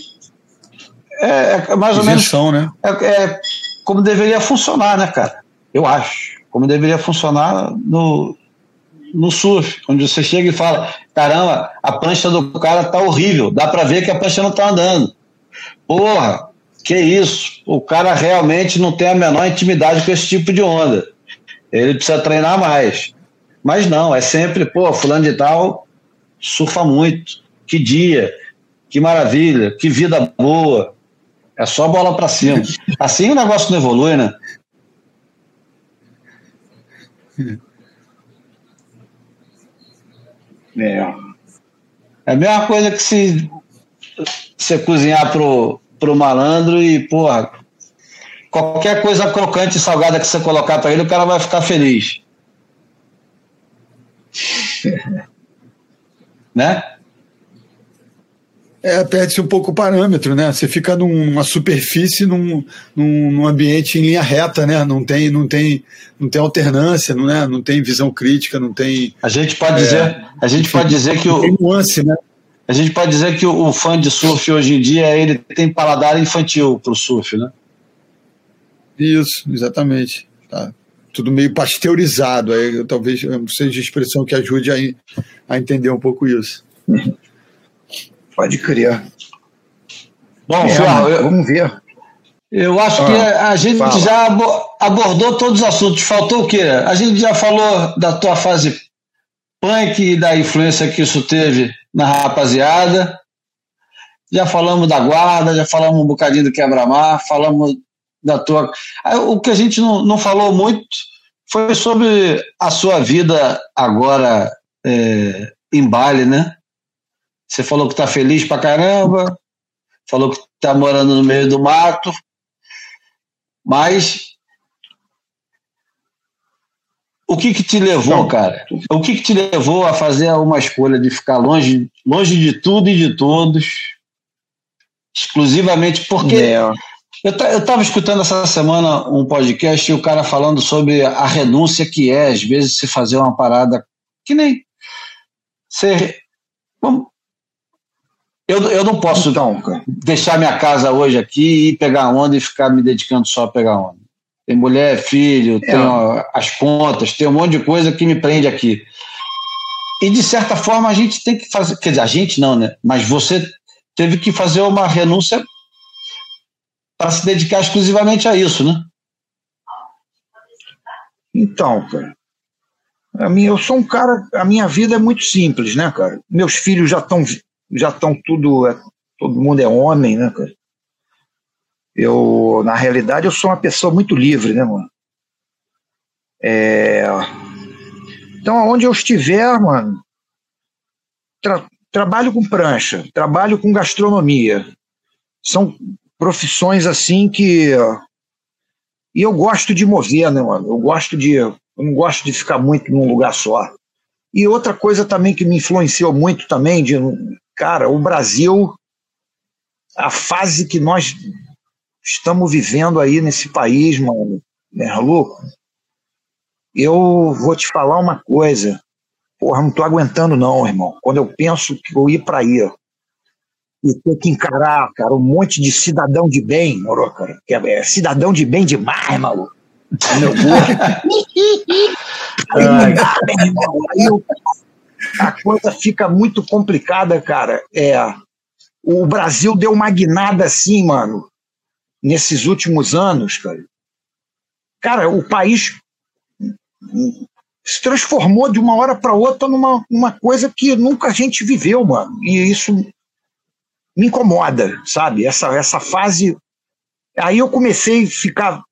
é, é mais ou menos. Né? É, é como deveria funcionar, né, cara? Eu acho. Como deveria funcionar no, no surf, onde você chega e fala: caramba, a prancha do cara tá horrível, dá para ver que a prancha não tá andando. Porra, que isso? O cara realmente não tem a menor intimidade com esse tipo de onda. Ele precisa treinar mais. Mas não, é sempre, pô, fulano de tal surfa muito. Que dia, que maravilha, que vida boa. É só bola para cima. Assim o negócio não evolui, né? É. É a mesma coisa que se você cozinhar pro, pro malandro e, porra, qualquer coisa crocante e salgada que você colocar para ele, o cara vai ficar feliz. né?
É, perde-se um pouco o parâmetro, né? Você fica numa superfície, num, num, num, ambiente em linha reta, né? Não tem, não tem, não tem alternância, não, né? não tem visão crítica, não tem.
A gente pode é, dizer, a gente enfim, pode dizer que o.
Nuance, né?
A gente pode dizer que o, o fã de surf hoje em dia ele tem paladar infantil para o surf, né?
Isso, exatamente. Tá. Tudo meio pasteurizado. Aí, talvez seja a expressão que ajude a, a entender um pouco isso.
Pode criar.
Bom, é, eu, vamos ver. Eu acho ah, que a gente fala. já abordou todos os assuntos. Faltou o quê? A gente já falou da tua fase punk e da influência que isso teve na rapaziada. Já falamos da guarda, já falamos um bocadinho do quebra-mar, falamos da tua. O que a gente não, não falou muito foi sobre a sua vida agora é, em Bali, né? Você falou que tá feliz pra caramba, falou que tá morando no meio do mato, mas o que que te levou, cara? O que que te levou a fazer uma escolha de ficar longe, longe de tudo e de todos, exclusivamente porque é. eu estava escutando essa semana um podcast e o cara falando sobre a renúncia que é às vezes se fazer uma parada que nem ser eu, eu não posso então, deixar minha casa hoje aqui e pegar onda e ficar me dedicando só a pegar onda. Tem mulher, filho, é. tem as contas, tem um monte de coisa que me prende aqui. E de certa forma a gente tem que fazer, quer dizer, a gente não, né? Mas você teve que fazer uma renúncia para se dedicar exclusivamente a isso, né?
Então, cara, a minha, eu sou um cara, a minha vida é muito simples, né, cara? Meus filhos já estão já estão tudo, é, todo mundo é homem, né, cara? Eu, na realidade, eu sou uma pessoa muito livre, né, mano? É... Então, aonde eu estiver, mano, tra trabalho com prancha, trabalho com gastronomia. São profissões assim que. E eu gosto de mover, né, mano? Eu gosto de. Eu não gosto de ficar muito num lugar só. E outra coisa também que me influenciou muito também, de Cara, o Brasil, a fase que nós estamos vivendo aí nesse país, mano, né, louco? Eu vou te falar uma coisa. Porra, não tô aguentando não, irmão. Quando eu penso que eu ir para aí e ter que encarar, cara, um monte de cidadão de bem, moro, cara, que é, é cidadão de bem demais, maluco. Meu aí, dá, meu irmão. Aí eu a coisa fica muito complicada, cara. É, o Brasil deu uma guinada assim, mano, nesses últimos anos, cara. Cara, o país se transformou de uma hora para outra numa uma coisa que nunca a gente viveu, mano. E isso me incomoda, sabe? Essa, essa fase. Aí eu comecei a ficar.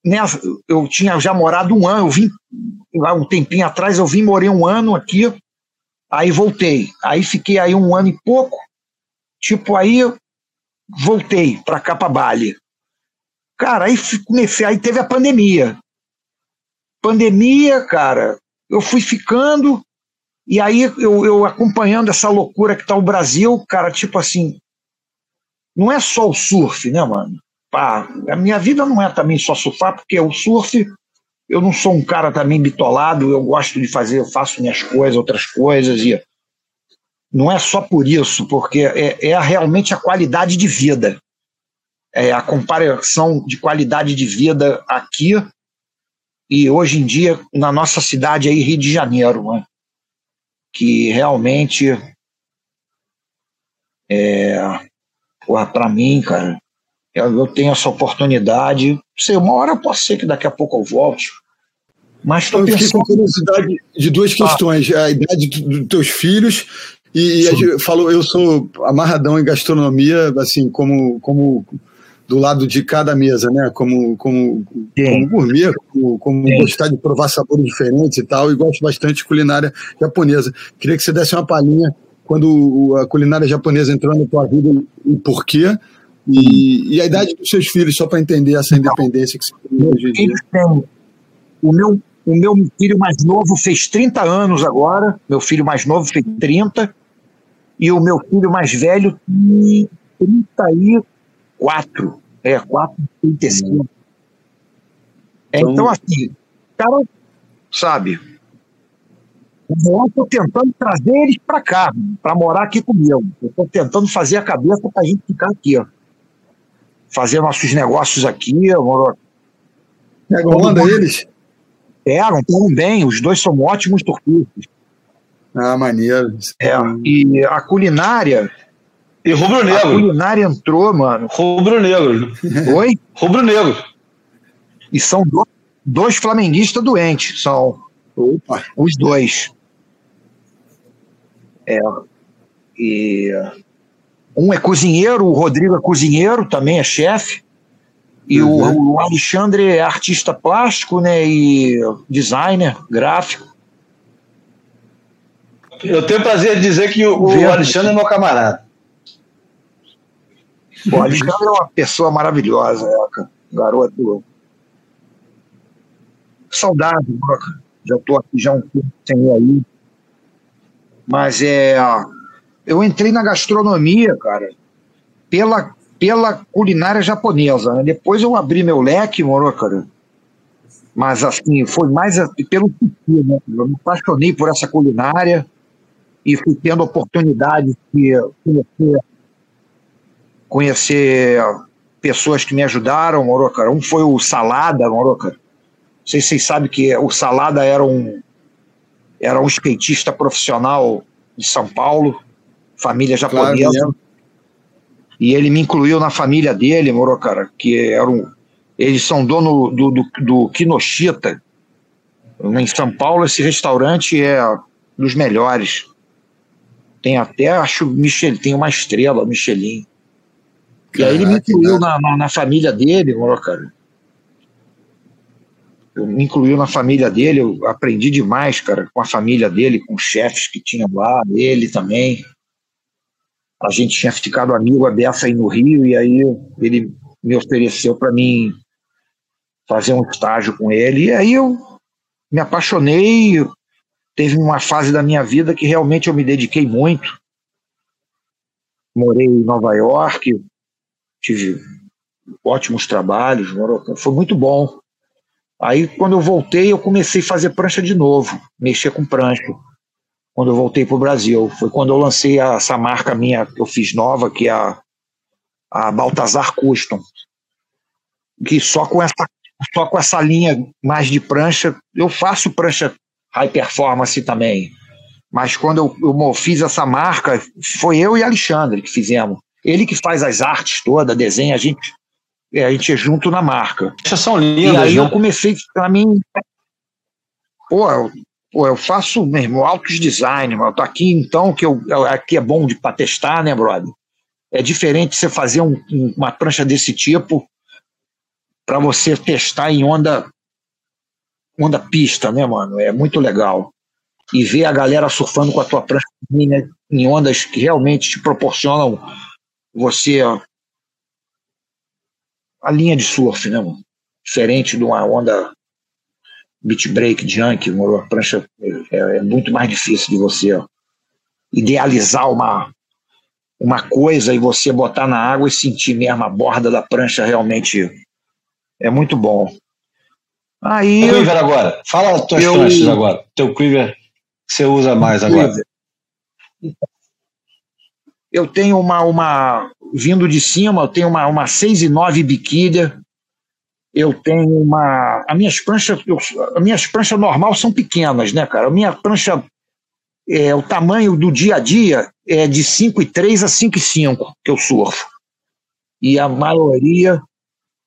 Eu tinha já morado um ano, eu vim lá um tempinho atrás, eu vim, morei um ano aqui. Aí voltei. Aí fiquei aí um ano e pouco. Tipo, aí voltei para cá para Bali. Cara, aí comecei, aí teve a pandemia. Pandemia, cara, eu fui ficando, e aí eu, eu acompanhando essa loucura que tá o Brasil, cara, tipo assim, não é só o surf, né, mano? Pá, a minha vida não é também só surfar, porque o surf eu não sou um cara também bitolado, eu gosto de fazer, eu faço minhas coisas, outras coisas, e não é só por isso, porque é, é realmente a qualidade de vida. É a comparação de qualidade de vida aqui e hoje em dia na nossa cidade aí, Rio de Janeiro, né? que realmente é, para mim, cara, eu tenho essa oportunidade. Sei, uma hora pode ser que daqui a pouco eu volte. Mas estou pensando. com
curiosidade de duas ah. questões: ah. a idade dos teus filhos e a falou, eu sou amarradão em gastronomia, assim, como, como do lado de cada mesa, né? Como, como, como gourmet, como, como gostar de provar sabores diferentes e tal, e gosto bastante de culinária japonesa. Queria que você desse uma palhinha quando a culinária japonesa entrou na tua vida e por quê? E, e a idade dos seus filhos, só para entender essa independência que você tem hoje em dia.
O meu, o meu filho mais novo fez 30 anos agora, meu filho mais novo fez 30, e o meu filho mais velho tem 34. É, 4, 35. É, então, então, assim, cara, sabe, Eu estou tentando trazer eles para cá, para morar aqui comigo. Eu estou tentando fazer a cabeça para a gente ficar aqui, ó. Fazer nossos negócios aqui, moro.
Pegam onda eles?
Pegam, pegam bem. Os dois são ótimos turquistas.
Ah, maneiro.
É, e a culinária.
E rubro-negro. A
culinária entrou, mano.
Rubro-negro.
Oi?
Rubro-negro.
E são dois, dois flamenguistas doentes, são. Opa. Os dois. É. E um é cozinheiro, o Rodrigo é cozinheiro, também é chefe. E uhum. o, o, Alexandre é artista plástico, né? E designer, gráfico.
Eu tenho prazer de dizer que o, o Alexandre é meu camarada.
O Alexandre é uma pessoa maravilhosa, é, garoto. Saudade, já estou aqui já um tempo sem ir aí. Mas é. Eu entrei na gastronomia, cara, pela, pela culinária japonesa. Né? Depois eu abri meu leque, moro, cara. Mas assim, foi mais pelo que né? Eu me apaixonei por essa culinária e fui tendo oportunidade de conhecer, conhecer pessoas que me ajudaram, moro, cara. Um foi o Salada, moro, cara. Não sei se vocês sabem que o Salada era um era um skatista profissional de São Paulo, família japonesa. Claro, e ele me incluiu na família dele, moro, cara, que era um, eles são dono do, do, do Kinoshita. Em São Paulo, esse restaurante é dos melhores. Tem até, acho, Michel, tem uma estrela, Michelin. E aí ele me incluiu na, na, na, família dele, moro, cara me incluiu na família dele, eu aprendi demais, cara, com a família dele, com os chefes que tinham lá, ele também. A gente tinha ficado amigo a beça aí no Rio, e aí ele me ofereceu para mim fazer um estágio com ele, e aí eu me apaixonei, teve uma fase da minha vida que realmente eu me dediquei muito. Morei em Nova York, tive ótimos trabalhos, foi muito bom. Aí, quando eu voltei, eu comecei a fazer prancha de novo, mexer com prancha. Quando eu voltei para o Brasil. Foi quando eu lancei essa marca minha que eu fiz nova, que é a, a Baltazar Custom. Que só com, essa, só com essa linha mais de prancha, eu faço prancha high performance também. Mas quando eu, eu fiz essa marca, foi eu e Alexandre que fizemos. Ele que faz as artes todas, desenha, a gente é, a gente é junto na marca.
São lindas,
e aí
né?
eu comecei, para mim, pô, pô, eu faço mesmo altos design, eu tô aqui então, que eu, aqui é bom de para testar, né, brother? É diferente você fazer um, uma prancha desse tipo para você testar em onda onda pista, né, mano? É muito legal. E ver a galera surfando com a tua prancha né, em ondas que realmente te proporcionam você a linha de surf, né, mano? Diferente de uma onda beat break, junk, uma prancha é, é, muito mais difícil de você idealizar uma, uma coisa e você botar na água e sentir mesmo a borda da prancha realmente é muito bom. Aí.
O Quiver agora. Fala as tuas eu, pranchas agora. Teu Quiver que você usa mais agora.
Eu tenho uma, uma vindo de cima, eu tenho uma, uma 6 e 9 biquília, eu tenho uma. As minhas pranchas, eu, as minhas pranchas normal são pequenas, né, cara? A minha prancha, é, o tamanho do dia a dia é de 5,3 a 5,5 que eu surfo. E a maioria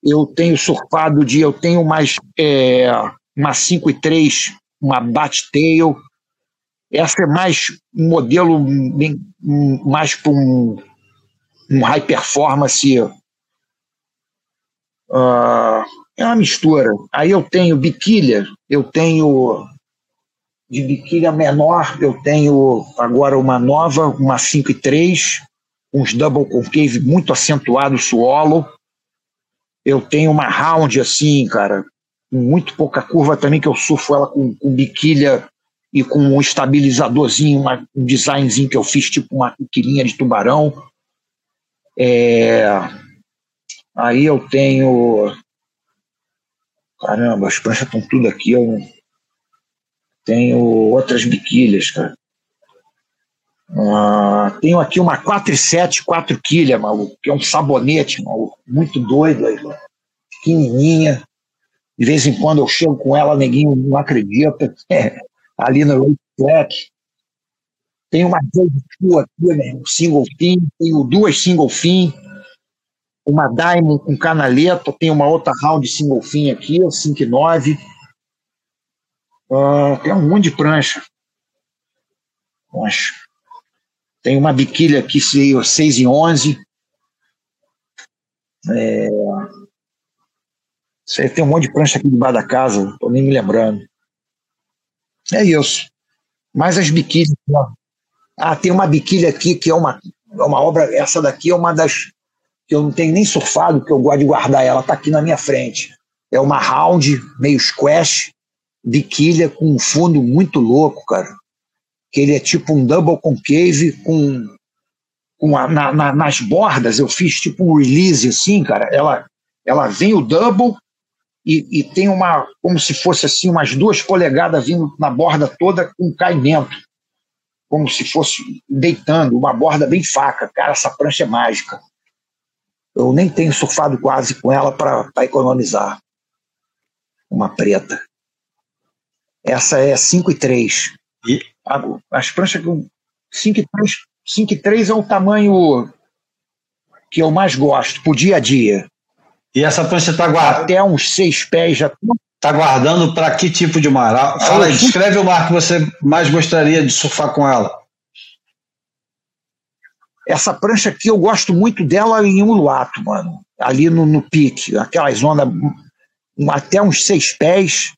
eu tenho surfado de. Eu tenho mais é, uma 5,3, uma bat tail. Essa é mais um modelo bem, mais para um um high performance. Uh, é uma mistura. Aí eu tenho biquília, eu tenho de biquília menor, eu tenho agora uma nova, uma 5 e 3, uns double concave muito acentuado suolo. Eu tenho uma round assim, cara, com muito pouca curva também, que eu surfo ela com, com biquília e com um estabilizadorzinho, uma, um designzinho que eu fiz, tipo uma biquilinha de tubarão. É, aí eu tenho. Caramba, as pranchas estão tudo aqui. Eu, Tenho outras biquilhas, cara. Tenho aqui uma 4,7, 4 quilha, maluco, que é um sabonete, maluco, muito doido aí, mano. pequenininha. De vez em quando eu chego com ela, neguinho não acredita. É, ali no Track. Tem uma Joe aqui, né, um single fin, tenho duas single fin, uma Diamond com canaleta, tem uma outra round single fin aqui, 5 e 9. Uh, tem um monte de prancha. Acho. Tem uma biquília aqui, 6 e 11. É... Você tem um monte de prancha aqui debaixo da casa, tô nem me lembrando. É isso. Mais as biquílias. Ah, tem uma biquília aqui que é uma, é uma obra. Essa daqui é uma das que eu não tenho nem surfado, que eu gosto de guardar. Ela tá aqui na minha frente. É uma round, meio squash, biquília com um fundo muito louco, cara que ele é tipo um double concave com, com a, na, na, nas bordas eu fiz tipo um release assim, cara. Ela, ela vem o double e, e tem uma como se fosse assim umas duas polegadas vindo na borda toda com caimento, como se fosse deitando uma borda bem faca. Cara, essa prancha é mágica. Eu nem tenho surfado quase com ela para economizar. Uma preta. Essa é 5 e 3. E as pranchas com 5 e 3, 5 e 3 é o tamanho que eu mais gosto, pro dia a dia.
E essa prancha está guardando?
Até uns seis pés já.
Está guardando para que tipo de mar? Fala aí, descreve o mar que você mais gostaria de surfar com ela.
Essa prancha aqui eu gosto muito dela em Uluato, mano. Ali no, no pique, aquelas ondas até uns seis pés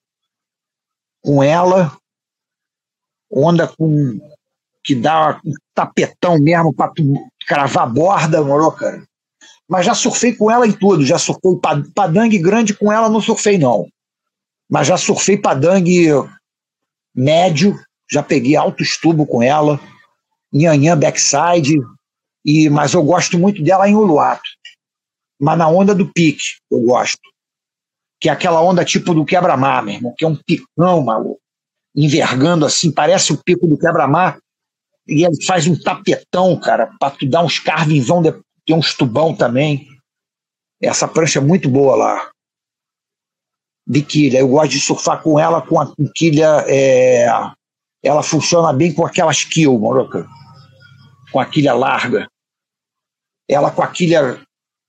com ela onda com que dá um tapetão mesmo para cravar a borda, morou, cara? Mas já surfei com ela em tudo, já surfei padangue grande com ela, não surfei não. Mas já surfei padangue médio, já peguei alto estubo com ela, nhanhã backside, e, mas eu gosto muito dela em Uluato. Mas na onda do pique, eu gosto. Que é aquela onda tipo do quebra-mar, meu irmão, que é um picão, maluco envergando assim, parece o pico do quebra-mar, e ele faz um tapetão, cara, para tu dar uns carvingão, tem uns tubão também. Essa prancha é muito boa lá. Biquilha, eu gosto de surfar com ela com a quilha, é, ela funciona bem com aquelas quilhas, moroca, com a quilha larga. Ela com a quilha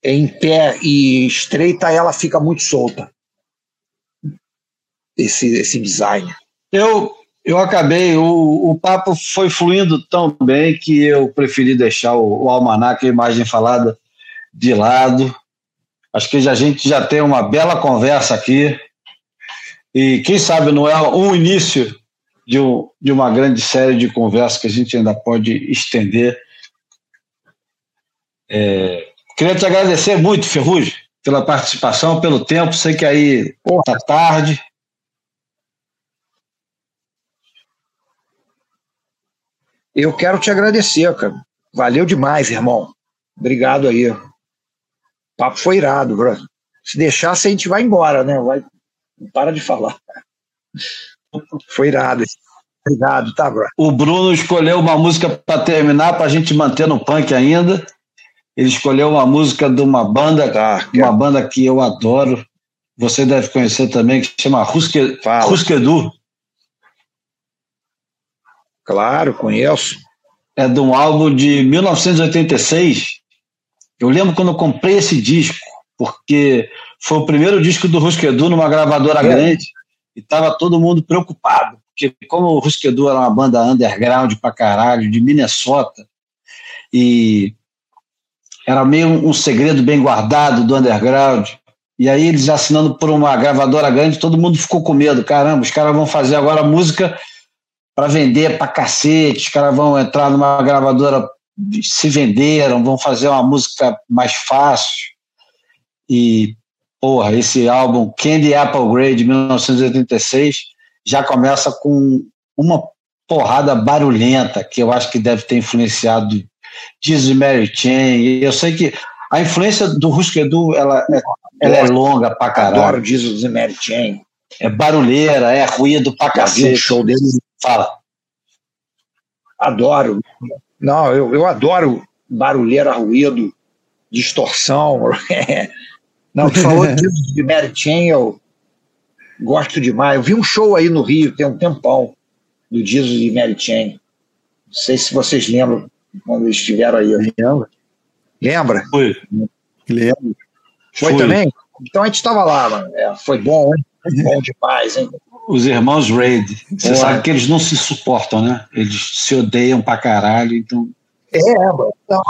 em pé e estreita, ela fica muito solta. Esse, esse design.
Eu, eu acabei, o, o papo foi fluindo tão bem que eu preferi deixar o, o almanac, a imagem falada, de lado. Acho que a gente já tem uma bela conversa aqui. E quem sabe não é um início de, um, de uma grande série de conversas que a gente ainda pode estender. É, queria te agradecer muito, Ferrugem, pela participação, pelo tempo. Sei que aí está tarde.
Eu quero te agradecer, cara. Valeu demais, irmão. Obrigado aí. O papo foi irado, bro. Se deixasse, a gente vai embora, né? Vai... Para de falar. Foi irado. Obrigado, tá, bro?
O Bruno escolheu uma música para terminar, para a gente manter no punk ainda. Ele escolheu uma música de uma banda, tá, uma banda que eu adoro. Você deve conhecer também, que chama Ruske, Ruskedu.
Claro, conheço.
É de um álbum de 1986. Eu lembro quando eu comprei esse disco, porque foi o primeiro disco do Rusquedu numa gravadora é. grande e tava todo mundo preocupado, porque como o Rusquedu era uma banda underground pra caralho, de Minnesota, e era meio um segredo bem guardado do underground, e aí eles assinando por uma gravadora grande, todo mundo ficou com medo, caramba, os caras vão fazer agora música para vender para cacete, os caras vão entrar numa gravadora, se venderam, vão fazer uma música mais fácil. E, porra, esse álbum Candy Apple Grey de 1986 já começa com uma porrada barulhenta que eu acho que deve ter influenciado Jesus Mary Chain. Eu sei que a influência do Rusco Edu ela, é, ela é longa pra caralho.
Adoro Jesus Mary Chain.
é barulheira, é ruído pra cacete.
O show dele.
Fala.
Adoro. Não, eu, eu adoro barulheira, ruído, distorção. Não, tu falou de Mary Chain, eu gosto demais. Eu vi um show aí no Rio, tem um tempão, do Jesus e Mary Chain. Não sei se vocês lembram quando eles estiveram aí. Lembra? Lembra?
Foi.
Lembro. Foi, foi, também? Então a gente estava lá, mano. É, foi bom, hein? Bom demais, hein?
Os irmãos Raid. Você é. sabe que eles não se suportam, né? Eles se odeiam pra caralho, então.
É, mano. Não,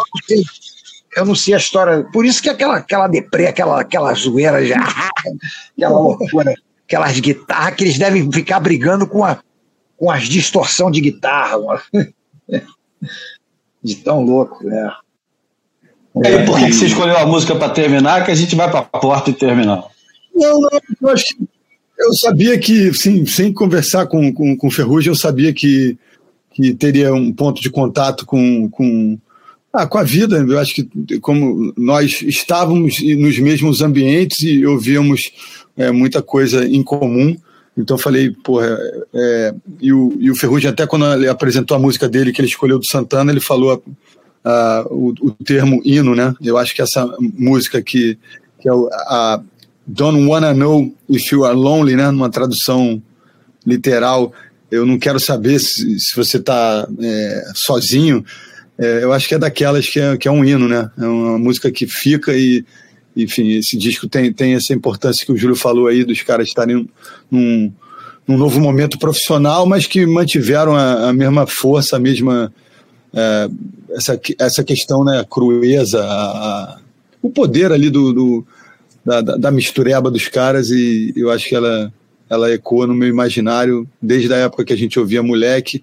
eu não sei a história. Por isso que aquela, aquela deprê, aquela, aquela zoeira já, aquela loucura, aquelas guitarras que eles devem ficar brigando com, a, com as distorção de guitarra, mano. De tão louco, né?
E por que, você escolheu a música para terminar? Que a gente vai para a porta e terminar.
Não, não, eu acho que eu sabia que, sim, sem conversar com, com, com Ferrugem, eu sabia que, que teria um ponto de contato com, com, ah, com a vida. Eu acho que, como nós estávamos nos mesmos ambientes e ouvíamos é, muita coisa em comum, então falei, porra, é, e, o, e o Ferrugem, até quando ele apresentou a música dele, que ele escolheu do Santana, ele falou uh, o, o, termo hino, né? Eu acho que essa música que, que é a Don't Wanna Know If You Are Lonely, né? Numa tradução literal, eu não quero saber se, se você está é, sozinho. É, eu acho que é daquelas que é, que é um hino, né? É uma música que fica e, enfim, esse disco tem, tem essa importância que o Júlio falou aí dos caras estarem num, num novo momento profissional, mas que mantiveram a, a mesma força, a mesma é, essa, essa questão, né, a crueza, a, a, o poder ali do, do da, da, mistureba dos caras e eu acho que ela, ela ecoa no meu imaginário desde a época que a gente ouvia moleque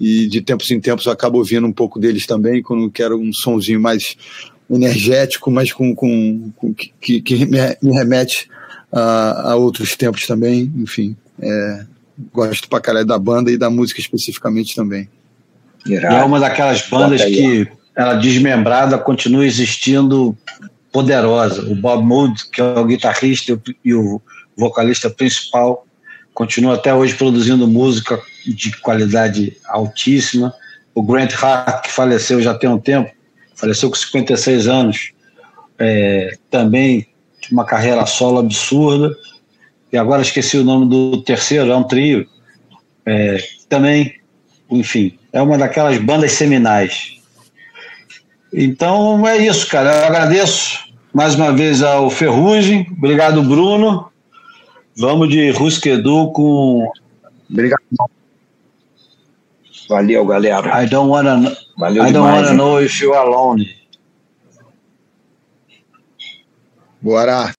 e de tempos em tempos eu acabo ouvindo um pouco deles também quando quero um sonzinho mais energético, mas com, com, com que, que me remete a, a, outros tempos também, enfim, é, gosto pra caralho da banda e da música especificamente também.
E é uma daquelas bandas que ela desmembrada continua existindo poderosa. O Bob Mood, que é o guitarrista e o vocalista principal, continua até hoje produzindo música de qualidade altíssima. O Grant Hart, que faleceu já tem um tempo, faleceu com 56 anos, é, também uma carreira solo absurda. E agora esqueci o nome do terceiro, é um trio. É, também, enfim, é uma daquelas bandas seminais. Então é isso, cara. Eu agradeço mais uma vez ao Ferrugem. Obrigado, Bruno. Vamos de Rusquedu com.
Obrigado. Valeu, galera.
I don't wanna, Valeu I don't demais, wanna know if you're alone.
Bora.